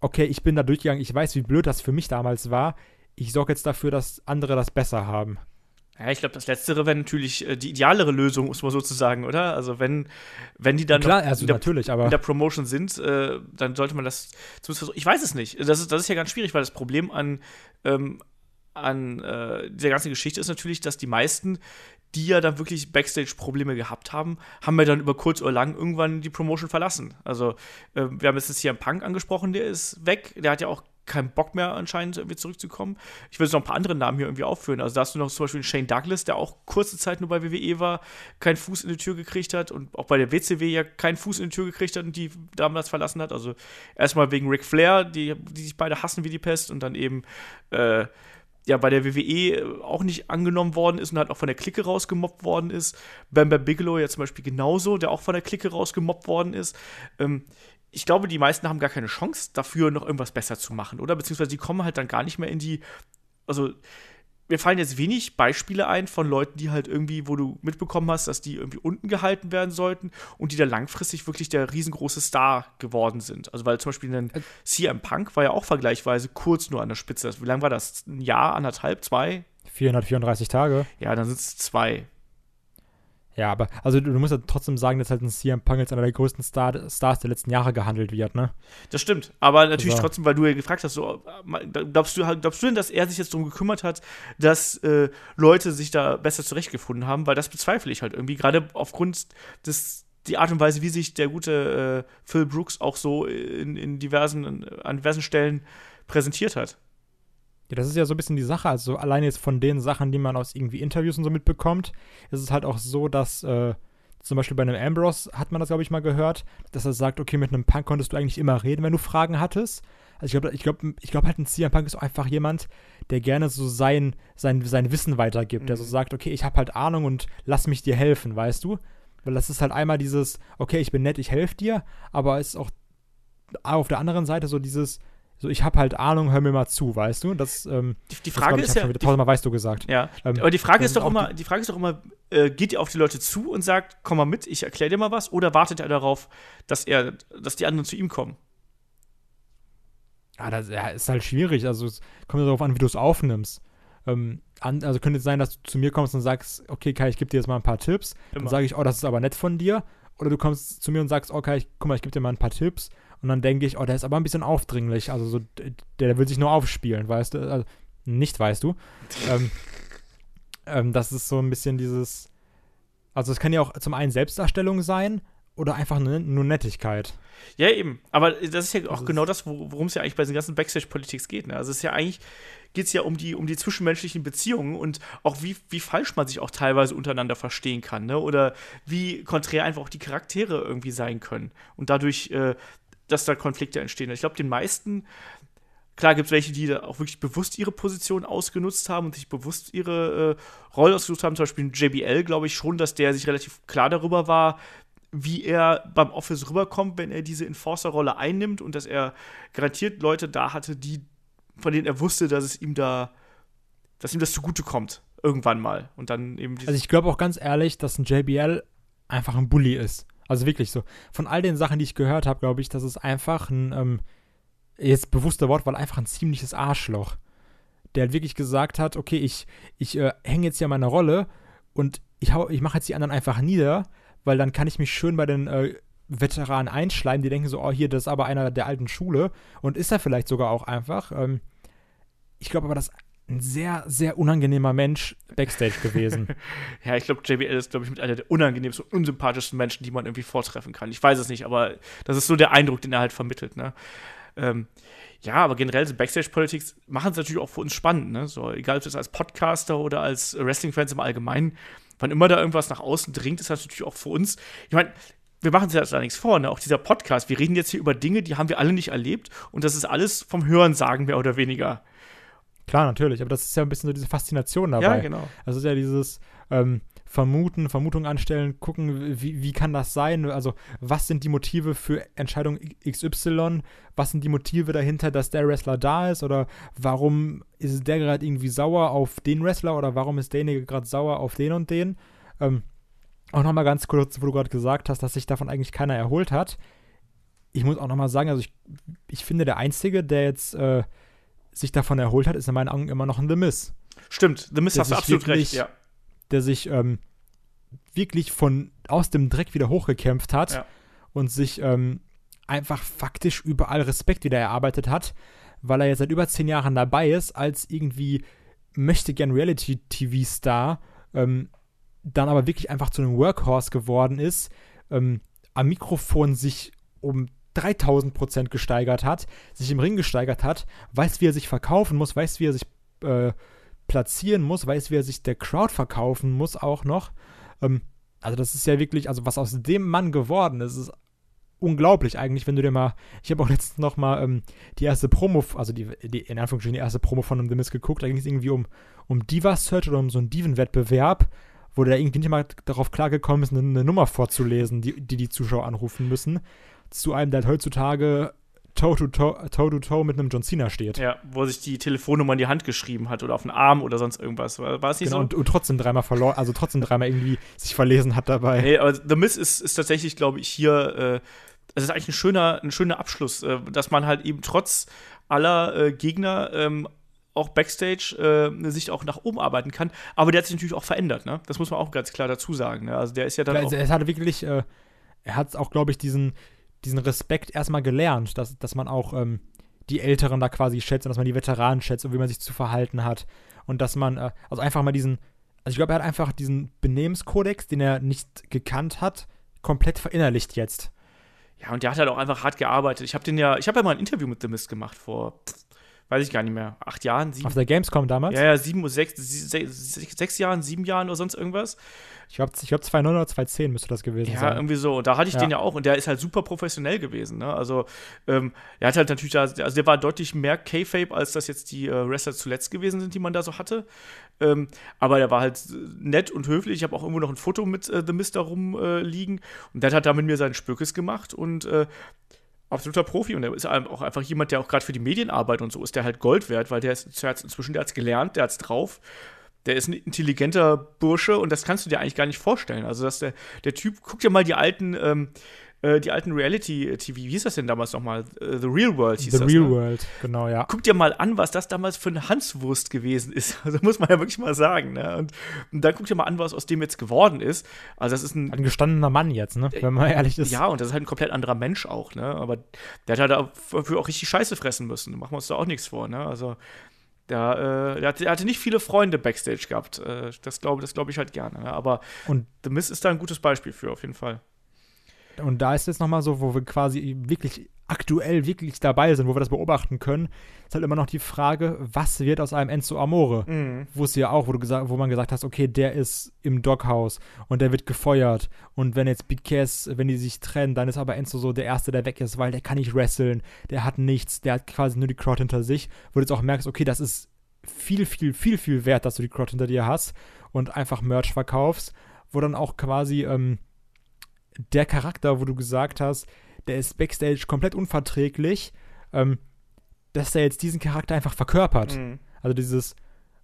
okay, ich bin da durchgegangen, ich weiß, wie blöd das für mich damals war, ich sorge jetzt dafür, dass andere das besser haben. Ja, ich glaube, das Letztere wäre natürlich äh, die idealere Lösung, muss man sozusagen, oder? Also wenn, wenn die dann Klar, also in, der, natürlich, aber in der Promotion sind, äh, dann sollte man das zumindest Ich weiß es nicht. Das ist, das ist ja ganz schwierig, weil das Problem an, ähm, an äh, dieser ganzen Geschichte ist natürlich, dass die meisten, die ja dann wirklich Backstage-Probleme gehabt haben, haben ja dann über kurz oder lang irgendwann die Promotion verlassen. Also, äh, wir haben jetzt hier einen Punk angesprochen, der ist weg. Der hat ja auch keinen Bock mehr anscheinend irgendwie zurückzukommen. Ich will jetzt noch ein paar andere Namen hier irgendwie aufführen. Also da hast du noch zum Beispiel Shane Douglas, der auch kurze Zeit nur bei WWE war, keinen Fuß in die Tür gekriegt hat und auch bei der WCW ja keinen Fuß in die Tür gekriegt hat und die damals verlassen hat. Also erstmal wegen Ric Flair, die, die sich beide hassen wie die Pest und dann eben äh, ja bei der WWE auch nicht angenommen worden ist und halt auch von der Clique rausgemobbt worden ist. Bam Bigelow ja zum Beispiel genauso, der auch von der Clique rausgemobbt worden ist. Ähm, ich glaube, die meisten haben gar keine Chance dafür, noch irgendwas besser zu machen, oder? Beziehungsweise die kommen halt dann gar nicht mehr in die, also mir fallen jetzt wenig Beispiele ein von Leuten, die halt irgendwie, wo du mitbekommen hast, dass die irgendwie unten gehalten werden sollten und die da langfristig wirklich der riesengroße Star geworden sind. Also weil zum Beispiel ein CM Punk war ja auch vergleichsweise kurz nur an der Spitze. Wie lange war das? Ein Jahr, anderthalb, zwei? 434 Tage. Ja, dann sind es zwei. Ja, aber also du, du, musst ja trotzdem sagen, dass halt ein CM Punk als einer der größten Star, Stars der letzten Jahre gehandelt wird, ne? Das stimmt. Aber natürlich also. trotzdem, weil du ja gefragt hast, so, glaubst, du, glaubst du denn, dass er sich jetzt darum gekümmert hat, dass äh, Leute sich da besser zurechtgefunden haben? Weil das bezweifle ich halt irgendwie, gerade aufgrund des die Art und Weise, wie sich der gute äh, Phil Brooks auch so in, in diversen, an diversen Stellen präsentiert hat. Ja, das ist ja so ein bisschen die Sache. Also allein jetzt von den Sachen, die man aus irgendwie Interviews und so mitbekommt, ist es halt auch so, dass äh, zum Beispiel bei einem Ambrose hat man das, glaube ich, mal gehört, dass er sagt, okay, mit einem Punk konntest du eigentlich immer reden, wenn du Fragen hattest. Also ich glaube, ich glaube, ich glaube halt ein CM Punk ist auch einfach jemand, der gerne so sein, sein, sein Wissen weitergibt, mhm. der so mhm. sagt, okay, ich habe halt Ahnung und lass mich dir helfen, weißt du? Weil das ist halt einmal dieses, okay, ich bin nett, ich helfe dir, aber es ist auch auf der anderen Seite so dieses, so ich habe halt Ahnung, hör mir mal zu, weißt du? Das, ähm, die, die Frage das, ist ja, wieder tausendmal weißt du gesagt. Ja, ähm, aber die Frage ist doch immer, die, die, Frage ist doch immer, äh, geht ihr auf die Leute zu und sagt, komm mal mit, ich erkläre dir mal was, oder wartet er darauf, dass er, dass die anderen zu ihm kommen? Ja, das ja, ist halt schwierig. Also es kommt darauf an, wie du es aufnimmst. Ähm, an, also könnte es sein, dass du zu mir kommst und sagst, okay, Kai, ich gebe dir jetzt mal ein paar Tipps. Immer. Dann sage ich, oh, das ist aber nett von dir. Oder du kommst zu mir und sagst, okay, ich, guck mal, ich gebe dir mal ein paar Tipps. Und dann denke ich, oh, der ist aber ein bisschen aufdringlich. Also so, der, der will sich nur aufspielen, weißt du? Also, nicht weißt du. ähm, ähm, das ist so ein bisschen dieses. Also es kann ja auch zum einen Selbstdarstellung sein oder einfach nur, nur Nettigkeit. Ja, eben. Aber das ist ja auch das genau das, worum es ja eigentlich bei den ganzen Backstage-Politics geht. Ne? Also es ist ja eigentlich, geht es ja um die, um die zwischenmenschlichen Beziehungen und auch wie, wie falsch man sich auch teilweise untereinander verstehen kann, ne? Oder wie konträr einfach auch die Charaktere irgendwie sein können. Und dadurch äh, dass da Konflikte entstehen. Ich glaube, den meisten, klar gibt es welche, die da auch wirklich bewusst ihre Position ausgenutzt haben und sich bewusst ihre äh, Rolle ausgesucht haben. Zum Beispiel JBL, glaube ich schon, dass der sich relativ klar darüber war, wie er beim Office rüberkommt, wenn er diese Enforcer-Rolle einnimmt und dass er garantiert Leute da hatte, die, von denen er wusste, dass es ihm da, dass ihm das zugutekommt. Irgendwann mal. Und dann eben Also ich glaube auch ganz ehrlich, dass ein JBL einfach ein Bully ist. Also wirklich so. Von all den Sachen, die ich gehört habe, glaube ich, das ist einfach ein, ähm, jetzt bewusster Wortwahl, einfach ein ziemliches Arschloch. Der halt wirklich gesagt hat, okay, ich, ich äh, hänge jetzt hier an meiner Rolle und ich, ich mache jetzt die anderen einfach nieder, weil dann kann ich mich schön bei den äh, Veteranen einschleimen, die denken so, oh, hier, das ist aber einer der alten Schule und ist er vielleicht sogar auch einfach. Ähm, ich glaube aber, dass ein sehr, sehr unangenehmer Mensch backstage gewesen. ja, ich glaube, JBL ist, glaube ich, mit einer der unangenehmsten und unsympathischsten Menschen, die man irgendwie vortreffen kann. Ich weiß es nicht, aber das ist so der Eindruck, den er halt vermittelt, ne? Ähm, ja, aber generell so Backstage-Politics machen es natürlich auch für uns spannend, ne? So, egal ob das als Podcaster oder als Wrestling-Fans im Allgemeinen, wann immer da irgendwas nach außen dringt, ist das natürlich auch für uns. Ich meine, wir machen uns ja nichts vor, ne? Auch dieser Podcast, wir reden jetzt hier über Dinge, die haben wir alle nicht erlebt und das ist alles vom Hören sagen, mehr oder weniger. Klar, natürlich, aber das ist ja ein bisschen so diese Faszination dabei. Ja, genau. Also ist ja dieses ähm, Vermuten, Vermutung anstellen, gucken, wie, wie kann das sein? Also, was sind die Motive für Entscheidung XY? Was sind die Motive dahinter, dass der Wrestler da ist? Oder warum ist der gerade irgendwie sauer auf den Wrestler? Oder warum ist derjenige gerade sauer auf den und den? Ähm, auch nochmal ganz kurz, wo du gerade gesagt hast, dass sich davon eigentlich keiner erholt hat. Ich muss auch nochmal sagen, also ich, ich finde, der Einzige, der jetzt äh, sich davon erholt hat, ist in meinen Augen immer noch ein The Miz. Stimmt, The Miz hast du absolut wirklich, recht, ja. Der sich ähm, wirklich von aus dem Dreck wieder hochgekämpft hat ja. und sich ähm, einfach faktisch überall Respekt wieder erarbeitet hat, weil er jetzt seit über zehn Jahren dabei ist, als irgendwie möchte gern Reality-TV-Star, ähm, dann aber wirklich einfach zu einem Workhorse geworden ist, ähm, am Mikrofon sich um 3000 Prozent gesteigert hat, sich im Ring gesteigert hat, weiß, wie er sich verkaufen muss, weiß, wie er sich äh, platzieren muss, weiß, wie er sich der Crowd verkaufen muss auch noch. Ähm, also das ist ja wirklich, also was aus dem Mann geworden ist, ist unglaublich eigentlich, wenn du dir mal, ich habe auch letztens noch mal ähm, die erste Promo, also die, die, in Anführungsstrichen die erste Promo von The Miz geguckt, da ging es irgendwie um, um Diva-Search oder um so einen Diven-Wettbewerb, wo der irgendwie nicht mal darauf klargekommen ist, eine, eine Nummer vorzulesen, die, die die Zuschauer anrufen müssen zu einem, der halt heutzutage Toe-to-Toe Toe -to mit einem John Cena steht. Ja, wo sich die Telefonnummer in die Hand geschrieben hat oder auf den Arm oder sonst irgendwas. War, war es nicht genau, so? Und, und trotzdem dreimal verloren, also trotzdem dreimal irgendwie sich verlesen hat dabei. Nee, aber The Miz ist, ist tatsächlich, glaube ich, hier, äh, es ist eigentlich ein schöner, ein schöner Abschluss, äh, dass man halt eben trotz aller äh, Gegner ähm, auch Backstage äh, sich auch nach oben arbeiten kann. Aber der hat sich natürlich auch verändert, ne? Das muss man auch ganz klar dazu sagen. Ne? Also der ist ja dann. Ja, auch also, es hat wirklich, äh, er hat auch, glaube ich, diesen, diesen Respekt erstmal gelernt, dass, dass man auch ähm, die Älteren da quasi schätzt und dass man die Veteranen schätzt und wie man sich zu verhalten hat. Und dass man, äh, also einfach mal diesen, also ich glaube, er hat einfach diesen Benehmenskodex, den er nicht gekannt hat, komplett verinnerlicht jetzt. Ja, und der hat halt auch einfach hart gearbeitet. Ich habe den ja, ich habe ja mal ein Interview mit The Mist gemacht vor, weiß ich gar nicht mehr, acht Jahren, sieben. Auf der Gamescom damals? Ja, ja, sieben, sechs, sechs, sechs Jahren, sieben Jahren oder sonst irgendwas. Ich glaube, ich glaub 2009 oder 2010 müsste das gewesen Ja, sein. irgendwie so. Und da hatte ich Ja. den ja auch und der ist halt super professionell gewesen. Ne? Also, ähm, er hat halt natürlich da, also der war deutlich mehr K-Fape, als das jetzt die äh, Wrestler zuletzt gewesen sind, die man da so hatte. Ähm, aber der war halt nett und höflich. Ich habe auch irgendwo noch ein Foto mit äh, The Mist da rumliegen. Äh, liegen. und der hat da mit mir seinen Spökes gemacht und äh, absoluter Profi und er ist auch einfach jemand, der auch gerade für die Medienarbeit und so ist, der halt Gold wert, weil der ist der inzwischen, der hat's gelernt, der hat's drauf. Der ist ein intelligenter Bursche und das kannst du dir eigentlich gar nicht vorstellen. Also, dass der, der Typ, guck dir mal die alten, ähm, äh, die alten Reality-TV, wie hieß das denn damals nochmal? Äh, The Real World hieß The das. Real ne? World, genau, ja. Guck dir mal an, was das damals für eine Hanswurst gewesen ist. Also muss man ja wirklich mal sagen. Ne? Und, und dann guck dir mal an, was aus dem jetzt geworden ist. Also das ist ein Ein gestandener Mann jetzt, ne? Wenn man ehrlich ist. ja, und das ist halt ein komplett anderer Mensch auch, ne? Aber der hat halt dafür auch richtig Scheiße fressen müssen. Machen wir uns da auch nichts vor, ne? Also, der, äh, der, hatte, der hatte nicht viele Freunde Backstage gehabt. Äh, das glaube das glaub ich halt gerne. Ne? Aber Und- The Miz ist da ein gutes Beispiel für, auf jeden Fall. Und da ist jetzt nochmal so, wo wir quasi wirklich aktuell wirklich dabei sind, wo wir das beobachten können, ist halt immer noch die Frage, was wird aus einem Enzo Amore? Wo es ja auch, wo, du gesagt, wo man gesagt hast, okay, der ist im Doghouse und der wird gefeuert. Und wenn jetzt Big Cass, wenn die sich trennen, dann ist aber Enzo so der Erste, der weg ist, weil der kann nicht wresteln, der hat nichts, der hat quasi nur die Crowd hinter sich, wo du jetzt auch merkst, okay, das ist viel, viel, viel, viel wert, dass du die Crowd hinter dir hast und einfach Merch verkaufst, wo dann auch quasi ähm, der Charakter, wo du gesagt hast, der ist backstage komplett unverträglich, ähm, dass der jetzt diesen Charakter einfach verkörpert. Mhm. Also dieses,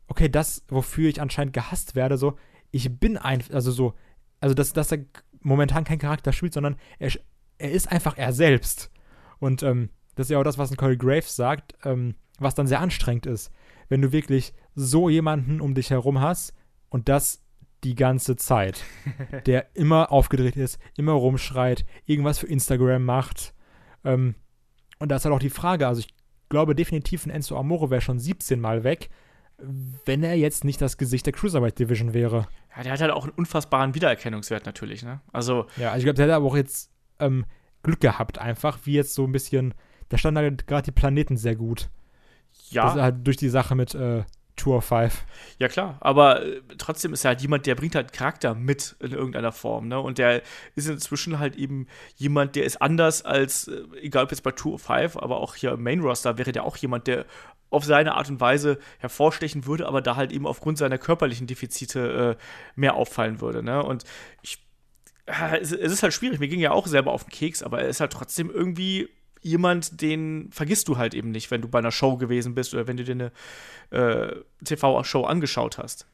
okay, das, wofür ich anscheinend gehasst werde, so, ich bin ein, also so, also dass, dass er momentan kein Charakter spielt, sondern er, er ist einfach er selbst. Und ähm, das ist ja auch das, was ein Corey Graves sagt, ähm, was dann sehr anstrengend ist, wenn du wirklich so jemanden um dich herum hast und das die ganze Zeit, der immer aufgedreht ist, immer rumschreit, irgendwas für Instagram macht. Ähm, und da ist halt auch die Frage, also ich glaube definitiv, ein Enzo Amore wäre schon 17 Mal weg, wenn er jetzt nicht das Gesicht der Cruiserweight Division wäre. Ja, der hat halt auch einen unfassbaren Wiedererkennungswert natürlich, ne? Also, Ja, also ich glaube, der hat aber auch jetzt ähm, Glück gehabt, einfach, wie jetzt so ein bisschen, da standen halt gerade die Planeten sehr gut. ja. Das ist halt durch die Sache mit äh, Tour of Five. Ja, klar, aber äh, trotzdem ist er halt jemand, der bringt halt Charakter mit in irgendeiner Form, ne? Und der ist inzwischen halt eben jemand, der ist anders als, äh, egal ob jetzt bei Two of Five, aber auch hier im Main Roster wäre der auch jemand, der auf seine Art und Weise hervorstechen würde, aber da halt eben aufgrund seiner körperlichen Defizite äh, mehr auffallen würde, ne? Und ich, äh, es ist halt schwierig, mir ging ja auch selber auf den Keks, aber er ist halt trotzdem irgendwie jemand, den vergisst du halt eben nicht, wenn du bei einer Show gewesen bist oder wenn du dir eine äh, TV-Show angeschaut hast.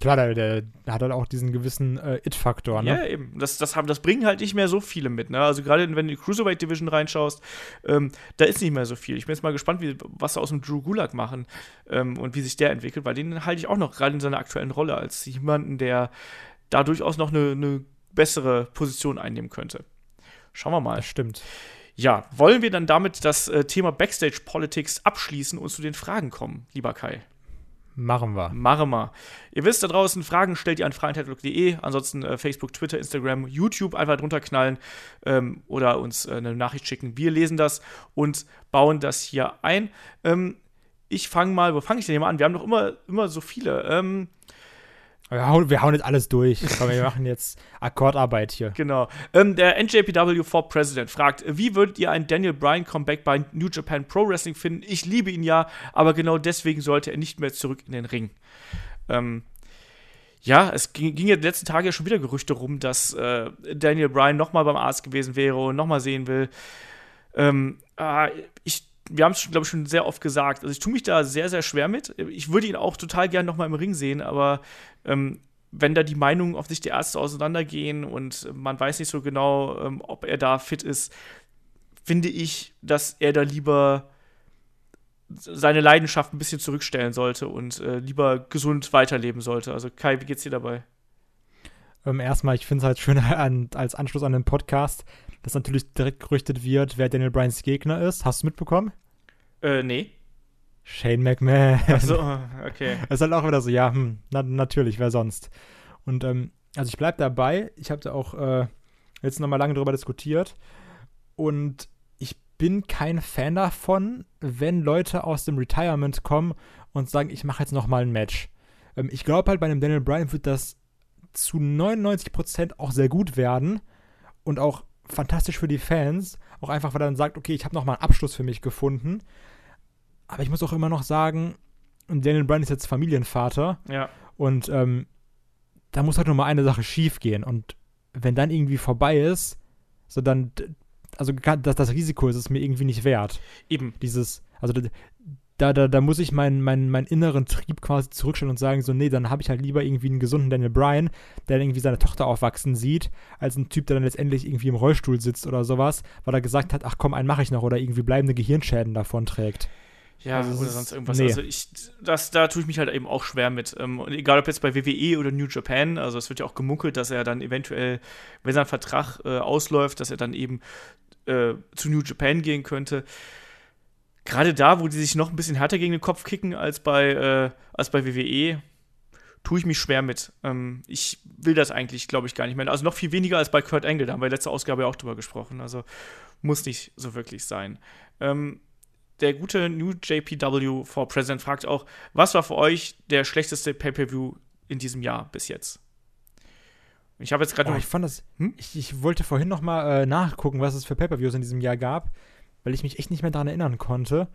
Klar, der, der hat halt auch diesen gewissen äh, It-Faktor, ne? Ja, eben. Das, das, haben, das bringen halt nicht mehr so viele mit. Ne? Also gerade wenn du in die Cruiserweight Division reinschaust, ähm, da ist nicht mehr so viel. Ich bin jetzt mal gespannt, wie, was sie aus dem Drew Gulag machen ähm, und wie sich der entwickelt, weil den halte ich auch noch gerade in seiner aktuellen Rolle als jemanden, der da durchaus noch eine, eine bessere Position einnehmen könnte. Schauen wir mal. Das stimmt. Ja, wollen wir dann damit das äh, Thema Backstage Politics abschließen und zu den Fragen kommen, lieber Kai? Machen wir. Machen wir. Ihr wisst da draußen, Fragen stellt ihr an freiheitlook.de. Ansonsten äh, Facebook, Twitter, Instagram, YouTube einfach drunter knallen ähm, oder uns äh, eine Nachricht schicken. Wir lesen das und bauen das hier ein. Ähm, ich fange mal, wo fange ich denn hier mal an? Wir haben doch immer, immer so viele. Ähm, Wir hauen, wir hauen jetzt alles durch. Komm, wir machen jetzt Akkordarbeit hier. Genau. Ähm, der NJPW for President fragt, wie würdet ihr ein Daniel Bryan Comeback bei New Japan Pro Wrestling finden? Ich liebe ihn ja, aber genau deswegen sollte er nicht mehr zurück in den Ring. Ähm, ja, es ging, ging ja die letzten Tage ja schon wieder Gerüchte rum, dass äh, Daniel Bryan nochmal beim Arzt gewesen wäre und nochmal sehen will. Ähm, äh, ich, wir haben es, glaube ich, schon sehr oft gesagt. Also ich tue mich da sehr, sehr schwer mit. Ich würde ihn auch total gern noch mal im Ring sehen, aber ähm, wenn da die Meinungen auf sich der Ärzte auseinandergehen und man weiß nicht so genau, ähm, ob er da fit ist, finde ich, dass er da lieber seine Leidenschaft ein bisschen zurückstellen sollte und äh, lieber gesund weiterleben sollte. Also Kai, wie geht's dir dabei? Ähm, erstmal, ich finde es halt schön an, als Anschluss an den Podcast, dass natürlich direkt gerüchtet wird, wer Daniel Bryans Gegner ist. Hast du mitbekommen? Äh, nee. Shane McMahon. Ach so, okay. Das ist halt auch wieder so, ja, hm, na, natürlich, wer sonst? Und ähm, also ich bleibe dabei. Ich habe da auch äh, jetzt nochmal lange drüber diskutiert. Und ich bin kein Fan davon, wenn Leute aus dem Retirement kommen und sagen, ich mache jetzt nochmal ein Match. Ähm, ich glaube halt, bei einem Daniel Bryan wird das zu 99% auch sehr gut werden und auch fantastisch für die Fans. Auch einfach, weil er dann sagt, okay, ich habe nochmal einen Abschluss für mich gefunden. Aber ich muss auch immer noch sagen, Daniel Bryan ist jetzt Familienvater. Ja. Und ähm, da muss halt nur mal eine Sache schief gehen. Und wenn dann irgendwie vorbei ist, so dann, also das, das Risiko ist es mir irgendwie nicht wert. Eben. Dieses, also da, da, da muss ich meinen, meinen, meinen inneren Trieb quasi zurückstellen und sagen, so, nee, dann habe ich halt lieber irgendwie einen gesunden Daniel Bryan, der irgendwie seine Tochter aufwachsen sieht, als ein Typ, der dann letztendlich irgendwie im Rollstuhl sitzt oder sowas, weil er gesagt hat, ach komm, einen mache ich noch oder irgendwie bleibende Gehirnschäden davon trägt. Ja, also oder sonst irgendwas. Nee. Also ich, das, da tue ich mich halt eben auch schwer mit. Ähm, egal ob jetzt bei WWE oder New Japan, also es wird ja auch gemunkelt, dass er dann eventuell, wenn sein Vertrag äh, ausläuft, dass er dann eben äh, zu New Japan gehen könnte. Gerade da, wo die sich noch ein bisschen härter gegen den Kopf kicken als bei, äh, als bei WWE, tue ich mich schwer mit. Ähm, ich will das eigentlich, glaube ich, gar nicht mehr. Also noch viel weniger als bei Kurt Angle, da haben wir letzte Ausgabe ja auch drüber gesprochen. Also muss nicht so wirklich sein. Ähm, der gute New JPW for President fragt auch, was war für euch der schlechteste Pay-Per-View in diesem Jahr bis jetzt? Ich habe jetzt gerade oh, Ich fand das. Hm? Ich, ich, wollte vorhin noch mal äh, nachgucken, was es für Pay-Per-Views in diesem Jahr gab, weil ich mich echt nicht mehr daran erinnern konnte.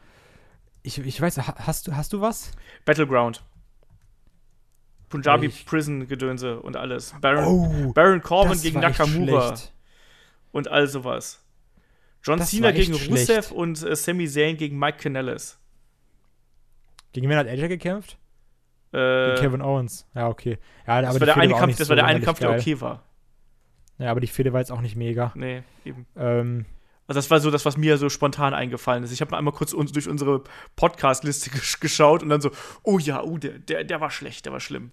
Ich, ich weiß, hast du, hast du was? Battleground. Punjabi ich. Prison Gedönse und alles. Baron, oh, Baron Corbin gegen Nakamura. Und all sowas. John das Cena gegen schlecht. Rusev und äh, Sami Zayn gegen Mike Kanellis. Gegen wen hat AJ gekämpft? Äh, gegen Kevin Owens. Ja, okay. Ja, das war der eine Kampf, das so war der eine Kampf, der okay war. Ja, aber die Fehde war jetzt auch nicht mega. Nee, eben. Ähm, also das war so das, was mir so spontan eingefallen ist. Ich habe einmal kurz uns durch unsere Podcast-Liste geschaut und dann so, oh ja, oh, der, der, der war schlecht, der war schlimm.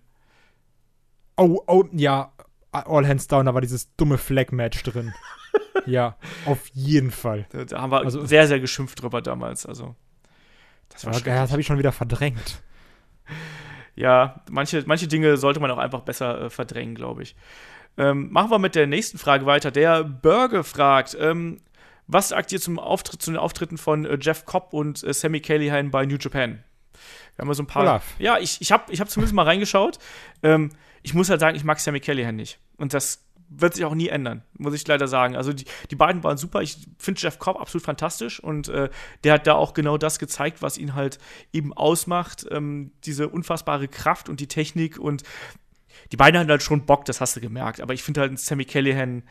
Oh, oh, ja, All Hands Down, da war dieses dumme Flag-Match drin. ja, auf jeden Fall. Da, da, haben wir also, sehr, sehr geschimpft drüber damals. Also, das war ja, Das habe ich schon wieder verdrängt. Ja, manche, manche Dinge sollte man auch einfach besser äh, verdrängen, glaube ich. Ähm, machen wir mit der nächsten Frage weiter. Der Burger fragt, ähm, was sagt ihr zum Auftritt, zu den Auftritten von äh, Jeff Cobb und äh, Sammy Callahan bei New Japan? Wir haben mal so ein paar. Olaf. Ja, ich, ich habe ich hab zumindest mal reingeschaut. Ähm, ich muss halt sagen, ich mag Sammy Callahan nicht. Und das wird sich auch nie ändern, muss ich leider sagen. Also die, die beiden waren super. Ich finde Jeff Cobb absolut fantastisch und äh, der hat da auch genau das gezeigt, was ihn halt eben ausmacht. Ähm, diese unfassbare Kraft und die Technik und die beiden hatten halt schon Bock, das hast du gemerkt. Aber ich finde halt Sammy Callahan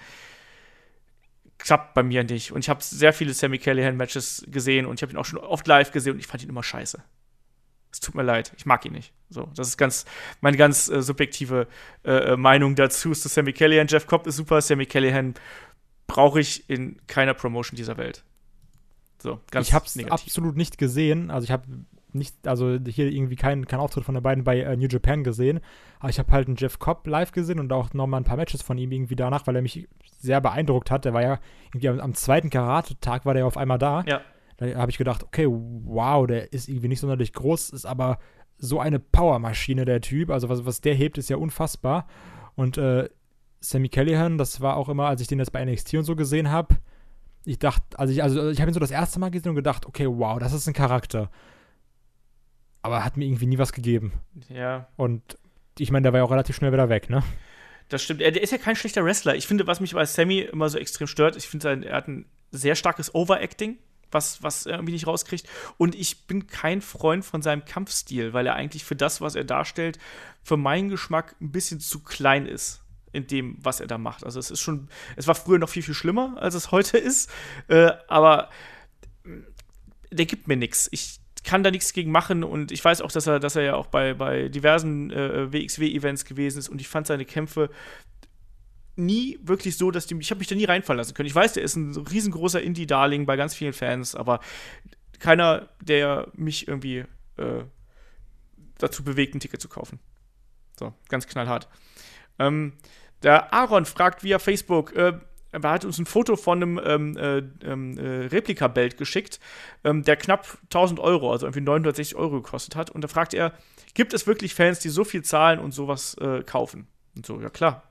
klappt bei mir nicht. Und ich habe sehr viele Sammy Callahan-Matches gesehen und ich habe ihn auch schon oft live gesehen und ich fand ihn immer scheiße. Es tut mir leid, ich mag ihn nicht. So, das ist ganz meine ganz äh, subjektive äh, äh Meinung dazu. Ist zu Sammy Callahan, Jeff Cobb ist super, Sammy Callahan brauche ich in keiner Promotion dieser Welt. So, ganz Ich habe es absolut nicht gesehen. Also ich habe nicht, also hier irgendwie keinen kein Auftritt von den beiden bei äh, New Japan gesehen. Aber ich habe halt einen Jeff Cobb live gesehen und auch nochmal ein paar Matches von ihm irgendwie danach, weil er mich sehr beeindruckt hat. Der war ja irgendwie am, am zweiten Karate-Tag war der auf einmal da. Ja. Da habe ich gedacht, okay, wow, der ist irgendwie nicht sonderlich groß, ist aber so eine Powermaschine, der Typ. Also was, was der hebt, ist ja unfassbar. Und äh, Sammy Callahan, das war auch immer, als ich den jetzt bei NXT und so gesehen habe, ich dachte, also ich, also ich habe ihn so das erste Mal gesehen und gedacht, okay, wow, das ist ein Charakter. Aber er hat mir irgendwie nie was gegeben. Ja. Und ich meine, der war ja auch relativ schnell wieder weg, ne? Das stimmt. Er, der ist ja kein schlechter Wrestler. Ich finde, was mich bei Sammy immer so extrem stört, ich finde, er hat ein sehr starkes Overacting was, was er irgendwie nicht rauskriegt. Und ich bin kein Freund von seinem Kampfstil, weil er eigentlich für das, was er darstellt, für meinen Geschmack ein bisschen zu klein ist in dem, was er da macht. Also es ist schon, es war früher noch viel, viel schlimmer, als es heute ist. Äh, aber der gibt mir nichts. Ich kann da nichts gegen machen und ich weiß auch, dass er, dass er ja auch bei, bei diversen äh, WXW-Events gewesen ist und ich fand seine Kämpfe nie wirklich so, dass die, ich habe mich da nie reinfallen lassen können. Ich weiß, der ist ein riesengroßer Indie-Darling bei ganz vielen Fans, aber keiner, der mich irgendwie äh, dazu bewegt, ein Ticket zu kaufen. So, ganz knallhart. Ähm, der Aaron fragt via Facebook, äh, er hat uns ein Foto von einem ähm, äh, ähm, äh, Replika-Belt geschickt, ähm, der knapp 1000 Euro, also irgendwie 960 Euro gekostet hat. Und da fragt er, gibt es wirklich Fans, die so viel zahlen und sowas äh, kaufen? Und so, ja klar.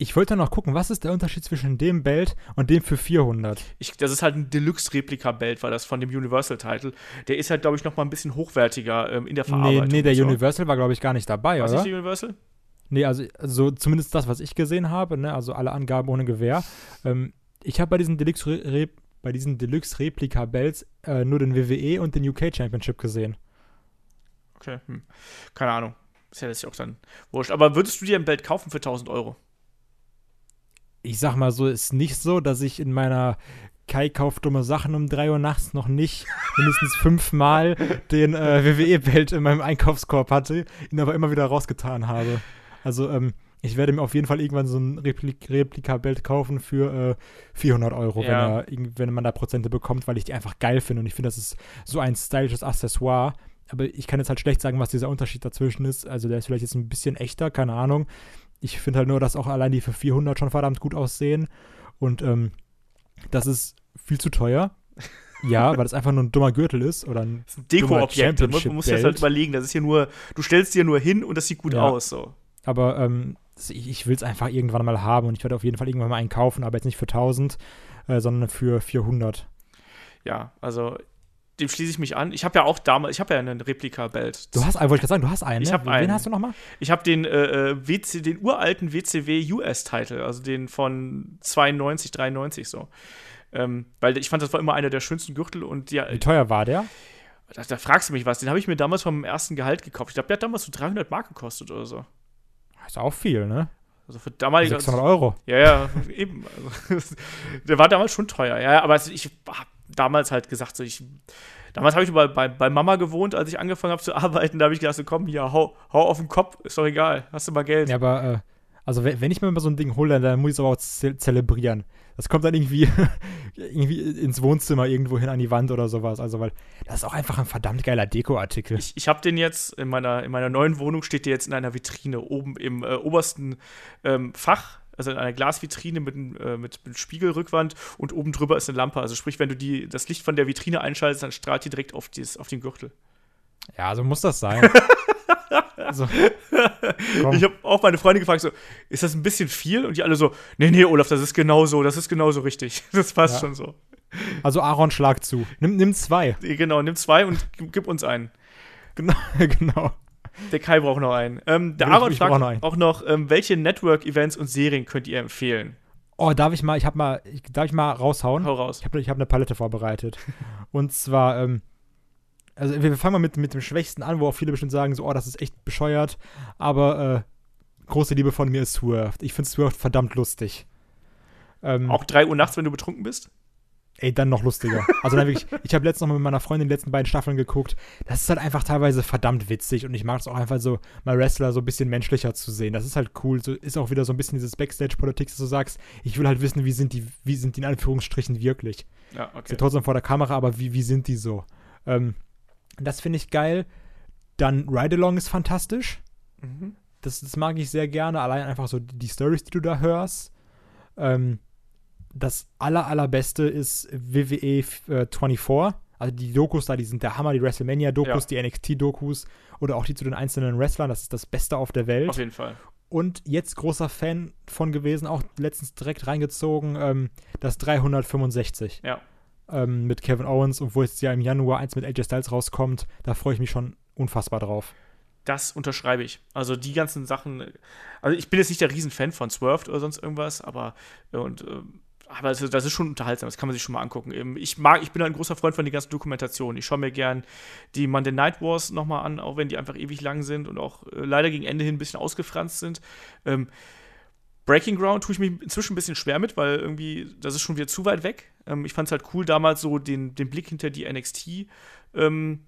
Ich wollte noch gucken, was ist der Unterschied zwischen dem Belt und dem für 400? Ich, das ist halt ein Deluxe-Replika-Belt, war das von dem Universal-Title. Der ist halt, glaube ich, noch mal ein bisschen hochwertiger ähm, in der Verarbeitung. Nee, nee, der so. Universal war, glaube ich, gar nicht dabei, Was oder? ist die Universal? Nee, also, also zumindest das, was ich gesehen habe, ne? also alle Angaben ohne Gewähr. Ähm, ich habe bei diesen Deluxe Re bei diesen Deluxe Replika Belts äh, nur den WWE und den UK Championship gesehen. Okay, hm. keine Ahnung. Ist ja letztlich auch dann wurscht. Aber würdest du dir ein Belt kaufen für 1000 Euro? Ich sag mal so, ist nicht so, dass ich in meiner Kai kauft dumme Sachen um 3 Uhr nachts noch nicht mindestens fünfmal den äh, WWE-Belt in meinem Einkaufskorb hatte, ihn aber immer wieder rausgetan habe. Also, ähm, ich werde mir auf jeden Fall irgendwann so ein Replik Replika-Belt kaufen für äh, 400 Euro, Ja. wenn, er, wenn man da Prozente bekommt, weil ich die einfach geil finde und ich finde, das ist so ein stylisches Accessoire. Aber ich kann jetzt halt schlecht sagen, was dieser Unterschied dazwischen ist. Also der ist vielleicht jetzt ein bisschen echter, keine Ahnung. Ich finde halt nur, dass auch allein die für 400 schon verdammt gut aussehen. Und ähm, das ist viel zu teuer. Ja, weil das einfach nur ein dummer Gürtel ist oder ein Das ist ein Deko-Objekt. Man muss sich das halt überlegen. Das ist hier nur, du stellst dir nur hin und das sieht gut Ja. aus. So. Aber ähm, ich, ich will es einfach irgendwann mal haben und ich werde auf jeden Fall irgendwann mal einen kaufen, aber jetzt nicht für 1000, äh, sondern für 400. Ja, also dem schließe ich mich an. Ich habe ja auch damals, ich habe ja einen Replika-Belt. Du hast, einen, wollte ich gerade sagen, du hast einen. Ich ne? Wen einen. hast du nochmal? Ich habe den, äh, äh, WC, den uralten WCW US-Title, also den von 92, 93 so. Ähm, weil ich fand, das war immer einer der schönsten Gürtel und ja, Wie teuer war der? da, da fragst du mich was. Den habe ich mir damals vom ersten Gehalt gekauft. Ich glaube, der hat damals so 300 Mark gekostet oder so. Ist auch viel, ne? Also für damalige 600 Euro. Ja, ja, eben. Also, der war damals schon teuer. Ja, aber also ich habe damals halt gesagt, so ich. Damals habe ich bei, bei, bei Mama gewohnt, als ich angefangen habe zu arbeiten. Da habe ich gedacht, so, komm, hier, hau, hau auf den Kopf, ist doch egal. Hast du mal Geld. Ja, aber, äh, also wenn, ich mir mal so ein Ding hole, dann, dann muss ich es aber auch ze zelebrieren. Das kommt dann irgendwie, irgendwie ins Wohnzimmer irgendwo hin an die Wand oder sowas. Also, weil das ist auch einfach ein verdammt geiler Dekoartikel. Ich, ich habe den jetzt in meiner, in meiner neuen Wohnung, steht der jetzt in einer Vitrine oben im äh, obersten ähm, Fach, also in einer Glasvitrine mit, äh, mit, mit Spiegelrückwand und oben drüber ist eine Lampe. Also sprich, wenn du die, das Licht von der Vitrine einschaltest, dann strahlt die direkt auf, dieses, auf den Gürtel. Ja, so muss das sein. also, komm. Ich habe auch meine Freunde gefragt, so, ist das ein bisschen viel? Und die alle so, nee, nee, Olaf, das ist genau so, das ist genauso richtig. Das passt Ja. schon so. also Aaron, schlag zu. Nimm, nimm zwei. Genau, nimm zwei und gib, uns einen. Genau. genau. Der Kai braucht noch einen. Ähm, der Ich- Aaron ich fragt noch einen. auch noch, ähm, welche Network-Events und Serien könnt ihr empfehlen? Oh, darf ich mal, ich habe mal, ich, darf ich mal raushauen? Hau raus. Ich habe ich hab eine Palette vorbereitet. Und zwar, ähm, also wir fangen mal mit, mit dem Schwächsten an, wo auch viele bestimmt sagen, so, oh, das ist echt bescheuert. Aber äh, große Liebe von mir ist Swerved. Ich finde Swerved verdammt lustig. Ähm, Auch 3 Uhr nachts, wenn du betrunken bist? Ey, dann noch lustiger. Also dann wirklich, ich habe letztens noch mit meiner Freundin die letzten beiden Staffeln geguckt. Das ist halt einfach teilweise verdammt witzig und ich mag es auch einfach so, mal Wrestler so ein bisschen menschlicher zu sehen. Das ist halt cool. So ist auch wieder so ein bisschen dieses Backstage-Politik, dass du sagst, ich will halt wissen, wie sind die, wie sind die in Anführungsstrichen wirklich. Ja, okay. trotzdem vor der Kamera, aber wie, wie sind die so? Ähm, das finde ich geil. Dann Ride Along ist fantastisch. Mhm. Das, das mag ich sehr gerne. Allein einfach so die, die Stories, die du da hörst. Ähm, das aller, allerbeste ist WWE äh, 24. Also die Dokus da, die sind der Hammer, die WrestleMania-Dokus, die NXT-Dokus oder auch die zu den einzelnen Wrestlern. Das ist das Beste auf der Welt. Auf jeden Fall. Und jetzt großer Fan von gewesen, auch letztens direkt reingezogen, ähm, das 365 Ja. Ähm, mit Kevin Owens, obwohl jetzt ja im Januar eins mit AJ Styles rauskommt. Da freue ich mich schon unfassbar drauf. Das unterschreibe ich. Also die ganzen Sachen. Also ich bin jetzt nicht der Riesenfan von Swerved oder sonst irgendwas, aber und ähm, aber das, ist schon unterhaltsam, das kann man sich schon mal angucken. Ich mag, ich bin ein großer Freund von den ganzen Dokumentationen. Ich schaue mir gern die Monday Night Wars nochmal an, auch wenn die einfach ewig lang sind und auch äh, leider gegen Ende hin ein bisschen ausgefranst sind. Ähm, Breaking Ground tue ich mich inzwischen ein bisschen schwer mit, weil irgendwie, das ist schon wieder zu weit weg. Ähm, ich fand es halt cool, damals so den, den Blick hinter die NXT ähm,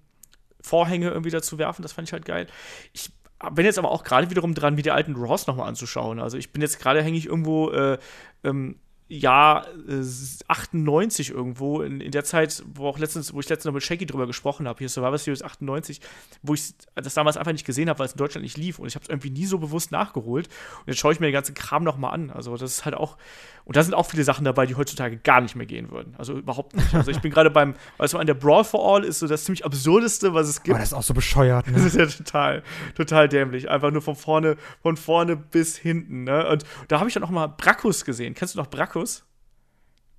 Vorhänge irgendwie dazu werfen. Das fand ich halt geil. Ich bin jetzt aber auch gerade wiederum dran, mir die alten Raws nochmal anzuschauen. Also ich bin jetzt gerade hängig irgendwo äh, ähm, Jahr äh, 98 irgendwo, in, in der Zeit, wo auch letztens, wo ich letztens noch mit Shaggy drüber gesprochen habe, hier Survivor Series 98, wo ich das damals einfach nicht gesehen habe, weil es in Deutschland nicht lief und ich habe es irgendwie nie so bewusst nachgeholt und jetzt schaue ich mir den ganzen Kram nochmal an. Also das ist halt auch, und da sind auch viele Sachen dabei, die heutzutage gar nicht mehr gehen würden. Also überhaupt nicht. Also ich bin gerade beim, weißt du, an der Brawl for All ist so das ziemlich absurdeste, was es gibt. Aber das ist auch so bescheuert, ne? Das ist ja total, total dämlich. Einfach nur von vorne, von vorne bis hinten. Ne? Und da habe ich dann auch mal Brackus gesehen. Kennst du noch Brackus?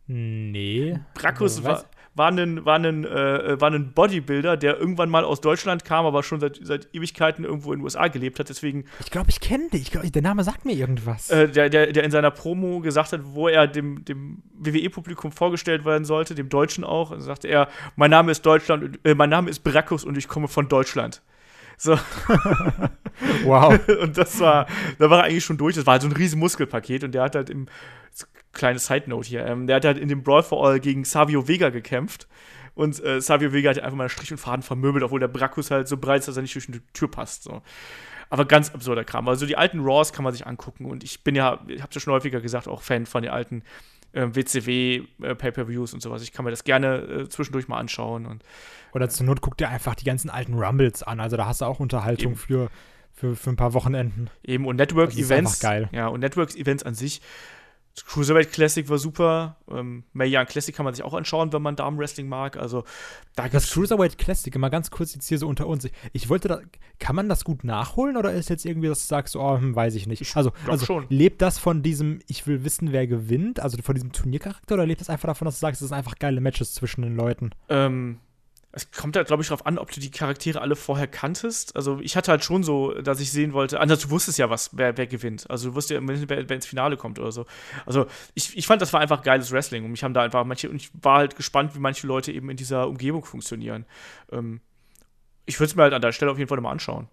Nee. Brackus Was? war, war ein, war, ein, äh, war ein Bodybuilder, der irgendwann mal aus Deutschland kam, aber schon seit, seit Ewigkeiten irgendwo in den USA gelebt hat. Deswegen, Ich glaube, ich kenne dich. Glaub, der Name sagt mir irgendwas. äh, der, der, der in seiner Promo gesagt hat, wo er dem, dem WWE-Publikum vorgestellt werden sollte, dem Deutschen auch, und sagte er, mein Name ist Deutschland, äh, mein Name ist Brackus und ich komme von Deutschland. So, wow. und das war, da war er eigentlich schon durch. Das war halt so ein riesen Muskelpaket und der hat halt im, kleine Side Note hier, ähm, der hat halt in dem Brawl for All gegen Savio Vega gekämpft. Und äh, Savio Vega hat einfach mal Strich und Faden vermöbelt, obwohl der Brackus halt so breit ist, dass er nicht durch eine Tür passt. So. Aber ganz absurder Kram. Also die alten Raws kann man sich angucken. Und ich bin ja, ich hab's ja schon häufiger gesagt, auch Fan von den alten äh, WCW äh, Pay-Per-Views und sowas. Ich kann mir das gerne äh, zwischendurch mal anschauen. Und Oder zur Not guck dir einfach die ganzen alten Rumbles an. Also da hast du auch Unterhaltung Eben. für, für, für ein paar Wochenenden. Eben, und Das ist Network-Events. einfach geil. Ja, und Network-Events an sich. Cruiserweight Classic war super. Ähm, Mae Young Classic kann man sich auch anschauen, wenn man Damen-Wrestling mag. Also, da Das Cruiserweight Classic, mal ganz kurz jetzt hier so unter uns. Ich wollte da, kann man das gut nachholen oder ist jetzt irgendwie, dass du sagst, oh, hm, weiß ich nicht. Also, glaub also schon. lebt das von diesem, ich will wissen, wer gewinnt, also von diesem Turniercharakter oder lebt das einfach davon, dass du sagst, es sind einfach geile Matches zwischen den Leuten? Ähm, es kommt halt, glaube ich, darauf an, ob du die Charaktere alle vorher kanntest. Also ich hatte halt schon so, dass ich sehen wollte, anders, du wusstest ja, was, wer, wer gewinnt. Also du wusstest ja, wer, wer ins Finale kommt oder so. Also ich, ich fand, das war einfach geiles Wrestling und mich haben da einfach manche, und ich war halt gespannt, wie manche Leute eben in dieser Umgebung funktionieren. Ähm, ich würde es mir halt an der Stelle auf jeden Fall nochmal anschauen.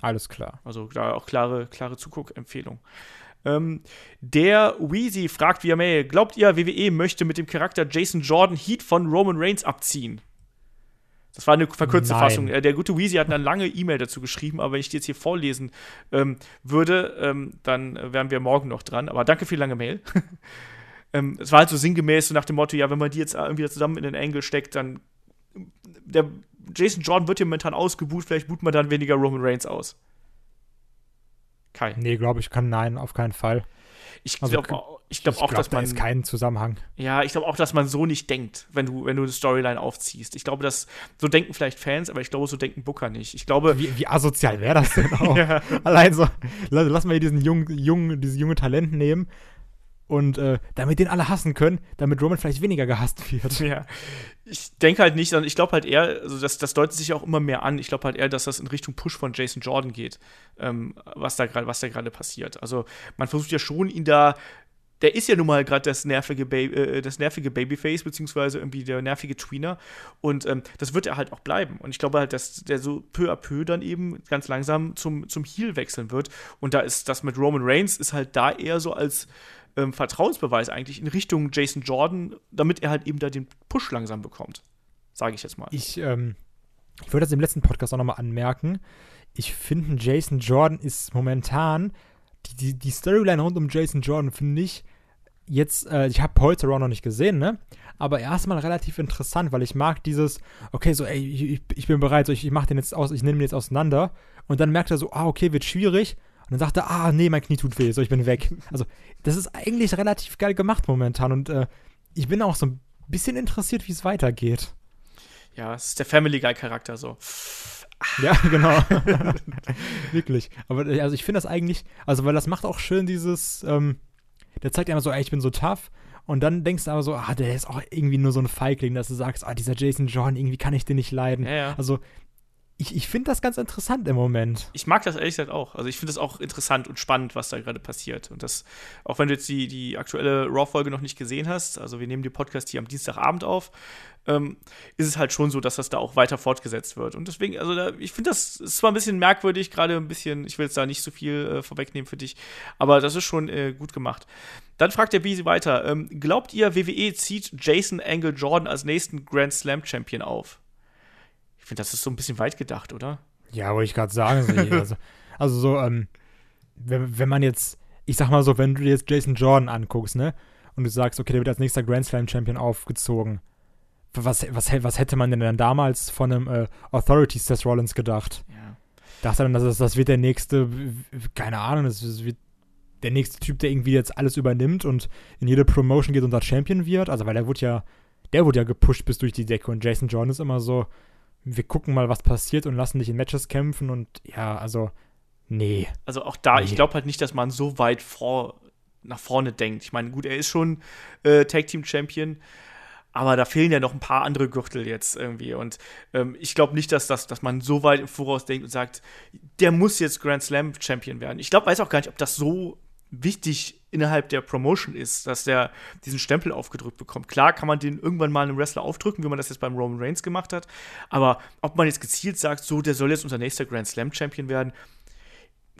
Alles klar. Also da auch klare, klare Zuguckempfehlung. Ähm, der Wheezy fragt via Mail: Glaubt ihr, WWE möchte mit dem Charakter Jason Jordan Heat von Roman Reigns abziehen? Das war eine verkürzte Nein. Fassung. Äh, Der gute Wheezy hat eine lange E-Mail dazu geschrieben, aber wenn ich die jetzt hier vorlesen ähm, würde, ähm, dann äh, wären wir morgen noch dran. Aber danke für die lange Mail. ähm, es war halt so sinngemäß so nach dem Motto: Ja, wenn man die jetzt irgendwie zusammen in den Angle steckt, dann der Jason Jordan wird hier momentan ausgebucht, vielleicht bucht man dann weniger Roman Reigns aus. Kai. Nee, glaube ich, kann nein, auf keinen Fall. Ich Also, glaube auch, ich glaub auch glaub, dass da man ist kein Zusammenhang. ja, ich glaube auch, dass man so nicht denkt, wenn du wenn du eine Storyline aufziehst. Ich glaube, dass so denken vielleicht Fans, aber ich glaube, so denken Booker nicht. Ich glaube, Wie, wie asozial wäre das denn auch? Ja. Allein so, lass, lass mal hier diesen jungen, jungen, dieses junge Talent nehmen und äh, damit den alle hassen können, damit Roman vielleicht weniger gehasst wird. ja, ich denke halt nicht, sondern ich glaube halt eher, also das, das deutet sich auch immer mehr an. Ich glaube halt eher, dass das in Richtung Push von Jason Jordan geht, ähm, was da gerade was da gerade passiert. Also man versucht ja schon ihn da der ist ja nun mal gerade das nervige, äh, das nervige Babyface, beziehungsweise irgendwie der nervige Tweener. Und ähm, das wird er halt auch bleiben. Und ich glaube halt, dass der so peu à peu dann eben ganz langsam zum, zum Heel wechseln wird. Und da ist das mit Roman Reigns ist halt da eher so als ähm, Vertrauensbeweis eigentlich in Richtung Jason Jordan, damit er halt eben da den Push langsam bekommt. Sage ich jetzt mal. Ich, ähm, ich wollte das im letzten Podcast auch nochmal anmerken. Ich finde, Jason Jordan ist momentan, die, die, die Storyline rund um Jason Jordan finde ich jetzt, äh, ich habe Raw noch nicht gesehen, ne? Aber erstmal relativ interessant, weil ich mag dieses, okay, so, ey, ich, ich bin bereit, so, ich, ich mache den jetzt aus, ich nehme den jetzt auseinander. Und dann merkt er so, ah, okay, wird schwierig. Und dann sagt er, ah, nee, mein Knie tut weh, so, ich bin weg. Also, das ist eigentlich relativ geil gemacht momentan. Und äh, ich bin auch so ein bisschen interessiert, wie es weitergeht. Ja, es ist der Family Guy Charakter so. Ja, genau. Wirklich. Aber äh, also ich finde das eigentlich, also weil das macht auch schön dieses, ähm, der zeigt immer so, ey, ich bin so tough. Und dann denkst du aber so, ah, der ist auch irgendwie nur so ein Feigling, dass du sagst, ah, dieser Jason Jordan, irgendwie kann ich den nicht leiden. Ja, ja. Also ich, ich finde das ganz interessant im Moment. Ich mag das ehrlich gesagt auch. Also ich finde das auch interessant und spannend, was da gerade passiert. Und das, auch wenn du jetzt die, die aktuelle Raw-Folge noch nicht gesehen hast, also wir nehmen den Podcast hier am Dienstagabend auf, ähm, ist es halt schon so, dass das da auch weiter fortgesetzt wird. Und deswegen, also da, ich finde das ist zwar ein bisschen merkwürdig, gerade ein bisschen, ich will jetzt da nicht so viel äh, vorwegnehmen für dich, aber das ist schon äh, gut gemacht. Dann fragt der Beasy weiter: ähm, Glaubt ihr, WWE zieht Jason Angle Jordan als nächsten Grand Slam Champion auf? Ich finde, das ist so ein bisschen weit gedacht, oder? Ja, wollte ich gerade sagen. also, also so, ähm, wenn, wenn man jetzt, ich sag mal so, wenn du dir jetzt Jason Jordan anguckst, ne? Und du sagst, okay, der wird als nächster Grand Slam Champion aufgezogen. Was, was, was hätte man denn dann damals von einem äh, Authority Seth Rollins gedacht? Ja. Dachte dann, das, das wird der nächste, keine Ahnung, das wird der nächste Typ, der irgendwie jetzt alles übernimmt und in jede Promotion geht und da Champion wird. Also, weil der wurde ja, der wurde ja gepusht bis durch die Decke und Jason Jordan ist immer so, wir gucken mal, was passiert und lassen dich in Matches kämpfen und ja, also, nee. Also auch da, nee. ich glaube halt nicht, dass man so weit vor, nach vorne denkt. Ich meine, gut, er ist schon äh, Tag Team Champion, aber da fehlen ja noch ein paar andere Gürtel jetzt irgendwie. Und ähm, ich glaube nicht, dass, das, dass man so weit im Voraus denkt und sagt, der muss jetzt Grand Slam Champion werden. Ich glaube, weiß auch gar nicht, ob das so wichtig innerhalb der Promotion ist, dass der diesen Stempel aufgedrückt bekommt. Klar kann man den irgendwann mal einem Wrestler aufdrücken, wie man das jetzt beim Roman Reigns gemacht hat, aber ob man jetzt gezielt sagt, so, der soll jetzt unser nächster Grand Slam Champion werden,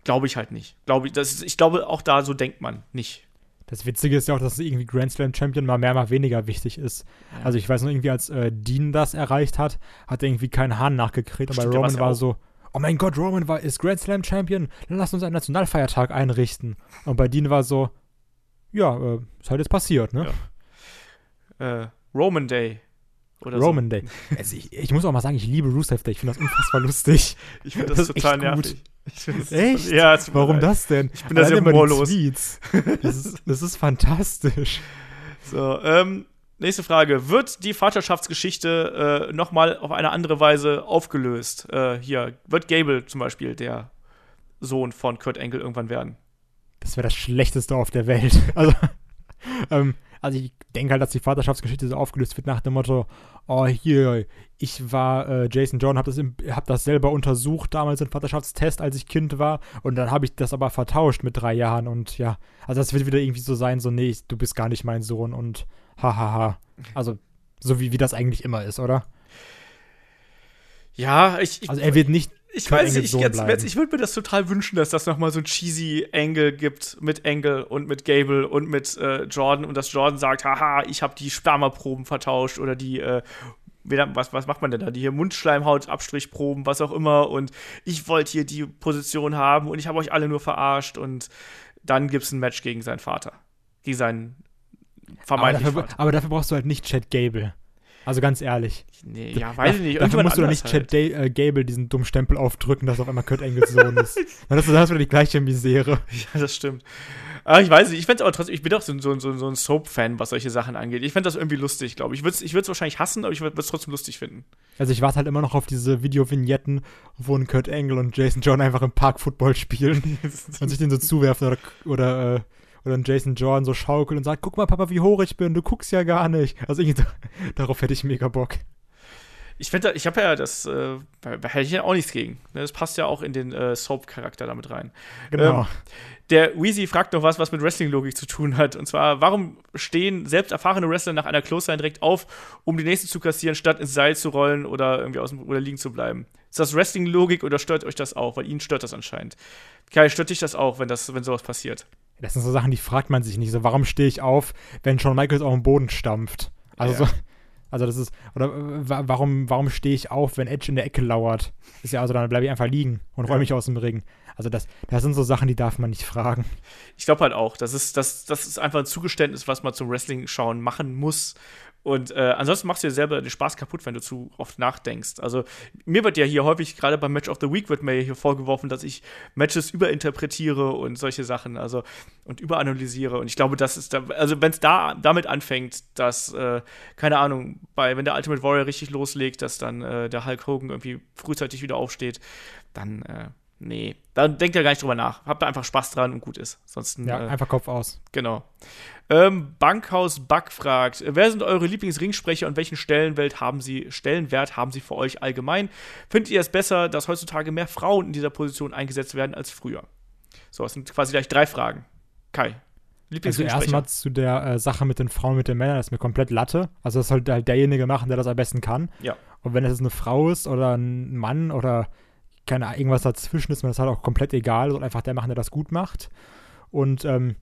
glaube ich halt nicht. Glaube ich, das ich glaube, auch da so denkt man nicht. Das Witzige ist ja auch, dass irgendwie Grand Slam Champion mal mehr, mal weniger wichtig ist. Ja. Also ich weiß noch irgendwie, als äh, Dean das erreicht hat, hat er irgendwie keinen Hahn nachgekriegt, aber Roman war so, oh mein Gott, Roman war, ist Grand Slam Champion, dann lass uns einen Nationalfeiertag einrichten. Und bei Dean war so, ja, äh, ist halt jetzt passiert, ne? Ja. Äh, Roman Day. Oder Roman so. Day. Also ich, ich, muss auch mal sagen, ich liebe Rusev Day. Ich finde das unfassbar lustig. Ich finde das, das, total nervig. Das echt? Ja, Warum das denn? Ich bin da sehr humorlos. Das ist, das ist fantastisch. So, ähm, nächste Frage. Wird die Vaterschaftsgeschichte äh, nochmal auf eine andere Weise aufgelöst? Äh, hier, wird Gable zum Beispiel der Sohn von Kurt Angle irgendwann werden? das wäre das Schlechteste auf der Welt. Also, ähm, also ich denke halt, dass die Vaterschaftsgeschichte so aufgelöst wird nach dem Motto, oh hier, ich war äh, Jason John, habe das, hab das selber untersucht damals im Vaterschaftstest, als ich Kind war und dann habe ich das aber vertauscht mit drei Jahren und ja, also das wird wieder irgendwie so sein, so nee, du bist gar nicht mein Sohn und hahaha. Also so wie, wie das eigentlich immer ist, oder? Ja, ich, ich also er wird nicht ich weiß nicht, ich, jetzt, ich würde mir das total wünschen, dass das nochmal so ein cheesy Angle gibt mit Angle und mit Gable und mit äh, Jordan und dass Jordan sagt, haha, ich habe die Spermaproben vertauscht oder die, äh, was, was macht man denn da? Die hier Mundschleimhautabstrichproben, was auch immer und ich wollte hier die Position haben und ich habe euch alle nur verarscht und dann gibt es ein Match gegen seinen Vater. Gegen seinen vermeintlichen aber dafür, aber dafür brauchst du halt nicht Chad Gable. Also ganz ehrlich. Nee, ja, weiß ich nicht. Dafür musst du doch nicht Chad halt. äh, Gable diesen dummen Stempel aufdrücken, dass auf einmal Kurt Engels Sohn ist. Dann hast du das wieder die gleiche Misere. Ja, das stimmt. Aber ich weiß nicht, ich fände aber trotzdem, ich bin doch so, so, so, so ein Soap-Fan, was solche Sachen angeht. Ich fände das irgendwie lustig, glaube ich. Ich würde es ich wahrscheinlich hassen, aber ich würde es trotzdem lustig finden. Also ich warte halt immer noch auf diese Video-Vignetten, wo ein Kurt Angle und Jason John einfach im Park Football spielen und sich den so zuwerfen oder, oder äh, oder dann Jason Jordan so schaukelt und sagt, guck mal, Papa, wie hoch ich bin, du guckst ja gar nicht. Also irgendwie, darauf hätte ich mega Bock. Ich finde, ich habe ja das, äh, da hätte ich ja auch nichts gegen. Ne? Das passt ja auch in den äh, Soap-Charakter damit rein. Genau. Ähm, der Weezy fragt noch was, was mit Wrestling-Logik zu tun hat. Und zwar, warum stehen selbst erfahrene Wrestler nach einer Close-Line direkt auf, um die nächste zu kassieren, statt ins Seil zu rollen oder irgendwie aus dem, oder liegen zu bleiben? Ist das Wrestling-Logik oder stört euch das auch? Weil ihnen stört das anscheinend. Kai, stört dich das auch, wenn, das, wenn sowas passiert? Das sind so Sachen, die fragt man sich nicht. So, warum stehe ich auf, wenn Shawn Michaels auf dem Boden stampft? Also ja. so, also das ist, oder warum, warum stehe ich auf, wenn Edge in der Ecke lauert? Ist ja, also dann bleibe ich einfach liegen und räume mich aus dem Ring. Also das, das sind so Sachen, die darf man nicht fragen. Ich glaube halt auch, das ist, das, das ist einfach ein Zugeständnis, was man zum Wrestling-Schauen machen muss. Und äh, ansonsten machst du dir selber den Spaß kaputt, wenn du zu oft nachdenkst. Also mir wird ja hier häufig, gerade beim Match of the Week, wird mir hier vorgeworfen, dass ich Matches überinterpretiere und solche Sachen, also und überanalysiere. Und ich glaube, das ist da, also wenn es da damit anfängt, dass, äh, keine Ahnung, bei, wenn der Ultimate Warrior richtig loslegt, dass dann äh, der Hulk Hogan irgendwie frühzeitig wieder aufsteht, dann, äh, Nee, da denkt ihr gar nicht drüber nach. Habt da einfach Spaß dran und gut ist. Ansonsten, Ja, äh, einfach Kopf aus. genau. Ähm, Bankhaus Buck fragt, wer sind eure Lieblingsringsprecher und welchen Stellenwert haben sie, Stellenwert haben sie für euch allgemein? Findet ihr es besser, dass heutzutage mehr Frauen in dieser Position eingesetzt werden als früher? So, es sind quasi gleich drei Fragen. Kai, Also Lieblingsringsprecher. erstmal zu der äh, Sache mit den Frauen, mit den Männern, das ist mir komplett Latte. Also das sollte halt derjenige machen, der das am besten kann. Ja. Und wenn es jetzt eine Frau ist oder ein Mann oder keine Ahnung, irgendwas dazwischen ist mir das halt auch komplett egal. Soll einfach der machen, der das gut macht. Und ähm,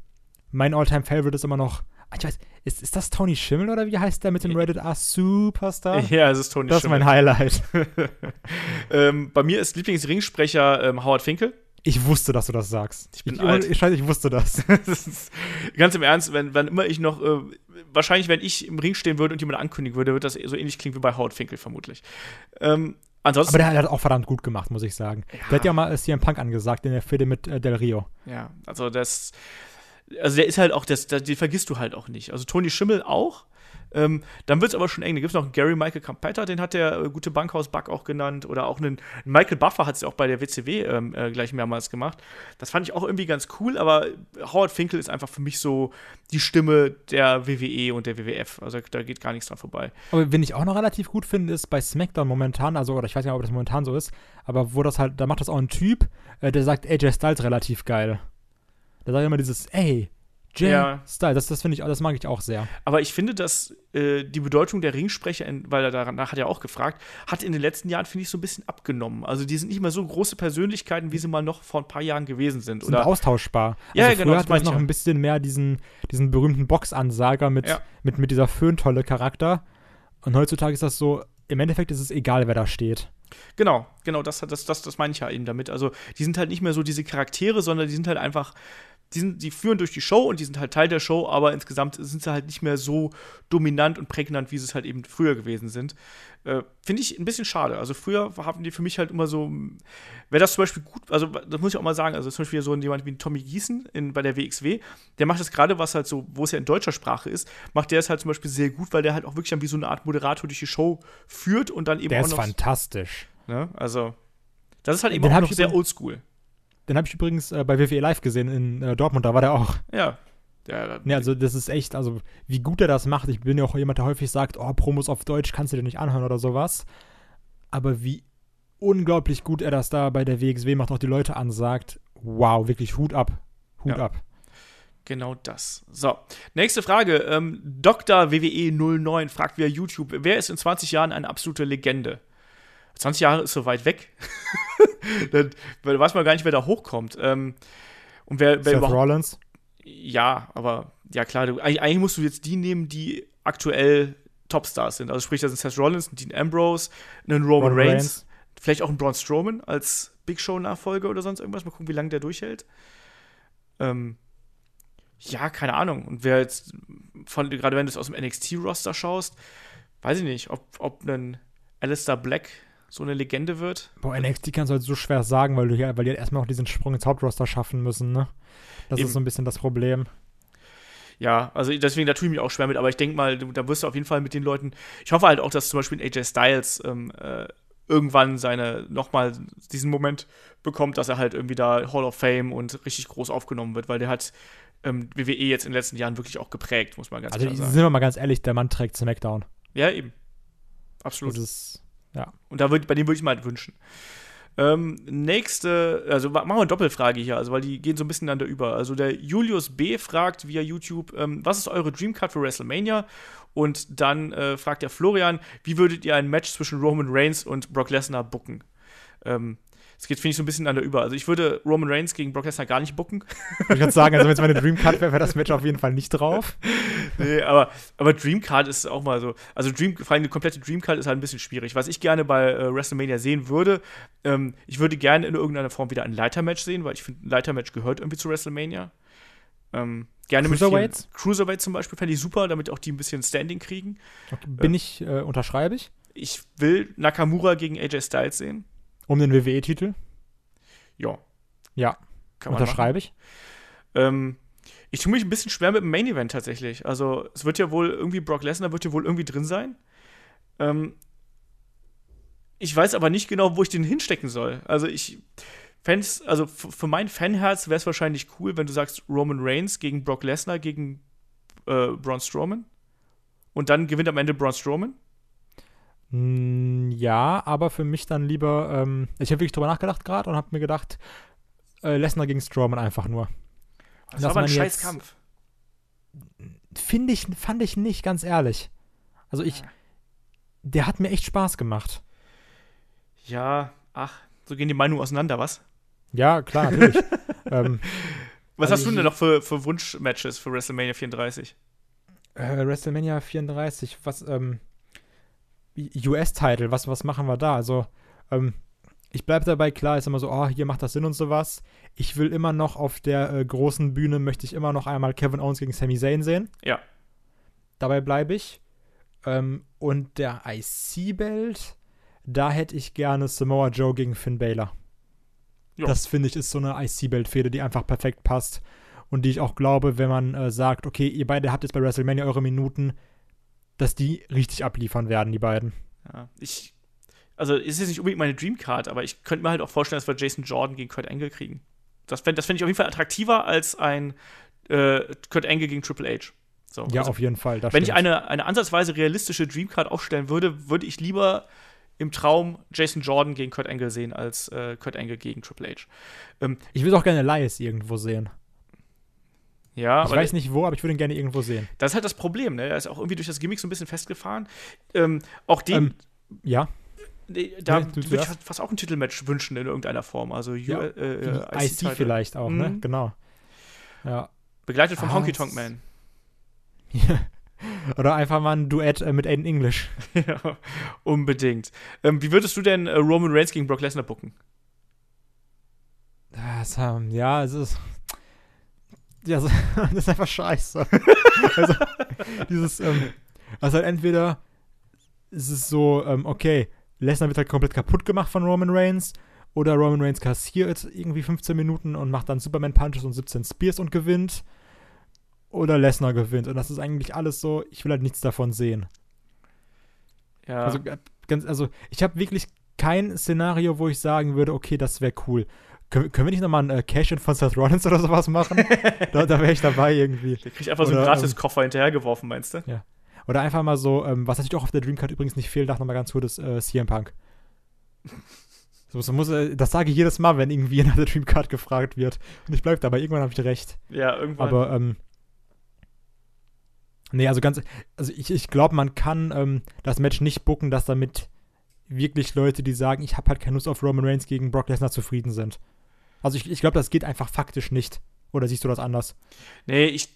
mein Alltime favorite ist immer noch, ah, ich weiß, ist, ist das Tony Schimmel oder wie heißt der mit dem Rated R Superstar? ja, es ist Tony das ist Schimmel. mein Highlight. ähm, bei mir ist Lieblingsringsprecher ähm, Howard Finkel. Ich wusste, dass du das sagst. Ich bin ich, alt. Ich, ich wusste das. Das ist, ganz im Ernst, wenn, wenn immer ich noch, äh, wahrscheinlich, wenn ich im Ring stehen würde und jemand ankündigen würde, wird das so ähnlich klingen wie bei Howard Finkel vermutlich. Ähm, ansonsten, Aber der hat auch verdammt gut gemacht, muss ich sagen. Der hat ja mal äh, CM Punk angesagt in der Fehde mit äh, Del Rio. ja, also das, also der ist halt auch, das, den vergisst du halt auch nicht. Also Tony Schimmel auch. Ähm, dann wird es aber schon eng. Da gibt es noch einen Gary Michael Campetta, den hat der äh, gute Bankhaus-Buck auch genannt. Oder auch einen Michael Buffer hat es ja auch bei der WCW ähm, äh, gleich mehrmals gemacht. Das fand ich auch irgendwie ganz cool, aber Howard Finkel ist einfach für mich so die Stimme der WWE und der WWF. Also da geht gar nichts dran vorbei. Aber wen ich auch noch relativ gut finde, ist bei SmackDown momentan, also, oder ich weiß nicht, ob das momentan so ist, aber wo das halt, da macht das auch ein Typ, äh, der sagt AJ Styles relativ geil. Der sagt immer dieses, ey, Jay Ja. Styles, das, das finde ich, das mag ich auch sehr. Aber ich finde, dass äh, die Bedeutung der Ringsprecher, in, weil er danach hat er auch gefragt, hat in den letzten Jahren, finde ich, so ein bisschen abgenommen. Also die sind nicht mehr so große Persönlichkeiten, wie sie mal noch vor ein paar Jahren gewesen sind. Sind Oder austauschbar. Ja, also genau, Früher hat ich noch ja. ein bisschen mehr diesen, diesen berühmten Boxansager mit, Ja. mit, mit dieser föhntolle Charakter. Und heutzutage ist das so, im Endeffekt ist es egal, wer da steht. Genau, genau, das, das, das, das meine ich ja eben damit. Also, die sind halt nicht mehr so diese Charaktere, sondern die sind halt einfach, die, sind, die führen durch die Show und die sind halt Teil der Show, aber insgesamt sind sie halt nicht mehr so dominant und prägnant, wie sie es halt eben früher gewesen sind. Äh, Finde ich ein bisschen schade. Also, früher haben die für mich halt immer so, wäre das zum Beispiel gut, also, das muss ich auch mal sagen, also zum Beispiel so jemand wie Tommy Gießen in, bei der WXW, der macht das gerade, was halt so, wo es ja in deutscher Sprache ist, macht der es halt zum Beispiel sehr gut, weil der halt auch wirklich dann wie so eine Art Moderator durch die Show führt und dann eben Der auch ist noch. fantastisch. Ne? Also, das ist halt eben auch noch sehr oldschool. Den habe ich übrigens äh, bei WWE Live gesehen in äh, Dortmund, da war der auch. Ja. Der, Ne, also das ist echt, also wie gut er das macht. Ich bin ja auch jemand, der häufig sagt, oh, Promos auf Deutsch kannst du dir nicht anhören oder sowas. Aber wie unglaublich gut er das da bei der WXW macht, auch die Leute ansagt. Wow, wirklich Hut ab. Hut Ja. ab. genau das. So, nächste Frage. Ähm, Dr. WWE 09 fragt via YouTube, wer ist in 20 Jahren eine absolute Legende? 20 Jahre ist so weit weg. Dann weil weiß man gar nicht, wer da hochkommt. Ähm, und wer, wer Seth. Rollins. Ja, aber ja klar, du, eigentlich, eigentlich musst du jetzt die nehmen, die aktuell Topstars sind. Also sprich, das sind Seth Rollins, Dean Ambrose, einen Roman, Roman Reigns, Reigns. vielleicht auch einen Braun Strowman als Big Show-Nachfolger oder sonst irgendwas. Mal gucken, wie lange der durchhält. Ähm, ja, keine Ahnung. Und wer jetzt, von, gerade wenn du es aus dem NXT-Roster schaust, weiß ich nicht, ob, ob ein Alistair Black so eine Legende wird. Boah, NXT kannst du halt so schwer sagen, weil, du ja, weil die halt erstmal auch diesen Sprung ins Hauptroster schaffen müssen, ne? Das Eben. ist so ein bisschen das Problem. Ja, also deswegen, da tue ich mich auch schwer mit, aber ich denke mal, da wirst du auf jeden Fall mit den Leuten. Ich hoffe halt auch, dass zum Beispiel AJ Styles ähm, äh, irgendwann seine nochmal diesen Moment bekommt, dass er halt irgendwie da Hall of Fame und richtig groß aufgenommen wird, weil der hat ähm, WWE jetzt in den letzten Jahren wirklich auch geprägt, muss man ganz Also klar sagen. sind wir mal ganz ehrlich, der Mann trägt SmackDown. Ja, eben. Absolut. Das ist, Und da würd, bei dem würde ich mal halt wünschen. Ähm, nächste, also machen wir eine Doppelfrage hier, also weil die gehen so ein bisschen einander über. Also der Julius B. fragt via YouTube, ähm, was ist eure Dreamcard für WrestleMania? Und dann äh, fragt der Florian, wie würdet ihr ein Match zwischen Roman Reigns und Brock Lesnar booken? Ähm, das geht, finde ich, so ein bisschen einander über. Also ich würde Roman Reigns gegen Brock Lesnar gar nicht booken. ich würde sagen, also wenn es meine Dreamcard wäre, wäre das Match auf jeden Fall nicht drauf. nee, aber, aber Dreamcard ist auch mal so. Also Dream, vor allem die komplette Dreamcard ist halt ein bisschen schwierig. Was ich gerne bei äh, WrestleMania sehen würde, ähm, ich würde gerne in irgendeiner Form wieder ein Leitermatch sehen, weil ich finde, ein Leitermatch gehört irgendwie zu WrestleMania. Ähm, gerne mit Cruiserweights? vielen- Cruiserweights zum Beispiel fände ich super, damit auch die ein bisschen Standing kriegen. Bin ich, äh, unterschreibe ich, Ich will Nakamura gegen AJ Styles sehen. Um den WWE-Titel. Ja. Ja, Kann unterschreibe ich. Ähm, ich tue mich ein bisschen schwer mit dem Main Event tatsächlich. Also, es wird ja wohl irgendwie, Brock Lesnar wird ja wohl irgendwie drin sein. Ähm, ich weiß aber nicht genau, wo ich den hinstecken soll. Also, ich, Fans, also für mein Fanherz wäre es wahrscheinlich cool, wenn du sagst Roman Reigns gegen Brock Lesnar gegen äh, Braun Strowman. Und dann gewinnt am Ende Braun Strowman. Mm, ja, aber für mich dann lieber, ähm, ich habe wirklich drüber nachgedacht gerade und habe mir gedacht, äh, Lesnar gegen Strowman einfach nur. Das war aber ein scheiß Kampf. Finde ich, fand ich nicht, ganz ehrlich. Also ich, der hat mir echt Spaß gemacht. Ja, ach, so gehen die Meinungen auseinander, was? Ja, klar, natürlich. ähm, was also hast du denn noch für, für Wunschmatches für WrestleMania 34? Äh, WrestleMania 34, was, ähm, US-Title, was, was machen wir da? Also, ähm, ich bleibe dabei, klar, ist immer so, oh, hier macht das Sinn und sowas. Ich will immer noch auf der äh, großen Bühne, möchte ich immer noch einmal Kevin Owens gegen Sami Zayn sehen. Ja. Dabei bleibe ich. Ähm, und der IC-Belt, da hätte ich gerne Samoa Joe gegen Finn Balor. Jo. Das finde ich ist so eine IC-Belt-Fehde, die einfach perfekt passt. Und die ich auch glaube, wenn man äh, sagt, okay, ihr beide habt jetzt bei WrestleMania eure Minuten, dass die richtig abliefern werden, die beiden. Ja, ich, also ist jetzt nicht unbedingt meine Dreamcard, aber ich könnte mir halt auch vorstellen, dass wir Jason Jordan gegen Kurt Angle kriegen. Das fände das fänd ich auf jeden Fall attraktiver als ein äh, Kurt Angle gegen Triple H. So, ja, also, auf jeden Fall. wenn stimmt. ich eine, eine ansatzweise realistische Dreamcard aufstellen würde, würde ich lieber im Traum Jason Jordan gegen Kurt Angle sehen als äh, Kurt Angle gegen Triple H. Ähm, ich würde auch gerne Elias irgendwo sehen. Ja, ich weiß nicht wo, aber ich würde ihn gerne irgendwo sehen. Das ist halt das Problem, ne? Er ist auch irgendwie durch das Gimmick so ein bisschen festgefahren. Ähm, auch den. Ähm, ja. Nee, da ja, würde ich fast auch ein Titelmatch wünschen in irgendeiner Form. Also ja, äh, äh, IC, IC vielleicht auch, ne? mhm. ne? Genau. Ja. Begleitet vom ah, Honky Tonk Man. Oder einfach mal ein Duett äh, mit Aiden English. ja, unbedingt. Ähm, wie würdest du denn äh, Roman Reigns gegen Brock Lesnar bucken? Das, ähm, ja, es ist ja, das ist einfach scheiße. also, dieses, ähm, also halt entweder ist es so, ähm, okay, Lesnar wird halt komplett kaputt gemacht von Roman Reigns oder Roman Reigns kassiert irgendwie 15 Minuten und macht dann Superman Punches und 17 Spears und gewinnt oder Lesnar gewinnt und das ist eigentlich alles so, ich will halt nichts davon sehen. Ja. Also, äh, ganz, also ich habe wirklich kein Szenario, wo ich sagen würde, okay, das wäre cool. Können, können wir nicht nochmal ein äh, Cash-In von Seth Rollins oder sowas machen? da da wäre ich dabei irgendwie. Der kriegt einfach oder, so einen Gratis-Koffer ähm, hinterhergeworfen, meinst du? Ja. Oder einfach mal so, ähm, was natürlich auch auf der Dreamcard übrigens nicht fehlt, nochmal ganz kurz, ist äh, CM Punk. So, so muss, äh, das sage ich jedes Mal, wenn irgendwie nach der Dreamcard gefragt wird. Und ich bleibe dabei, irgendwann habe ich recht. Ja, irgendwann. Aber, ähm, nee, also ganz, also ich, ich glaube, man kann ähm, das Match nicht bucken, dass damit wirklich Leute, die sagen, ich habe halt keine Lust auf Roman Reigns gegen Brock Lesnar zufrieden sind. Also ich, ich glaube, das geht einfach faktisch nicht. Oder siehst du das anders? Nee, ich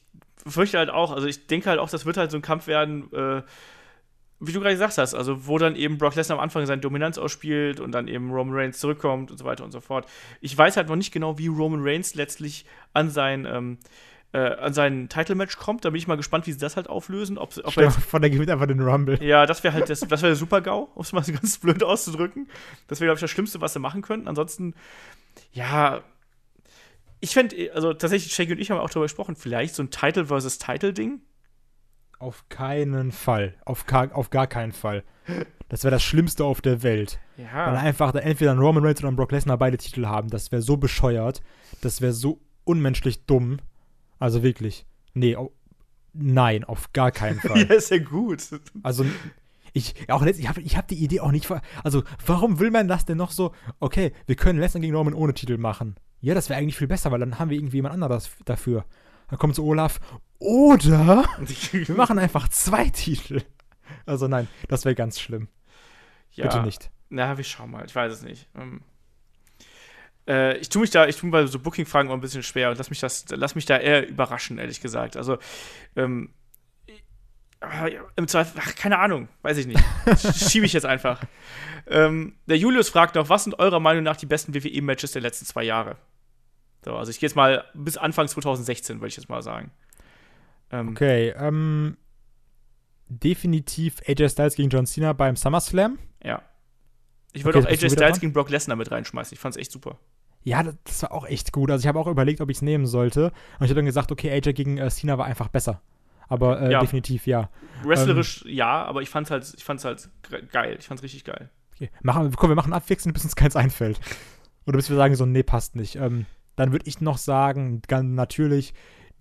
fürchte halt auch, also ich denke halt auch, das wird halt so ein Kampf werden, äh, wie du gerade gesagt hast, also wo dann eben Brock Lesnar am Anfang seine Dominanz ausspielt und dann eben Roman Reigns zurückkommt und so weiter und so fort. Ich weiß halt noch nicht genau, wie Roman Reigns letztlich an sein ähm, äh, an sein Title-Match kommt. Da bin ich mal gespannt, wie sie das halt auflösen. Ob, ob jetzt, von der gewinnt einfach den Rumble. Ja, das wäre halt das, das wäre der Super-GAU, um es mal ganz blöd auszudrücken. Das wäre, glaube ich, das Schlimmste, was sie machen könnten. Ansonsten, ja, ich fände, also tatsächlich, Shaggy und ich haben auch darüber gesprochen, vielleicht so ein Title versus Title-Ding. Auf keinen Fall. Auf, gar, auf gar keinen Fall. Das wäre das Schlimmste auf der Welt. Ja. Weil einfach da entweder ein Roman Reigns oder ein Brock Lesnar beide Titel haben. Das wäre so bescheuert. Das wäre so unmenschlich dumm. Also wirklich. Nee, oh, nein, auf gar keinen Fall. ja, ist ja gut. Also, ich, auch ich habe ich hab die Idee auch nicht. Also, warum will man das denn noch so? Okay, wir können Lesnar gegen Roman ohne Titel machen. Ja, das wäre eigentlich viel besser, weil dann haben wir irgendwie jemand anderes dafür. Dann kommt so Olaf. Oder wir machen einfach zwei Titel. Also nein, das wäre ganz schlimm. Ja, Bitte nicht. Na, wir schauen mal. Ich weiß es nicht. Ähm, äh, ich tue mich da, ich tue bei so Booking-Fragen auch ein bisschen schwer und lass mich das, lass mich da eher überraschen, ehrlich gesagt. Also, ähm, im Zweifel, ach, keine Ahnung, weiß ich nicht. Schiebe ich jetzt einfach. Ähm, der Julius fragt noch, was sind eurer Meinung nach die besten WWE-Matches der letzten zwei Jahre? So, also ich gehe jetzt mal bis Anfang 2016, würde ich jetzt mal sagen. Ähm, okay, ähm, definitiv AJ Styles gegen John Cena beim SummerSlam. Ja. Ich würde okay, auch AJ Styles gegen Brock Lesnar mit reinschmeißen. Ich fand es echt super. Ja, das war auch echt gut. Also ich habe auch überlegt, ob ich es nehmen sollte. Und ich habe dann gesagt, okay, AJ gegen äh, Cena war einfach besser. Aber äh, ja. definitiv ja. Wrestlerisch ähm, ja, aber ich fand's halt, ich fand's halt geil. Ich fand's richtig geil. Okay. Machen, komm, wir machen abwechselnd, bis uns keins einfällt. Oder bis wir sagen so, nee, passt nicht. Ähm, dann würde ich noch sagen, ganz natürlich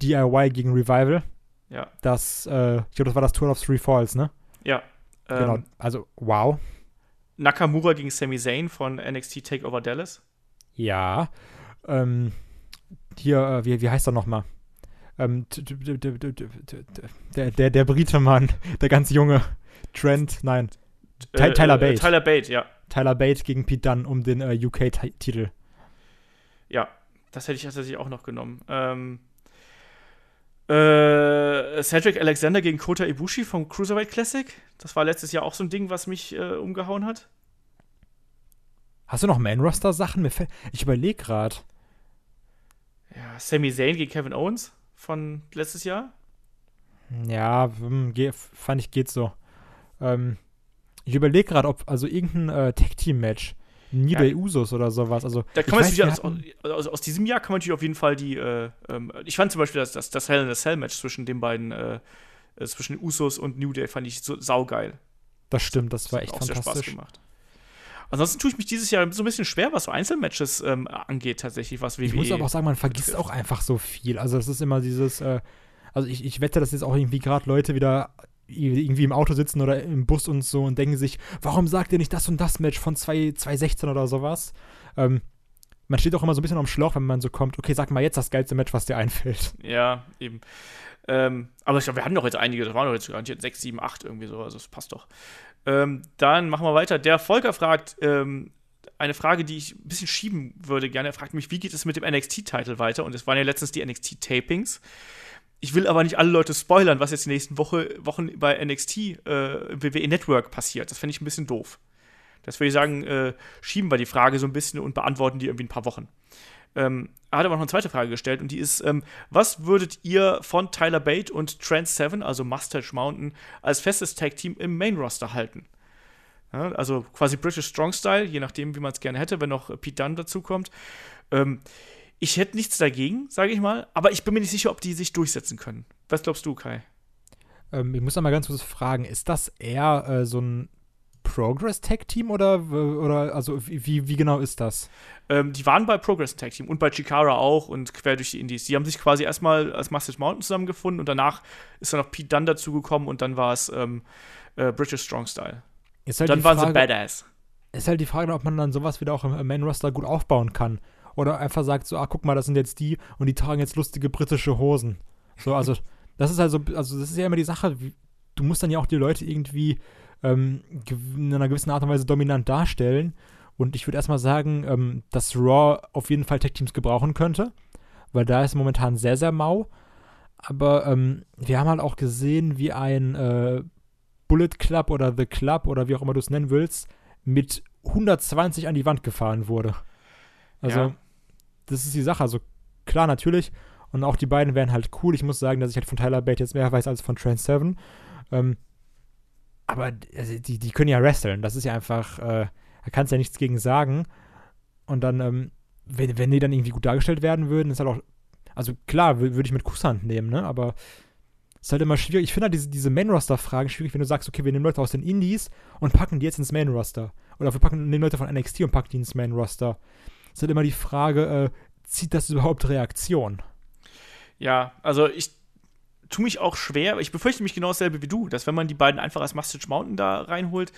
DIY gegen Revival. Ja. Das, äh, ich glaube, das war das Tour of Three Falls, ne? Ja. genau. Ähm, Also, wow. Nakamura gegen Sami Zayn von NXT Takeover Dallas. Ja. Ähm, hier, äh, wie, wie heißt er nochmal? Ähm, der, der, der Brite, Mann. Der ganz junge. Trent, nein. Ty- Tyler Bate. Tyler Bate, ja. Tyler Bate gegen Pete Dunne um den äh, UK-Titel. Ja, das hätte ich tatsächlich auch noch genommen. Ähm, äh, Cedric Alexander gegen Kota Ibushi vom Cruiserweight Classic. Das war letztes Jahr auch so ein Ding, was mich äh, umgehauen hat. Hast du noch Man-Roster-Sachen? Ich überlege gerade. Ja, Sami Zayn gegen Kevin Owens von letztes Jahr. Ja, hm, fand ich geht so. Ähm, ich überlege gerade, ob, also irgendein äh, Tag-Team-Match. New Ja. Usos oder sowas. Also, Da kann man weiß, aus, aus, aus diesem Jahr kann man natürlich auf jeden Fall die. Äh, ähm, ich fand zum Beispiel das, das, das Hell in a Cell Match zwischen den beiden, äh, äh, zwischen Usos und New Day, fand ich so saugeil. das stimmt, das war Hat echt auch sehr Spaß fantastisch. gemacht. Ansonsten tue ich mich dieses Jahr so ein bisschen schwer, was so Einzelmatches ähm, angeht, tatsächlich, was WWE. Ich muss aber auch sagen, man vergisst betrifft. auch einfach so viel. Also das ist immer dieses, äh, also ich, ich wette, dass jetzt auch irgendwie gerade Leute wieder irgendwie im Auto sitzen oder im Bus und so und denken sich, warum sagt ihr nicht das und das Match von 2 2016 oder sowas? Ähm, man steht auch immer so ein bisschen am Schlauch, wenn man so kommt, okay, sag mal jetzt das geilste Match, was dir einfällt. Ja, eben. Ähm, aber ich glaube, wir hatten doch jetzt einige, das waren doch jetzt garantiert 6, 7, 8 irgendwie so, also das passt doch. Ähm, dann machen wir weiter. Der Volker fragt ähm, eine Frage, die ich ein bisschen schieben würde gerne. Er fragt mich, wie geht es mit dem NXT-Titel weiter? Und es waren ja letztens die NXT-Tapings. Ich will aber nicht alle Leute spoilern, was jetzt die nächsten Woche, Wochen bei NXT äh, WWE Network passiert. Das fände ich ein bisschen doof. Das würde ich sagen, äh, schieben wir die Frage so ein bisschen und beantworten die irgendwie in ein paar Wochen. Ähm, er hat aber noch eine zweite Frage gestellt und die ist: ähm, Was würdet ihr von Tyler Bate und Trent Seven, also Mustache Mountain, als festes Tag-Team im Main-Roster halten? Ja, also quasi British Strong Style, je nachdem, wie man es gerne hätte, wenn noch Pete Dunne dazukommt. Ähm, ich hätte nichts dagegen, sage ich mal, aber ich bin mir nicht sicher, ob die sich durchsetzen können. Was glaubst du, Kai? Ähm, ich muss da mal ganz kurz fragen, ist das eher äh, so ein Progress-Tag-Team oder, oder also wie, wie, genau ist das? Ähm, die waren bei Progress Tag Team und bei Chikara auch und quer durch die Indies. Die haben sich quasi erstmal als Mustache Mountain zusammengefunden und danach ist dann noch Pete Dunne dazugekommen und dann war es ähm, äh, British Strong Style. Halt dann waren sie Frage- Badass. ist halt die Frage, ob man dann sowas wieder auch im im Main-Roster gut aufbauen kann. Oder einfach sagt so, ah, guck mal, das sind jetzt die und die tragen jetzt lustige britische Hosen. So, also, das ist also, also das ist ja immer die Sache, du musst dann ja auch die Leute irgendwie ähm, in einer gewissen Art und Weise dominant darstellen. Und ich würde erstmal sagen, ähm, dass Raw auf jeden Fall Tech-Teams gebrauchen könnte, weil da ist momentan sehr, sehr mau. Aber ähm, wir haben halt auch gesehen, wie ein äh, Bullet Club oder The Club oder wie auch immer du es nennen willst, mit 120 an die Wand gefahren wurde. Also, Ja. das ist die Sache. Also, klar, natürlich. Und auch die beiden wären halt cool. Ich muss sagen, dass ich halt von Tyler Bate jetzt mehr weiß als von Trent Seven. Ähm, aber also, die, die können ja wresteln. Das ist ja einfach, äh, da kannst du ja nichts gegen sagen. Und dann, ähm, wenn, wenn die dann irgendwie gut dargestellt werden würden, ist halt auch, also klar, wür- würde ich mit Kusshand nehmen, ne? Aber ist halt immer schwierig. Ich finde halt diese, diese Main-Roster-Fragen schwierig, wenn du sagst, okay, wir nehmen Leute aus den Indies und packen die jetzt ins Main-Roster. Oder wir packen nehmen Leute von NXT und packen die ins Main-Roster. Ist halt immer die Frage, äh, zieht das überhaupt Reaktion? Ja, also ich tue mich auch schwer, ich befürchte mich genau dasselbe wie du, dass wenn man die beiden einfach als Mustache Mountain da reinholt,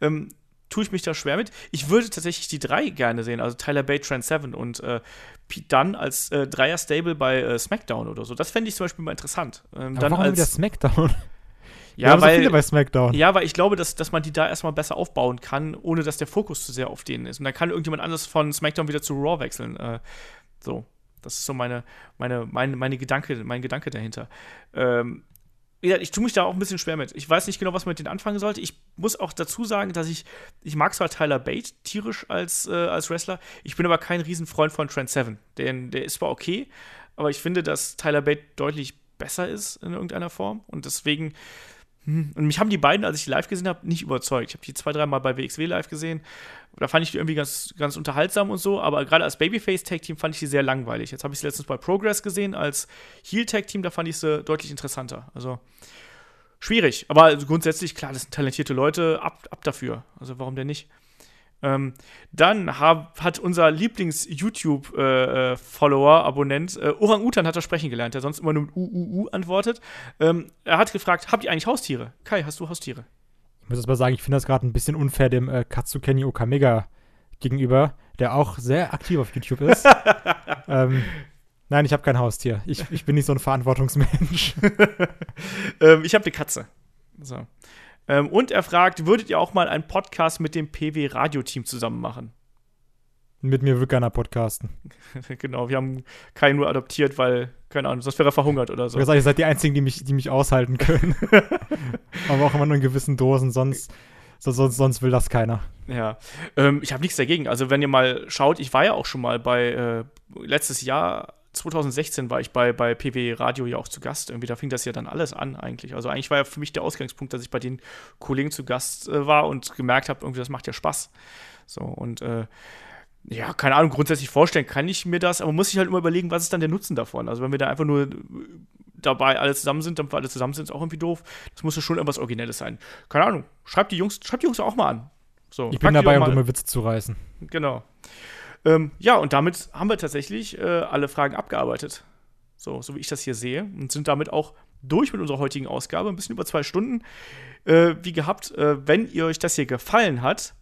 ähm, tue ich mich da schwer mit. Ich würde tatsächlich die drei gerne sehen, also Tyler Bate, Trent Seven und äh, Pete Dunne als äh, Dreier-Stable bei äh, SmackDown oder so. Das fände ich zum Beispiel mal interessant. Ähm, dann warum wieder als, SmackDown? Wir ja, so weil, bei SmackDown. ja, weil ich glaube, dass, dass man die da erstmal besser aufbauen kann, ohne dass der Fokus zu sehr auf denen ist. Und dann kann irgendjemand anderes von SmackDown wieder zu Raw wechseln. Äh, so. Das ist so meine, meine, meine, meine Gedanke, mein Gedanke dahinter. Ähm, ich tue mich da auch ein bisschen schwer mit. Ich weiß nicht genau, was man mit denen anfangen sollte. Ich muss auch dazu sagen, dass ich, ich mag zwar Tyler Bate tierisch als, äh, als Wrestler, ich bin aber kein Riesenfreund von Trent Seven. Den, der ist zwar okay, aber ich finde, dass Tyler Bate deutlich besser ist in irgendeiner Form. Und deswegen, und mich haben die beiden, als ich die live gesehen habe, nicht überzeugt. Ich habe die zwei, dreimal bei WXW live gesehen. Da fand ich die irgendwie ganz, ganz unterhaltsam und so, aber gerade als Babyface-Tag-Team fand ich sie sehr langweilig. Jetzt habe ich sie letztens bei Progress gesehen als Heel-Tag-Team, da fand ich sie deutlich interessanter. Also schwierig, aber also grundsätzlich, klar, das sind talentierte Leute, ab, ab dafür. Also warum denn nicht? Ähm, dann hab, hat unser Lieblings-YouTube-Follower, äh, Abonnent, äh, Orang-Utan hat er sprechen gelernt, der sonst immer nur mit UUU antwortet. Ähm, er hat gefragt, habt ihr eigentlich Haustiere? Kai, hast du Haustiere? Ich muss jetzt mal sagen, ich finde das gerade ein bisschen unfair dem äh, Katsukeni Okamega gegenüber, der auch sehr aktiv auf YouTube ist. ähm, nein, ich habe kein Haustier. Ich, ich bin nicht so ein Verantwortungsmensch. ähm, ich habe eine Katze. So. Ähm, und er fragt, würdet ihr auch mal einen Podcast mit dem PW Radio-Team zusammen machen? Mit mir wird keiner podcasten. genau, wir haben keinen nur adoptiert, weil, keine Ahnung, sonst wäre er verhungert oder so. Ich sag, ihr seid die Einzigen, die mich, die mich aushalten können. Aber auch immer nur in gewissen Dosen, sonst, sonst, sonst will das keiner. Ja, ähm, ich habe nichts dagegen. Also, wenn ihr mal schaut, ich war ja auch schon mal bei, äh, letztes Jahr 2016 war ich bei, bei PW Radio ja auch zu Gast. Irgendwie, da fing das ja dann alles an eigentlich. Also eigentlich war ja für mich der Ausgangspunkt, dass ich bei den Kollegen zu Gast äh, war und gemerkt habe, irgendwie, das macht ja Spaß. So, und äh, ja, keine Ahnung, grundsätzlich vorstellen kann ich mir das, aber muss ich halt immer überlegen, was ist dann der Nutzen davon? Also wenn wir da einfach nur dabei alle zusammen sind, dann wir alle zusammen sind, ist auch irgendwie doof. Das muss ja schon irgendwas Originelles sein. Keine Ahnung, schreibt die Jungs, schreibt die Jungs auch mal an. So, ich bin dabei, um dumme Witze zu reißen. Genau. Ähm, ja, und damit haben wir tatsächlich äh, alle Fragen abgearbeitet. So, so wie ich das hier sehe. Und sind damit auch durch mit unserer heutigen Ausgabe. Ein bisschen über zwei Stunden. Äh, wie gehabt, äh, wenn ihr euch das hier gefallen hat,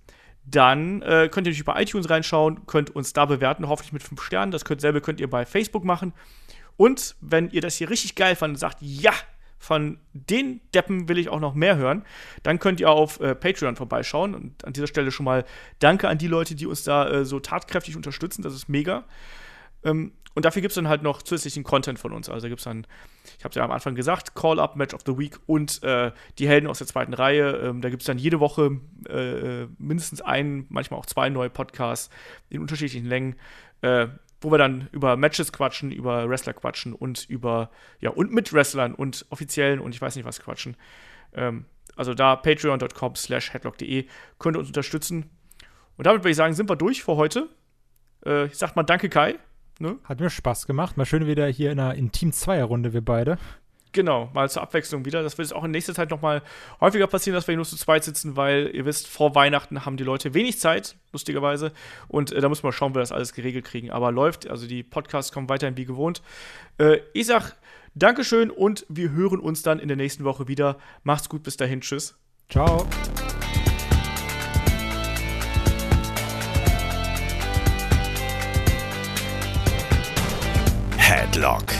dann äh, könnt ihr natürlich bei iTunes reinschauen, könnt uns da bewerten, hoffentlich mit fünf Sternen. Das könnt, selbe könnt ihr bei Facebook machen. Und wenn ihr das hier richtig geil fandet und sagt, ja, von den Deppen will ich auch noch mehr hören, dann könnt ihr auf äh, Patreon vorbeischauen. Und an dieser Stelle schon mal danke an die Leute, die uns da äh, so tatkräftig unterstützen. Das ist mega. Ähm, und dafür gibt es dann halt noch zusätzlichen Content von uns. Also gibt es dann, ich habe es ja am Anfang gesagt, Call-Up, Match of the Week und äh, die Helden aus der zweiten Reihe. Ähm, da gibt es dann jede Woche äh, mindestens einen, manchmal auch zwei neue Podcasts in unterschiedlichen Längen. Äh, wo wir dann über Matches quatschen, über Wrestler quatschen und über, ja, und mit Wrestlern und Offiziellen und ich weiß nicht was quatschen. Ähm, also da patreon.com slash headlock.de könnt ihr uns unterstützen. Und damit würde ich sagen, sind wir durch für heute. Äh, ich sag mal Danke, Kai. Ne? Hat mir Spaß gemacht. Mal schön wieder hier in einer Intim-Zweier-Runde, wir beide. Genau, mal zur Abwechslung wieder. Das wird jetzt auch in nächster Zeit noch mal häufiger passieren, dass wir hier nur zu zweit sitzen, weil ihr wisst, vor Weihnachten haben die Leute wenig Zeit, lustigerweise. Und äh, da muss man schauen, wie wir das alles geregelt kriegen. Aber läuft, also die Podcasts kommen weiterhin wie gewohnt. Äh, ich sag Dankeschön und wir hören uns dann in der nächsten Woche wieder. Macht's gut, bis dahin. Tschüss. Ciao. Headlock